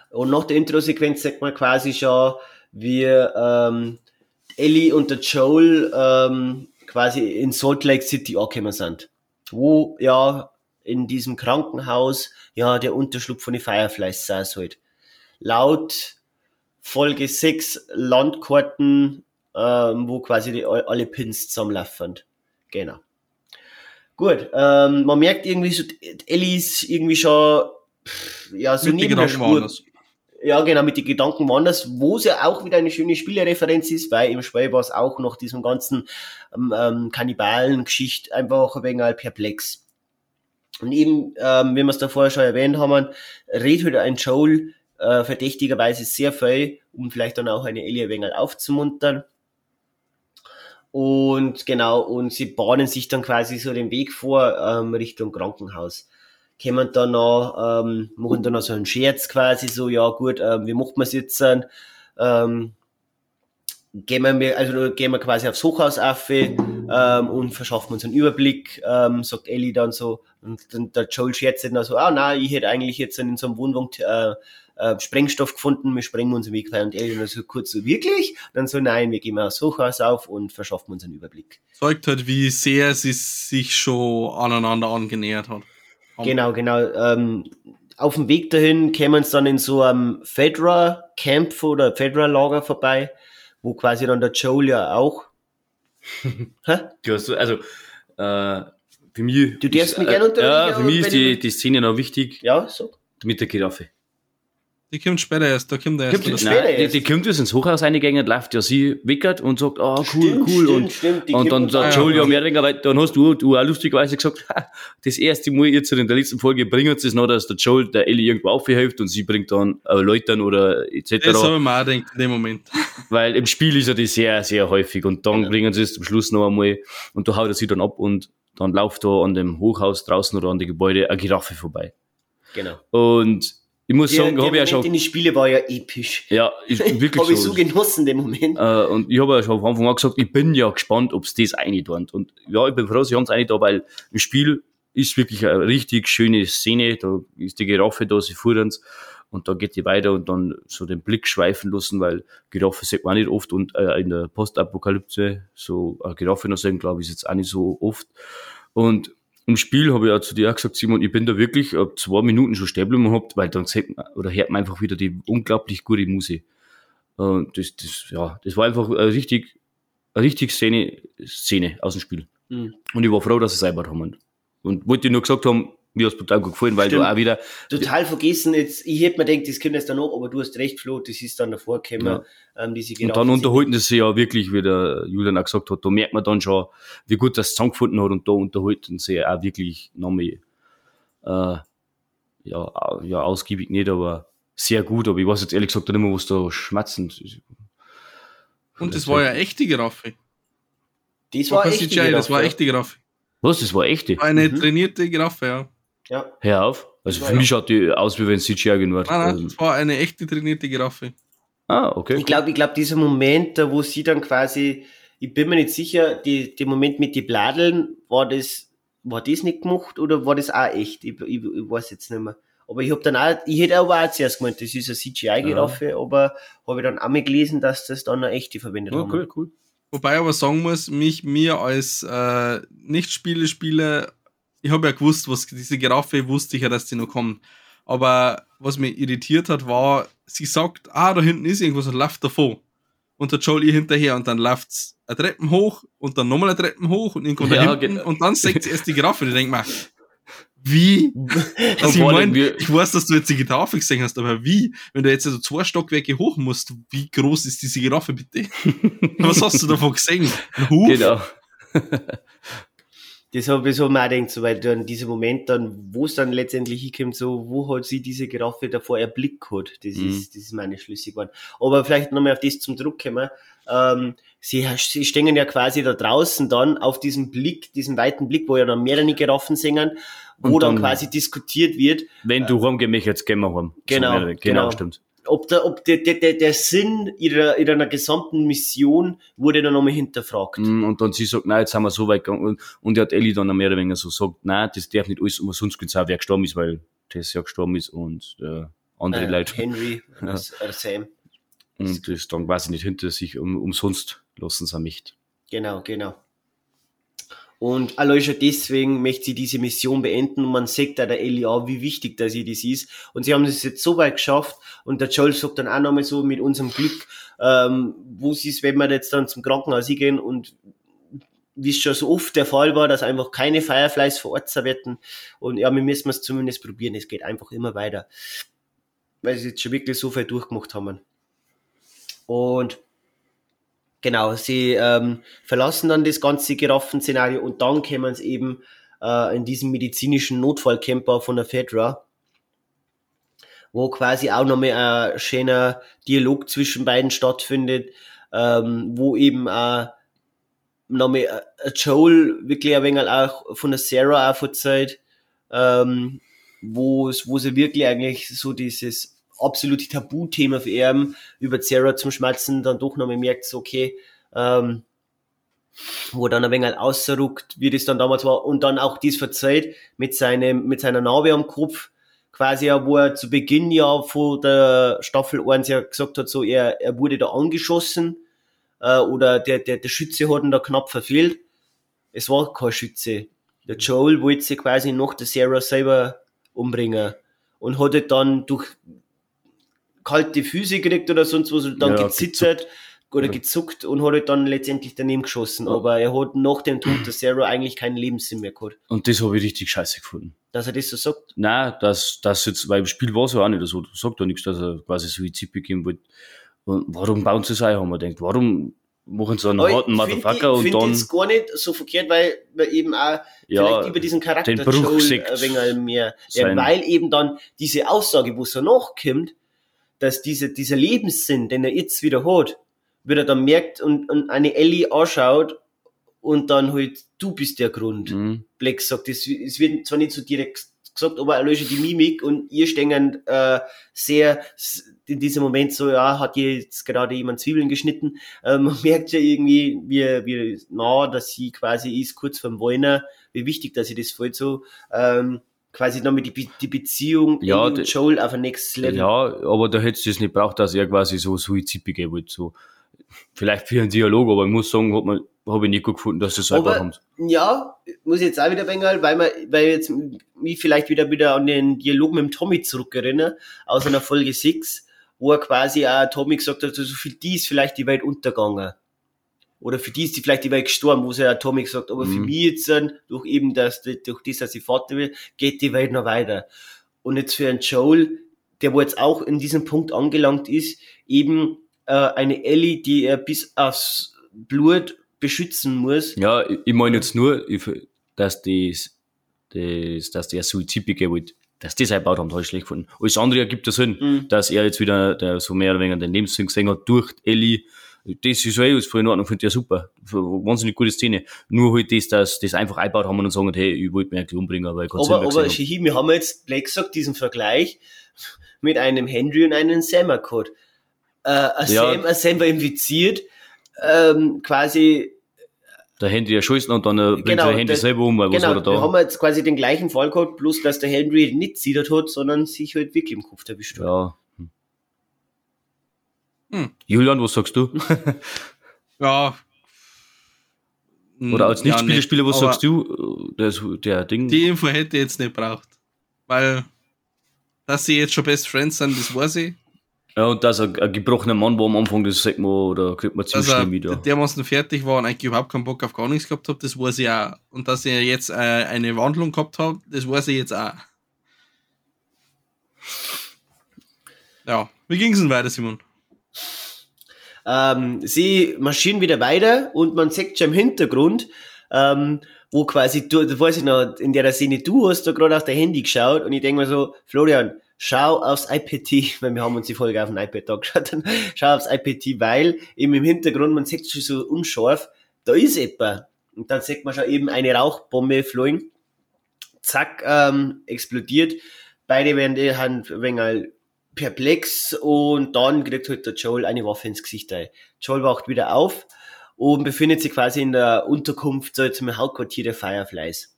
Und nach der Intro-Sequenz sagt man quasi schon, wie ähm, Ellie und der Joel ähm, quasi in Salt Lake City angekommen sind. Wo ja in diesem Krankenhaus ja der Unterschlupf von den Fireflies sein sollte. Laut Folge 6 Landkarten, ähm, wo quasi die, alle Pins zusammenlaufen. Genau. Gut, ähm, man merkt irgendwie so, Ellie ist irgendwie schon ja, so Mit den neben der Gedanken Spur. woanders. Ja, genau, mit den Gedanken woanders, wo es ja auch wieder eine schöne Spielereferenz ist, weil im Spiel war es auch nach diesem ganzen ähm, ähm, Kannibalen-Geschichte einfach ein wenig perplex. Und eben, ähm, wie wir es da vorher schon erwähnt haben, redet halt ein Joel äh, verdächtigerweise sehr viel, um vielleicht dann auch eine ein wenig aufzumuntern. Und genau, und sie bahnen sich dann quasi so den Weg vor ähm, Richtung Krankenhaus. Kommen dann noch, ähm, machen dann noch so einen Scherz quasi, so, ja gut, ähm, wie macht man es jetzt? Ähm, gehen wir, also gehen wir quasi aufs Hochhaus auf ähm, und verschaffen uns einen Überblick, ähm, sagt Ellie dann so. Und dann der Joel scherzt dann so, ah nein, ich hätte eigentlich jetzt in so einem Wohnwagen äh, äh, Sprengstoff gefunden, wir sprengen uns im Weg. Und Ellie dann so kurz so, wirklich? Dann so, nein, wir gehen mal aufs Hochhaus auf und verschaffen uns einen Überblick. Zeigt halt, wie sehr sie sich schon aneinander angenähert hat. Haben. Genau, genau. Ähm, auf dem Weg dahin kämen sie dann in so einem Fedra-Camp oder Fedra-Lager vorbei, wo quasi dann der Joel ja auch. Hä? Du hast so, also, äh, für mich. Du darfst ist, mich äh, gerne unterbrechen, Ja, für mich ist die, die Szene noch wichtig Ja, so. mit der Giraffe. Die kommt später erst, da kommt der erst. Kommt später Nein, die, erst. die kommt jetzt ins Hochhaus reingegangen, läuft ja sie wickert und sagt, ah, cool, Stimmt, cool. stimmt, und stimmt, die und dann sagt Joel, ja, ja. mehr länger, weil dann hast du, du auch lustigerweise gesagt, ha, das erste Mal jetzt in der letzten Folge bringen sie es noch, dass der Joel der Ellie irgendwo aufhilft und sie bringt dann äh, Leutern oder etc. Das habe ich mir auch gedacht in dem Moment. Weil im Spiel ist ja das sehr, sehr häufig und dann Genau. bringen sie es zum Schluss noch einmal und da haut er sie dann ab und dann läuft da an dem Hochhaus draußen oder an dem Gebäude eine Giraffe vorbei. Genau. Und ich muss Der, sagen, habe ich ja schon, in die Spiele war ja episch. ja, ist wirklich Habe ich so. so genossen, den Moment. Äh, und ich habe ja schon von Anfang an gesagt, ich bin ja gespannt, ob sie das eingetan. Und ja, ich bin froh, sie haben es eingetan, weil im Spiel ist wirklich eine richtig schöne Szene. Da ist die Giraffe da, sie fuhren und da geht die weiter und dann so den Blick schweifen lassen, weil Giraffe sieht man nicht oft und äh, in der Postapokalypse so eine Giraffe noch sehen, glaube ich, ist jetzt auch nicht so oft. Und im Spiel habe ich auch zu dir auch gesagt, Simon, ich bin da wirklich ab zwei Minuten schon stehen geblieben gehabt, weil dann sieht man, oder hört man einfach wieder die unglaublich gute Musik. Und das, das, ja, das war einfach eine richtig, eine richtig Szene, Szene aus dem Spiel. Mhm. Und ich war froh, dass sie es selber haben. Und wollte nur gesagt haben, mir hat es total gut gefallen, weil Stimmt. du auch wieder, Total vergessen, jetzt, ich hätte mir gedacht, das kommt jetzt dann noch, aber du hast recht, Flo, das ist dann davor gekommen, ähm, diese und dann unterhalten sie sich ja wirklich, wie der Julian auch gesagt hat, da merkt man dann schon, wie gut das zusammengefunden hat und da unterhalten sie ja auch wirklich nochmal, äh, ja, ja, ausgiebig nicht, aber sehr gut, aber ich weiß jetzt ehrlich gesagt nicht mehr, was da schmatzend ist. Und das war ja echte Giraffe. Das war kein echt. CGI, das war echte Giraffe. Was, das war echte? Eine Mhm. trainierte Giraffe, ja. Ja. Hör auf. Also Ja, für ja. mich schaut die aus, wie wenn CGI genug Nein, nein, das war eine echte trainierte Giraffe. Ah, okay. Ich glaube, ich glaube, dieser Moment, da wo sie dann quasi, ich bin mir nicht sicher, die, der Moment mit den Bladeln, war das, war das nicht gemacht oder war das auch echt? Ich, ich, ich weiß jetzt nicht mehr. Aber ich habe dann auch, ich hätte aber auch zuerst gemeint, das ist eine CGI-Giraffe, aber habe ich dann auch mal gelesen, dass das dann eine echte verwendet haben. Okay, cool. Wobei ich aber sagen muss, mich, mir als äh, Nicht-Spiele-Spieler, ich habe ja gewusst, was diese Giraffe wusste ich ja, dass die noch kommt. Aber was mich irritiert hat, war, sie sagt, ah, da hinten ist irgendwas und läuft davon. Und der Joel ihr hinterher und dann läuft's, eine Treppen hoch und dann nochmal eine Treppen hoch und irgendwann Ja, da hinten genau. und dann sägt sie erst die Giraffe. Und ich denke mir, wie? Also ich, mein, ich weiß, dass du jetzt die Giraffe gesehen hast, aber wie? Wenn du jetzt also zwei Stockwerke hoch musst, wie groß ist diese Giraffe bitte? Was hast du davon gesehen? Ein Huf? Genau. Das habe ich so mal gedacht, so, weil dann dieser Moment dann, wo es dann letztendlich hinkommt, so, wo hat sie diese Giraffe davor erblickt hat, das Mhm. ist, das ist meine schlüssig geworden. Aber vielleicht nochmal auf das zum Druck kommen, ähm, sie, sie stehen ja quasi da draußen dann auf diesem Blick, diesen weiten Blick, wo ja dann mehrere Giraffen singen, wo dann, dann- quasi diskutiert wird, Wenn du heimgehen möchtest, gehen wir heim. Genau, So genau. genau, stimmt. Ob der, ob der, der, der, Sinn ihrer, ihrer gesamten Mission wurde dann nochmal hinterfragt. Mm, Und dann sie sagt, nein, jetzt sind wir so weit gegangen. Und, und die hat Ellie dann mehr oder weniger so gesagt, nein, das darf nicht alles umsonst gewesen sein, wer gestorben ist, weil das ja gestorben ist und äh, andere Äh, Leute. Henry Ja. Sam. Und das dann quasi nicht hinter sich um, umsonst lassen sie nicht. Genau, genau. Und allein schon deswegen möchte sie diese Mission beenden und man sieht da der Ellie auch, wie wichtig dass sie das ist. Und sie haben es jetzt so weit geschafft und der Joel sagt dann auch nochmal so mit unserem Glück, ähm, wo es, wenn wir jetzt dann zum Krankenhaus gehen und wie es schon so oft der Fall war, dass einfach keine Fireflies vor Ort werden. Und ja, wir müssen es zumindest probieren. Es geht einfach immer weiter. Weil sie jetzt schon wirklich so viel durchgemacht haben. Und Genau, sie ähm, verlassen dann das ganze Giraffenszenario und dann kommen sie eben äh, in diesem medizinischen Notfallcamper von der Fedra, wo quasi auch nochmal ein schöner Dialog zwischen beiden stattfindet, ähm, wo eben äh, nochmal äh, Joel wirklich ein wenig auch von der Sarah auch verzeiht, ähm, wo, wo sie wirklich eigentlich so dieses absolute Tabuthema für ihn über Sarah zum Schmerzen dann doch nochmal merkt, so, okay, ähm, wo dann ein wenig ausruckt, wie das dann damals war, und dann auch dies verzeiht mit seinem, mit seiner Narbe am Kopf, quasi ja, wo er zu Beginn ja von der Staffel 1 ja gesagt hat, so, er, er wurde da angeschossen, äh, oder der, der, der Schütze hat ihn da knapp verfehlt. Es war kein Schütze. Der Joel wollte sich quasi noch der Sarah selber umbringen und hat halt dann durch kalte Füße gekriegt oder sonst was und dann Ja, gezittert oder Ja. gezuckt und hat halt dann letztendlich daneben geschossen. Ja. Aber er hat nach dem Tod der Sarah eigentlich keinen Lebenssinn mehr gehabt. Und das habe ich richtig scheiße gefunden. Dass er das so sagt. Nein, das, das jetzt, weil im Spiel war es ja auch nicht so. Du sagt ja nichts, dass er quasi Suizid begehen wollte. Und warum bauen sie es ein, haben wir gedacht. Warum machen sie einen harten ich Motherfucker ich und dann, jetzt gar nicht so verkehrt, weil wir eben auch ja, vielleicht über diesen Charakter den Bruch Joel ein wenig mehr, ja, weil eben dann diese Aussage, wo es danach kommt, dass diese, dieser Lebenssinn, den er jetzt wieder hat, wieder dann merkt und, und eine Ellie anschaut und dann halt, du bist der Grund. Mhm. Black sagt, es, wird zwar nicht so direkt gesagt, aber er löscht die Mimik und ihr stehen äh, sehr in diesem Moment so, ja, hat hier jetzt gerade jemand Zwiebeln geschnitten. Ähm, man merkt ja irgendwie, wie, wie nah, dass sie quasi ist, kurz vorm Wollner, wie wichtig, dass sie das voll so, ähm, quasi damit die, Be- die Beziehung Ja, und Joel auf ein nächstes Level. Ja, aber da hättest du es nicht braucht, dass er quasi so Suizid begehen wollte. So. Vielleicht für einen Dialog, aber ich muss sagen, hat man, habe ich nicht gut gefunden, dass sie es einfach haben. Ja, muss ich jetzt auch wieder bängeln, weil man, weil jetzt mich vielleicht wieder wieder an den Dialog mit dem Tommy zurückerinnere, aus einer Folge 6, wo er quasi auch Tommy gesagt hat, so für die ist vielleicht die Welt untergegangen. Oder für die ist die vielleicht die Welt gestorben, wo sie ja Tommy gesagt, aber für Mhm. mich jetzt, durch eben das, durch das, dass ich Vater will, geht die Welt noch weiter. Und jetzt für einen Joel, der wo jetzt auch in diesem Punkt angelangt ist, eben äh, eine Ellie, die er bis aufs Blut beschützen muss, Ja, ich, meine jetzt nur, dass das, das, dass der Suizid begehen wollte, dass das eingebaut haben, habe ich schlecht gefunden. Alles andere ergibt ja Sinn, Mhm. dass er jetzt wieder der, so mehr oder weniger den Lebenssinn gesehen hat durch Ellie. Das ist eh alles voll in Ordnung, finde ich ja super. Wahnsinnig gute Szene. Nur halt das, dass das einfach eingebaut haben und sagen, hey, ich wollte mich eigentlich umbringen, weil ich Sinn Aber, mehr aber gesehen Shahid, wir haben jetzt Black gesagt, diesen Vergleich mit einem Henry und einem Sam gehabt. Äh, ein, Ja. Sam, ein Sam war infiziert, ähm, quasi. Der Handy erschossen und dann äh, bringt Genau, sein Handy das- selber um, weil was genau, war er wir da? haben jetzt quasi den gleichen Fall gehabt, bloß dass der Henry nicht zittert hat, sondern sich halt wirklich im Kopf erwischt hat. Ja. Hm. Hm. Julian, was sagst du? Ja. Oder als Ja, Nicht-Spieler, was aber sagst du? Der, der Ding. Die Info hätte ich jetzt nicht braucht. Weil, dass sie jetzt schon Best Friends sind, das weiß ich. Ja, und dass ein, ein gebrochener Mann war am Anfang, das sagt man, oder kriegt man ziemlich schnell wieder. dermaßen fertig war und eigentlich überhaupt keinen Bock auf gar nichts gehabt hat, das weiß ich auch. Und dass er jetzt äh, eine Wandlung gehabt hat, das weiß ich jetzt auch. Ja, wie ging es denn weiter, Simon? Ähm, sie marschieren wieder weiter und man sieht schon im Hintergrund, ähm, wo quasi, du, das weiß ich noch, in der Szene, du hast da gerade auf dein Handy geschaut und ich denke mir so, Florian, schau aufs IPT, weil wir haben uns die Folge auf dem iPad da geschaut, dann schau aufs IPT, weil eben im Hintergrund, man sieht schon so unscharf, da ist etwa. Und dann sieht man schon eben eine Rauchbombe fliegen. Zack, ähm, explodiert. Beide werden ein wenig perplex und dann kriegt halt der Joel eine Waffe ins Gesicht. Ein. Joel wacht wieder auf und befindet sich quasi in der Unterkunft so zum Hauptquartier der Fireflies,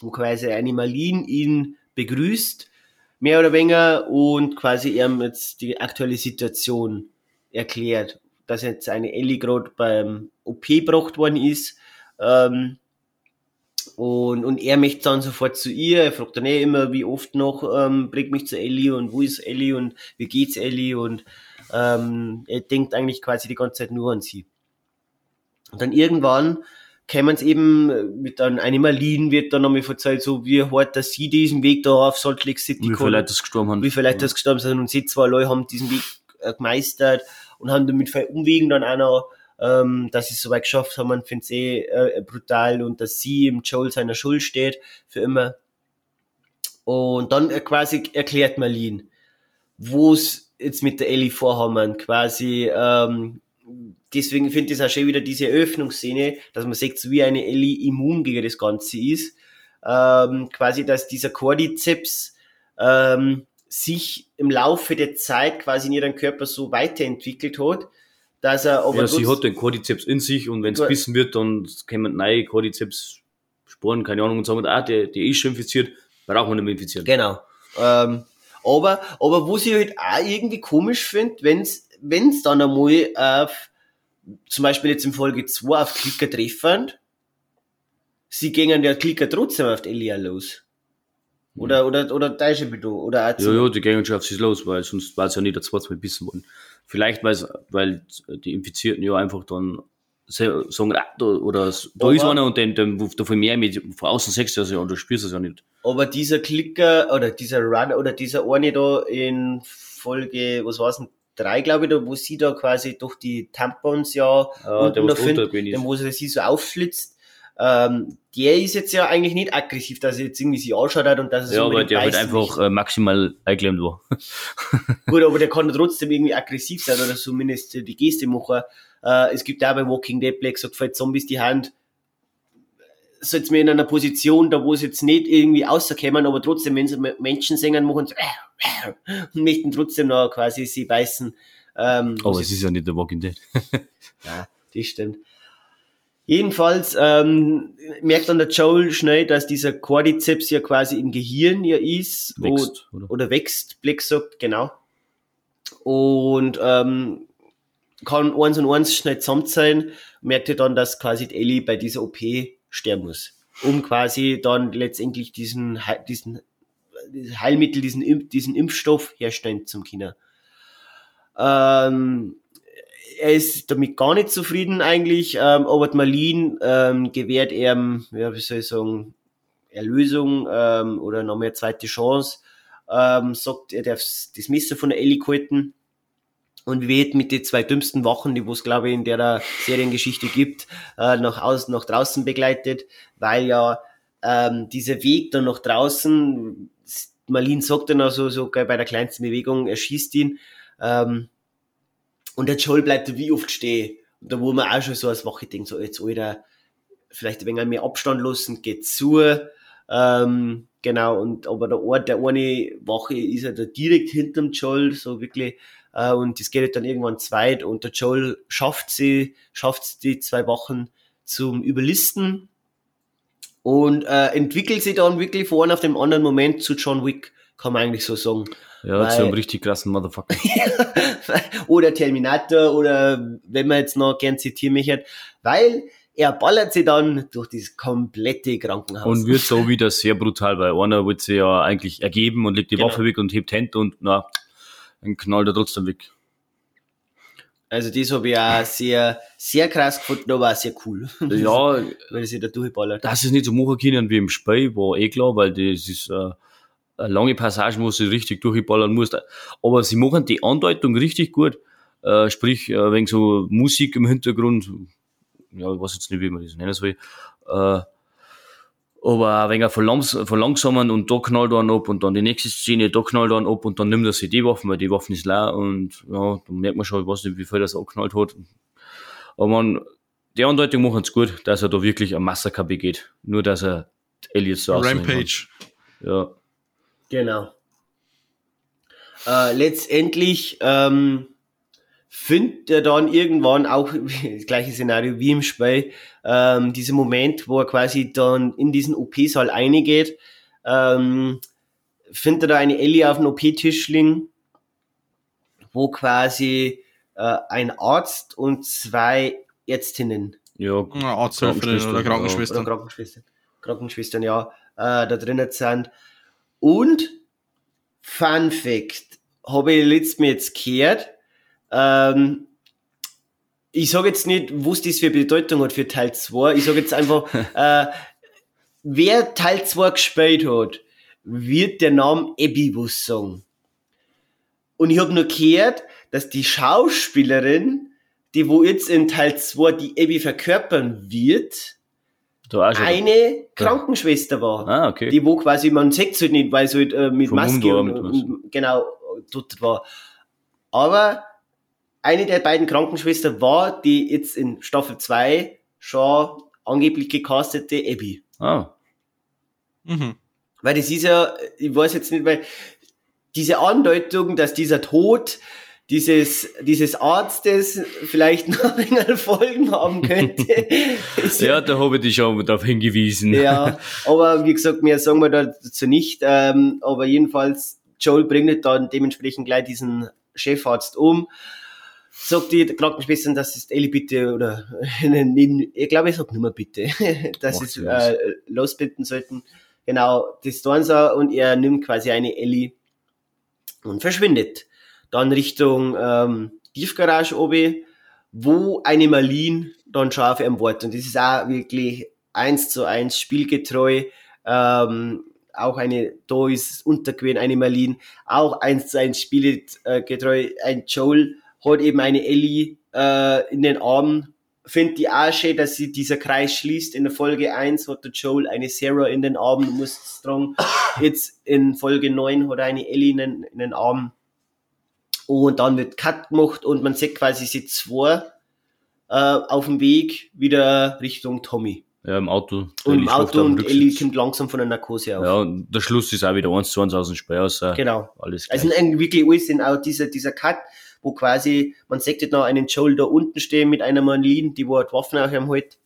wo quasi eine Marlene ihn begrüßt, mehr oder weniger, und quasi ihm jetzt die aktuelle Situation erklärt, dass jetzt eine Ellie gerade beim OP gebracht worden ist, ähm, und, und er möchte dann sofort zu ihr. Er fragt dann eh immer, wie oft noch, ähm, bringt mich zu Ellie und wo ist Ellie und wie geht's Ellie und ähm, er denkt eigentlich quasi die ganze Zeit nur an sie. Und dann irgendwann kämen es eben mit dann eine Marlene wird dann nochmal erzählt, so wie hart dass sie diesen Weg da auf Salt Lake City Wie viele Leute das gestorben haben. wie viele Leute das gestorben sind und sie zwei Leute haben diesen Weg äh, gemeistert und haben damit viel Umwegen dann auch noch, ähm, dass sie es so weit geschafft haben, findet es eh äh, brutal und dass sie im Joel seiner Schuld steht für immer. Und dann äh, quasi erklärt Marlene, wo es jetzt mit der Ellie vorhaben, quasi, ähm, deswegen finde ich es auch schön wieder diese Eröffnungsszene, dass man sieht, wie eine Ellie immun gegen das Ganze ist. Ähm, quasi, dass dieser Cordyceps ähm, sich im Laufe der Zeit quasi in ihrem Körper so weiterentwickelt hat, dass er aber ja, sie hat den Cordyceps in sich und wenn es bissen wird, dann kommen neue Cordyceps-Sporen, keine Ahnung, und sagen, ah, der, der ist schon infiziert, brauchen wir nicht mehr infizieren. Genau. Ähm, aber, aber wo ich halt auch irgendwie komisch finde, wenn's, wenn's dann einmal auf, zum Beispiel jetzt in Folge 2 auf Klicker treffen, sie gehen der Klicker trotzdem auf Elia los. Oder, oder, oder da ist er wieder, oder auch Ja, ja, die gehen schon auf sich los, weil sonst war es ja nicht der zweite Mal bissen worden. Vielleicht, weil die Infizierten ja einfach dann sagen, ah, da, oder da Aber- ist einer und den, den, da viel mehr mit, von außen du das ja und du spürst es ja nicht. Aber dieser Klicker oder dieser Run oder dieser eine da in Folge, was war's denn, drei, glaube ich, da, wo sie da quasi durch die Tampons ja, Ja, unten der, da den, ist. wo sie sie so aufschlitzt, ähm, der ist jetzt ja eigentlich nicht aggressiv, dass er jetzt irgendwie sie anschaut hat und dass er Ja, so aber der beißen einfach äh, maximal eingeklemmt war. Gut, aber der kann trotzdem irgendwie aggressiv sein oder zumindest die Geste machen. Äh, es gibt auch bei Walking Dead Black sagt, falls Zombies die Hand, setzt mir in einer Position, da wo sie jetzt nicht irgendwie rauskommen, aber trotzdem, wenn sie Menschen singen, machen sie und möchten trotzdem noch quasi sie beißen. Ähm, Aber es ist ja nicht der Walking Dead. ja, das stimmt. Jedenfalls ähm, merkt dann der Joel schnell, dass dieser Cordyceps ja quasi im Gehirn ja ist. Wächst, und, oder? oder wächst, Black sagt, genau. Und ähm, kann eins und eins schnell zusammen sein, merkt er dann, dass quasi Ellie bei dieser OP sterben muss. Um quasi dann letztendlich diesen, diesen Heilmittel, diesen, diesen Impfstoff herstellen zum Kinder. Ähm, er ist damit gar nicht zufrieden eigentlich, ähm, aber die Marlene ähm, gewährt ihm, ja, wie soll ich sagen, Erlösung ähm, oder noch mehr zweite Chance. Ähm, sagt, er darf das Messer von der Ellie halten und wird mit den zwei dümmsten Wachen, die es glaube ich in der Seriengeschichte gibt, äh, nach außen, nach draußen begleitet, weil ja ähm, dieser Weg dann nach draußen, Marlene sagt dann also so bei der kleinsten Bewegung, er schießt ihn, ähm, und der Joel bleibt wie oft stehen. Und da wo man auch schon so als denkt, so jetzt Alter, vielleicht ein wenig mehr Abstand lassen, geht zu. Ähm, genau, und aber der Ort, der eine Wache ist ja da direkt hinterm Joel, so wirklich, äh, und das geht halt dann irgendwann zweit und der Joel schafft sie, schafft die zwei Wachen zum Überlisten und äh, entwickelt sie dann wirklich von auf dem anderen Moment zu John Wick, kann man eigentlich so sagen. Ja, Weil- zu einem richtig krassen Motherfucker. oder Terminator oder wenn man jetzt noch gern zitieren möchte, weil er ballert sie dann durch das komplette Krankenhaus. Und wird so wieder sehr brutal, weil einer wird sie ja eigentlich ergeben und legt die Genau. Waffe weg und hebt Hände und na, dann knallt er trotzdem weg. Also das habe ich auch sehr, sehr krass gefunden, aber auch sehr cool. Ja, Weil sie da durchballert. dass es nicht so machen können wie im Spiel, war eh klar, weil das ist äh, lange Passage, wo sie richtig durchballern muss. Aber sie machen die Andeutung richtig gut. Äh, sprich, äh, wegen so Musik im Hintergrund, ja, ich weiß jetzt nicht, wie man das nennen soll. Äh, aber wenig verlangs verlangsamen und da knallt dann ab und dann die nächste Szene, da knallt dann ab und dann nimmt er sich die Waffen, weil die Waffen ist leer und ja, da merkt man schon, ich weiß nicht, wie viel das abknallt hat. Aber man, die Andeutung machen es gut, dass er da wirklich ein Massaker begeht. Nur, dass er Elliot so Rampage. Ja. Genau. Äh, letztendlich ähm, findet er dann irgendwann auch das gleiche Szenario wie im Spiel, ähm, dieser Moment, wo er quasi dann in diesen OP-Saal eingeht, ähm, findet er da eine Ellie auf dem OP-Tisch liegen, wo quasi äh, ein Arzt und zwei Ärztinnen Ja, Arzthelferin oder Krankenschwester, Krankenschwester. oder Krankenschwestern, Krankenschwestern, ja, äh, da drinnen sind. Und Fun Fact, habe ich letztes Mal jetzt gehört, ähm, ich sage jetzt nicht, was das für Bedeutung hat für Teil 2. Ich sage jetzt einfach, äh, wer Teil 2 gespielt hat, wird der Name was sagen. Und ich habe nur gehört, dass die Schauspielerin, die wo jetzt in Teil 2 die Abby verkörpern wird. Eine Krankenschwester war. ah, okay. Die wo quasi, man sieht halt nicht, weil sie halt, äh, mit Vermummt Maske war, und, mit und, genau dort war. Aber eine der beiden Krankenschwestern war die jetzt in Staffel 2 schon angeblich gecastete Abby. ah, Mhm. Weil das ist ja, ich weiß jetzt nicht, weil diese Andeutung, dass dieser Tod dieses, dieses Arztes vielleicht noch ein Folgen haben könnte, ist ja, da habe ich dich schon darauf hingewiesen. Ja, aber wie gesagt, mehr sagen wir dazu nicht. Ähm, aber jedenfalls, Joel bringt dann dementsprechend gleich diesen Chefarzt um. Sagt die Krankenschwestern, dass es Ellie bitte oder ich glaube, ich sag nur mal bitte, dass es sie was. äh, losbinden sollten. Genau, das tun sie und er nimmt quasi eine Ellie und verschwindet. Dann Richtung ähm, Tiefgarage oben, wo eine Marlene dann scharf am Wort. Und das ist auch wirklich eins zu eins spielgetreu. Ähm, auch eine, da ist untergewesen eine Marlene, auch eins zu eins spielgetreu. Ein Joel hat eben eine Ellie äh, in den Armen. Finde die auch schön, dass sie dieser Kreis schließt. In der Folge 1 hat der Joel eine Sarah in den Armen, muss strong. Jetzt in Folge 9 hat er eine Ellie in den, in den Armen. Und dann wird Cut gemacht und man sieht quasi sie zwei äh, auf dem Weg wieder Richtung Tommy. Ja, im Auto. Und im Auto auf und. Ellie kommt langsam von der Narkose auf. Ja, und der Schluss ist auch wieder eins zu eins aus dem Spiel aus. äh, Genau. Alles Also gleich. eigentlich wirklich alles in auch dieser, dieser Cut, wo quasi, man sieht jetzt noch einen Joel da unten stehen mit einer Marlene, die wo die Waffen auch am halt.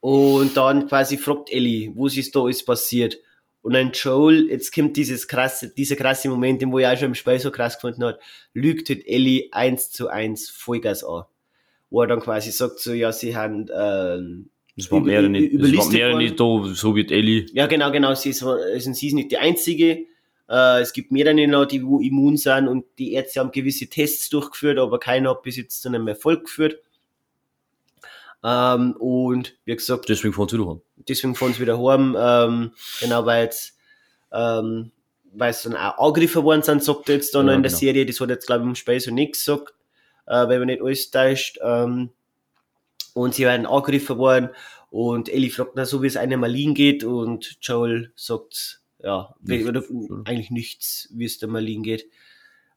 Und dann quasi fragt Ellie, was ist da alles passiert? Und ein Joel, jetzt kommt dieses krasse, dieser krasse Moment, den wo ich auch schon im Spiel so krass gefunden hat, lügt halt Ellie eins zu eins Vollgas an. Wo er dann quasi sagt so, ja, sie haben, ähm, Es waren mehrere nicht, es waren mehrere nicht da, so wie die Ellie. Ja, genau, genau. Sie ist, also sie ist nicht die einzige. Äh, es gibt mehrere noch, die wo immun sind und die Ärzte haben gewisse Tests durchgeführt, aber keiner hat bis jetzt zu einem Erfolg geführt. Ähm, und wie gesagt, Deswegen fahren sie wieder heim. deswegen fahren sie wieder heim, ähm, genau, weil jetzt, ähm, es dann auch angegriffen worden sind, sagt er jetzt dann Ja, noch in der genau. Serie, das hat jetzt glaube ich im Spiel so nicht gesagt, äh, wenn man nicht alles täuscht, ähm, und sie werden angegriffen worden und Ellie fragt nach so, wie es einer Marlene geht und Joel sagt, ja, Nichts, oder? eigentlich nichts, wie es der Marlene geht.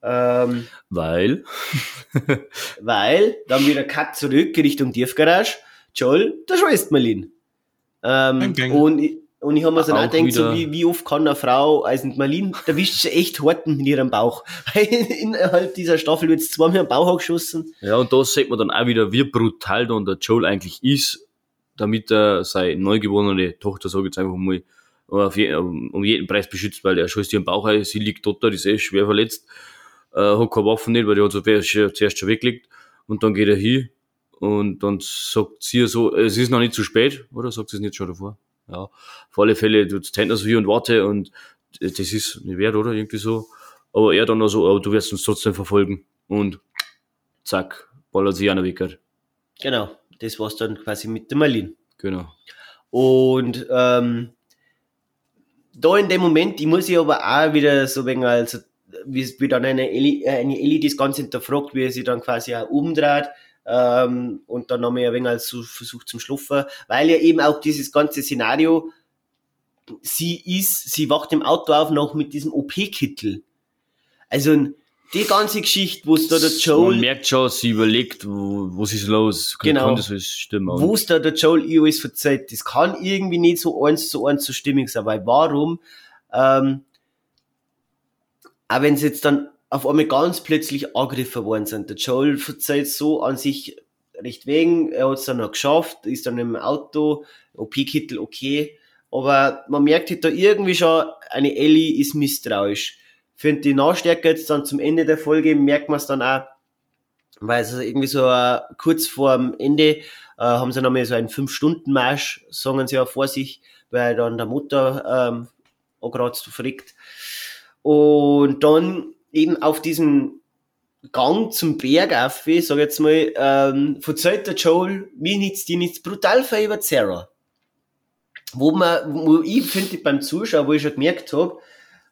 Ähm, Weil, weil dann wieder Cut zurück Richtung Tiefgarage. Joel, der scheißt Marlene. Ähm, Bang, bang. und, ich- und ich habe mir so Auch auch gedacht, so wie, wie oft kann eine Frau, also Marlene, da wischt sie echt hart mit ihrem Bauch. Weil innerhalb dieser Staffel wird zweimal am Bauch geschossen. ja, und da sieht man dann auch wieder, wie brutal dann der Joel eigentlich ist, damit er seine neugeborene Tochter, sage ich jetzt einfach mal, auf je, um, jeden Preis beschützt, weil er schießt ihren Bauch ein, sie liegt dort, da, die ist eh schwer verletzt, äh, hat keine Waffen nicht, weil die hat so zuerst schon weggelegt, und dann geht er hin, und dann sagt sie so, es ist noch nicht zu spät, oder sagt sie es nicht schon davor? Ja, auf alle Fälle, du stand so hier und warte, und das ist nicht wert, oder? Irgendwie so. Aber er dann noch so, oh, du wirst uns trotzdem verfolgen. Und zack, ballert sie einer weg. Genau, das war's dann quasi mit der Marlene. Genau. Und ähm, da in dem Moment, ich muss ich aber auch wieder so wegen also wie, wie dann eine Ellie, äh, eine Ellie das Ganze hinterfragt, wie er sich dann quasi auch umdreht ähm, und dann nochmal ein wenig als versucht zum Schluffen, weil ja eben auch dieses ganze Szenario, sie ist, sie wacht im Auto auf noch mit diesem OP-Kittel. Also die ganze Geschichte, wo es da der Joel... Man merkt schon, sie überlegt, wo, was ist los, Genau. kann das alles stimmen. wo es da der Joel ihr alles verzeiht, das kann irgendwie nicht so eins zu eins so stimmig sein, weil warum, ähm, auch wenn sie jetzt dann auf einmal ganz plötzlich angegriffen worden sind, der Joel verzeiht so an sich recht wegen, er hat es dann noch geschafft, ist dann im Auto, OP-Kittel okay, aber man merkt halt da irgendwie schon, eine Ellie ist misstrauisch. Für die Nachstärke jetzt dann zum Ende der Folge merkt man es dann auch, weil es irgendwie so äh, kurz vor dem Ende äh, haben sie nochmal so einen 5-Stunden-Marsch, sagen sie ja vor sich, weil dann der Mutter ähm, auch gerade frickt. Und dann eben auf diesem Gang zum Berg auf, sag ich jetzt mal, ähm, verzeiht der Joel, mir nichts, die nichts brutal über Sarah. Wo man, wo ich finde beim Zuschauer, wo ich schon gemerkt habe,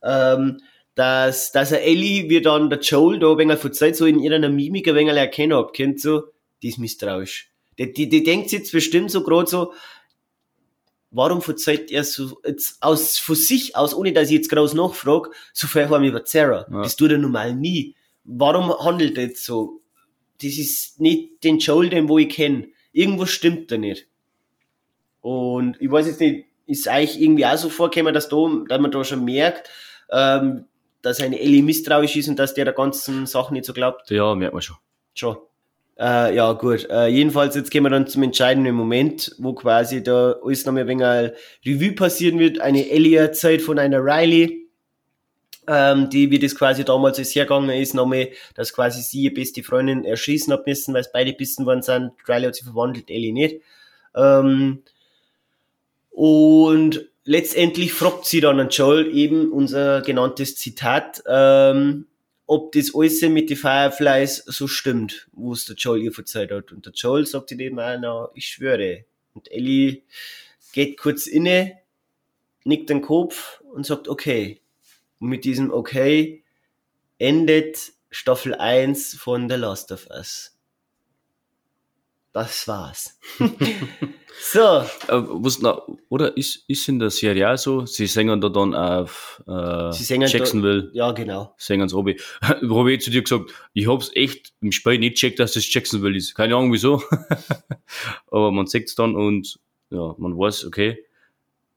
ähm, dass, dass er Ellie, wie dann der Joel da, wenn er verzeiht, so in ihrer Mimik ein wenig erkennen hab, kennt so, die ist misstrauisch. Die, die, die denkt sich jetzt bestimmt so gerade so, warum verzeiht er so, jetzt aus, von sich aus, ohne dass ich jetzt groß nachfrage, so viel haben über Sarah. Ja. Das tut er normal nie. Warum handelt er jetzt so? Das ist nicht den Joel, den wo ich kenne. Irgendwas stimmt da nicht. Und ich weiß jetzt nicht, ist eigentlich irgendwie auch so vorgekommen, dass, da, dass man da schon merkt, ähm, dass eine Ellie misstrauisch ist und dass der der ganzen Sachen nicht so glaubt. Ja, merkt man schon. Schon. Äh, ja, gut. Äh, jedenfalls, jetzt gehen wir dann zum entscheidenden Moment, wo quasi da alles noch mal ein wenig Revue passieren wird. Eine Ellie erzählt von einer Riley, ähm, die, wie das quasi damals ist hergegangen ist, nochmal, dass quasi sie ihre beste Freundin erschießen hat müssen, weil es beide bissen worden sind. Riley hat sich verwandelt, Ellie nicht. Ähm, und letztendlich fragt sie dann an Joel eben unser genanntes Zitat, ähm, ob das alles mit den Fireflies so stimmt, wo es der Joel ihr verzeiht hat. Und der Joel sagt in dem auch, na, ich schwöre. Und Ellie geht kurz inne, nickt den Kopf und sagt, okay. Und mit diesem Okay endet Staffel 1 von The Last of Us. Das war's. so, Äh, was, na, oder ist, ist in der Serie auch so, sie singen da dann auf äh, Sie singen da- Jacksonville, ja, genau. singen sie obi. Habe ich zu dir gesagt, ich hab's echt im Spiel nicht checkt, dass das Jacksonville ist. Keine Ahnung wieso. Aber man sieht's dann und ja, man weiß, okay,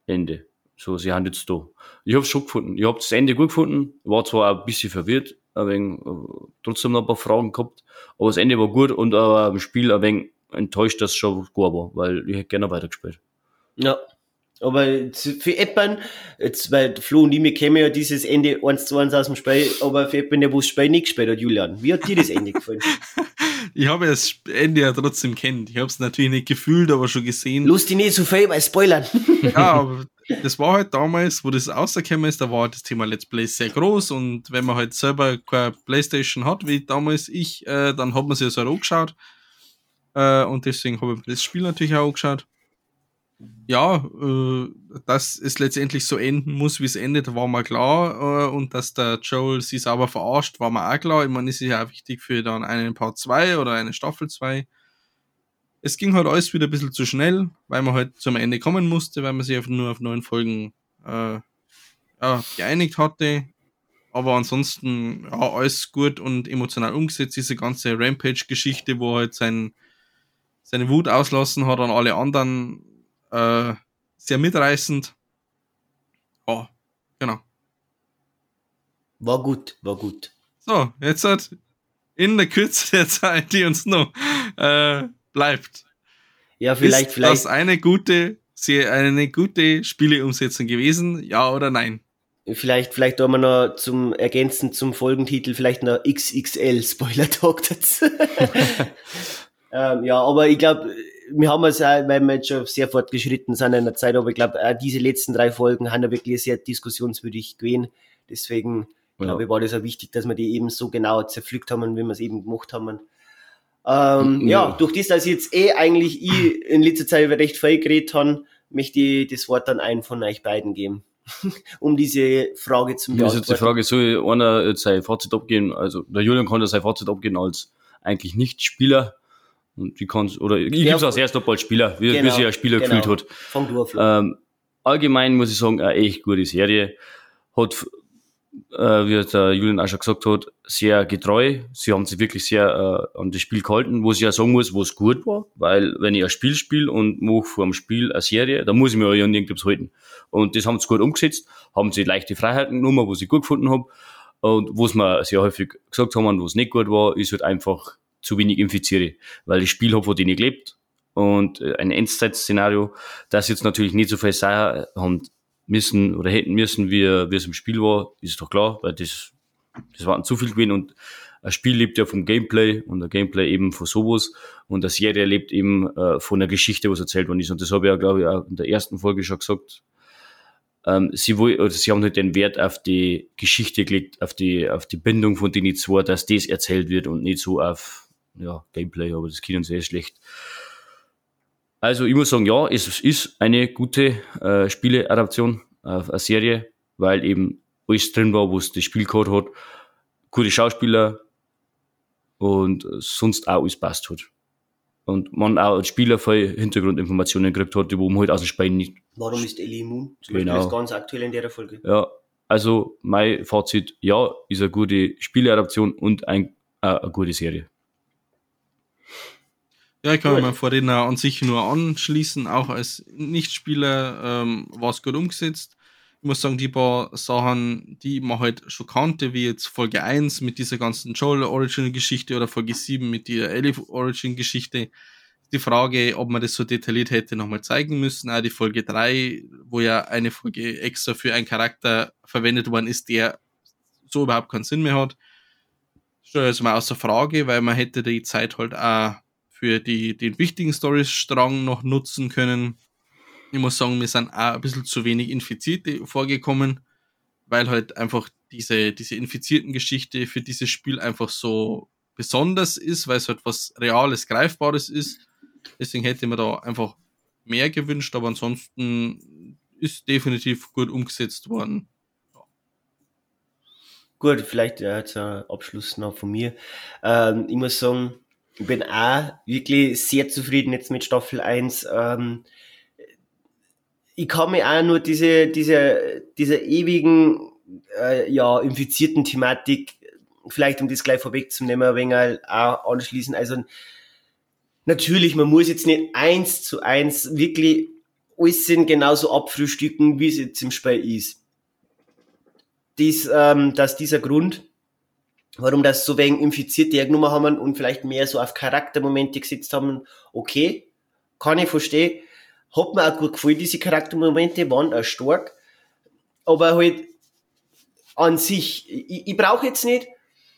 Ende. So, sie haben jetzt da. Ich hab's schon gefunden. Ich hab das Ende gut gefunden. War zwar ein bisschen verwirrt, ein wenig, äh, trotzdem noch ein paar Fragen gehabt, aber das Ende war gut und auch im Spiel ein wenig enttäuscht, dass es schon gut war, weil ich hätte gerne weitergespielt. Ja. Aber für Eppern, jetzt, weil Flo und ich, wir kennen ja dieses Ende eins zu eins aus dem Spiel, aber für Eppern, der wo das Spiel nicht gespielt hat, Julian, wie hat dir das Ende gefallen? Ich habe das Ende ja trotzdem kennt. Ich habe es natürlich nicht gefühlt, aber schon gesehen. Lustig nicht so viel, weil Spoilern. Ja, aber das war halt damals, wo das rausgekommen ist, da war das Thema Let's Play sehr groß und wenn man halt selber keine Playstation hat, wie damals ich, äh, dann hat man sich das halt angeschaut. Äh, und deswegen habe ich das Spiel natürlich auch angeschaut. Ja, äh, dass es letztendlich so enden muss, wie es endet, war mir klar. Äh, und dass der Joel sich sauber verarscht, war mir auch klar. Ich meine, ist ja auch wichtig für dann einen Part 2 oder eine Staffel 2 es ging halt alles wieder ein bisschen zu schnell, weil man halt zum Ende kommen musste, weil man sich auf, nur auf neun Folgen äh, ja, geeinigt hatte. Aber ansonsten ja, alles gut und emotional umgesetzt. Diese ganze Rampage-Geschichte, wo halt sein, seine Wut auslassen hat an alle anderen, äh, sehr mitreißend. Ja, genau. War gut, war gut. So, jetzt hat in der Kürze der Zeit, die uns noch äh, bleibt, Ja, vielleicht, ist vielleicht. das eine gute, sehr, eine gute Spieleumsetzung gewesen? Ja oder nein? Vielleicht, vielleicht tun wir noch zum Ergänzen zum Folgentitel vielleicht noch XXL Spoiler Talk dazu. ähm, ja, aber ich glaube, wir haben es auch, weil wir jetzt schon sehr fortgeschritten sind in der Zeit, aber ich glaube, diese letzten drei Folgen haben ja wirklich sehr diskussionswürdig gewesen. Deswegen ja. glaube ich, war das auch wichtig, dass wir die eben so genau zerpflückt haben, wie wir es eben gemacht haben. Ähm, ja. ja, durch das, dass ich jetzt eh eigentlich ich in letzter Zeit über recht viel geredet habe, möchte ich das Wort dann einen von euch beiden geben. um diese Frage zu beantworten. Das ist jetzt die Frage, soll einer jetzt sein Fazit abgeben? Also, der Julian kann da sein Fazit abgeben als eigentlich nicht Spieler. Und die kann oder ich ja, gebe es als erst ab als Spieler, wie, genau, wie sich ein Spieler genau. gefühlt hat. Auf, ähm, allgemein muss ich sagen, eine echt gute Serie. Hat äh, wie der Julian auch schon gesagt hat, sehr getreu. Sie haben sich wirklich sehr äh, an das Spiel gehalten, wo ich ja sagen muss, wo es gut war, weil wenn ich ein Spiel spiele und mache vor dem Spiel eine Serie, dann muss ich mir auch an irgendwas halten. Und das haben sie gut umgesetzt, haben sie leichte Freiheiten genommen, wo sie gut gefunden haben. Und wo es mir sehr häufig gesagt haben, wo es nicht gut war, ist halt einfach zu wenig infiziere, weil das Spiel hat von denen gelebt und äh, ein Endzeit-Szenario, das jetzt natürlich nicht so viel sein haben müssen oder hätten müssen, wie, wie es im Spiel war, ist doch klar, weil das, das waren zu viel gewesen. Und ein Spiel lebt ja vom Gameplay und der Gameplay eben von sowas. Und eine Serie lebt eben äh, von der Geschichte, was erzählt worden ist. Und das habe ich ja, glaube ich, auch in der ersten Folge schon gesagt. Ähm, sie, oder sie haben halt den Wert auf die Geschichte gelegt, auf die, auf die Bindung von denen zwei, dass das erzählt wird und nicht so auf ja, Gameplay, aber das können sehr schlecht. Also ich muss sagen, ja, es ist eine gute äh, Spieleadaption auf eine Serie, weil eben alles drin war, wo es das Spiel gehabt hat. Gute Schauspieler und sonst auch alles passt hat. Und man auch als Spieler viel Hintergrundinformationen gekriegt hat, die man halt aus dem Spiel nicht. Warum ist Ellie immun? Zum genau. Beispiel das ganz aktuell in der Folge. Ja, also mein Fazit, ja, ist eine gute Spieleadaption und ein, äh, eine gute Serie. Ja, ich kann mich vor denen an sich nur anschließen. Auch als Nichtspieler ähm, war es gut umgesetzt. Ich muss sagen, die paar Sachen, die man halt schon kannte, wie jetzt Folge 1 mit dieser ganzen Joel Origin Geschichte oder Folge 7 mit der Ellie Origin Geschichte, die Frage, ob man das so detailliert hätte nochmal zeigen müssen. Auch die Folge 3, wo ja eine Folge extra für einen Charakter verwendet worden ist, der so überhaupt keinen Sinn mehr hat. Stelle jetzt mal außer Frage, weil man hätte die Zeit halt auch für die, den wichtigen Storystrang noch nutzen können. Ich muss sagen, mir sind auch ein bisschen zu wenig Infizierte vorgekommen, weil halt einfach diese, diese infizierten Geschichte für dieses Spiel einfach so besonders ist, weil es halt was Reales, Greifbares ist. Deswegen hätte man da einfach mehr gewünscht, aber ansonsten ist definitiv gut umgesetzt worden. Ja. Gut, vielleicht jetzt ein Abschluss noch von mir. Ähm, ich muss sagen, ich bin auch wirklich sehr zufrieden jetzt mit Staffel 1. Ähm, ich kann mir auch nur diese, diese, diese ewigen, äh, ja, infizierten Thematik, vielleicht um das gleich vorwegzunehmen, ein wenig auch anschließen. Also, natürlich, man muss jetzt nicht eins zu eins wirklich alles sind genauso abfrühstücken, wie es jetzt im Spiel ist. Dies, ähm, dass dieser Grund, warum das so wegen Infizierte genommen haben und vielleicht mehr so auf Charaktermomente gesetzt haben, okay, kann ich verstehen. Hat mir auch gut gefallen, diese Charaktermomente waren auch stark. Aber halt an sich, ich, ich brauche jetzt nicht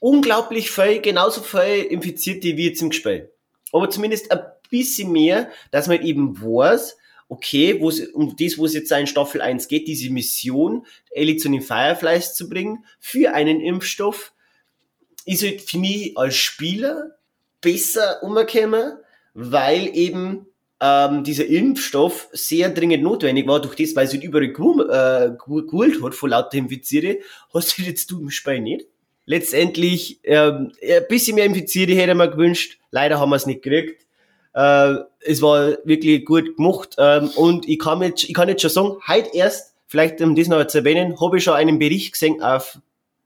unglaublich viel, genauso viel Infizierte wie jetzt im Spiel. Aber zumindest ein bisschen mehr, dass man eben weiß, okay, wo um das, wo es jetzt in Staffel 1 geht, diese Mission, Ellie zu den Fireflies zu bringen, für einen Impfstoff, ist halt für mich als Spieler besser umgekommen, weil eben ähm, dieser Impfstoff sehr dringend notwendig war, durch das, weil es halt überall geholt äh, hat von lauter Infizierte, hast du jetzt du im Spiel nicht. Letztendlich, ähm, ein bisschen mehr Infizierte hätte man gewünscht, leider haben wir es nicht gekriegt. Äh, es war wirklich gut gemacht ähm, und ich kann, jetzt, ich kann jetzt schon sagen, heute erst, vielleicht um das noch zu erwähnen, habe ich schon einen Bericht gesehen auf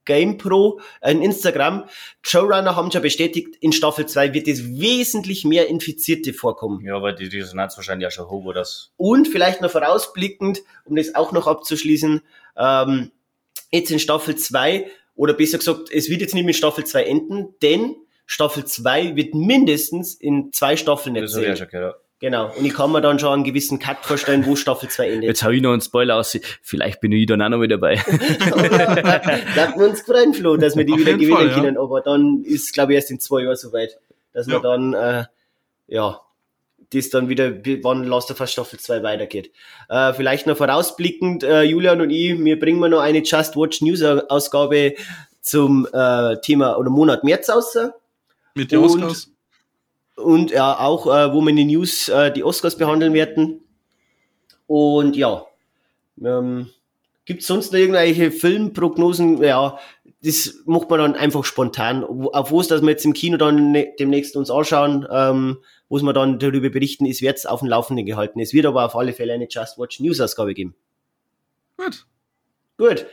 GamePro, in Instagram. Showrunner haben schon bestätigt, in Staffel 2 wird es wesentlich mehr Infizierte vorkommen. Ja, weil die Resonanz wahrscheinlich ja schon hoch war das. Und vielleicht noch vorausblickend, um das auch noch abzuschließen, ähm, jetzt in Staffel 2, oder besser gesagt, es wird jetzt nicht mit Staffel 2 enden, denn Staffel 2 wird mindestens in zwei Staffeln erzählt. Das ja schon gehört. Genau. Und ich kann mir dann schon einen gewissen Cut vorstellen, wo Staffel 2 endet. Jetzt hau ich noch einen Spoiler aus. Vielleicht bin ich dann auch noch mit dabei. Bleibt wir uns freuen, Flo, dass wir die Auf wieder gewinnen Fall, können. Ja. Aber dann ist, glaube ich, erst in zwei Jahren soweit, dass ja. wir dann, äh, ja, das dann wieder, wann Last of Us Staffel 2 weitergeht. Äh, vielleicht noch vorausblickend, äh, Julian und ich, wir bringen mal noch eine Just Watch News Ausgabe zum äh, Thema oder Monat März aus. Mit den Oscars. Und ja, auch, äh, wo wir in den News äh, die Oscars behandeln werden. Und ja, ähm, gibt es sonst noch irgendwelche Filmprognosen? Ja, das macht man dann einfach spontan. Auf was, dass wir jetzt im Kino dann ne demnächst uns anschauen, ähm, wo wir dann darüber berichten, es wird auf dem Laufenden gehalten. Es wird aber auf alle Fälle eine Just Watch News Ausgabe geben. Gut. Gut.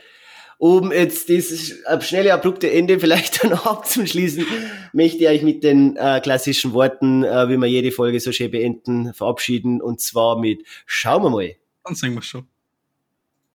Um jetzt dieses schnelle, abrupte Ende vielleicht dann abzuschließen, möchte ich mit den äh, klassischen Worten, äh, wie wir jede Folge so schön beenden, verabschieden. Und zwar mit Schauen wir mal. Dann singen wir schon.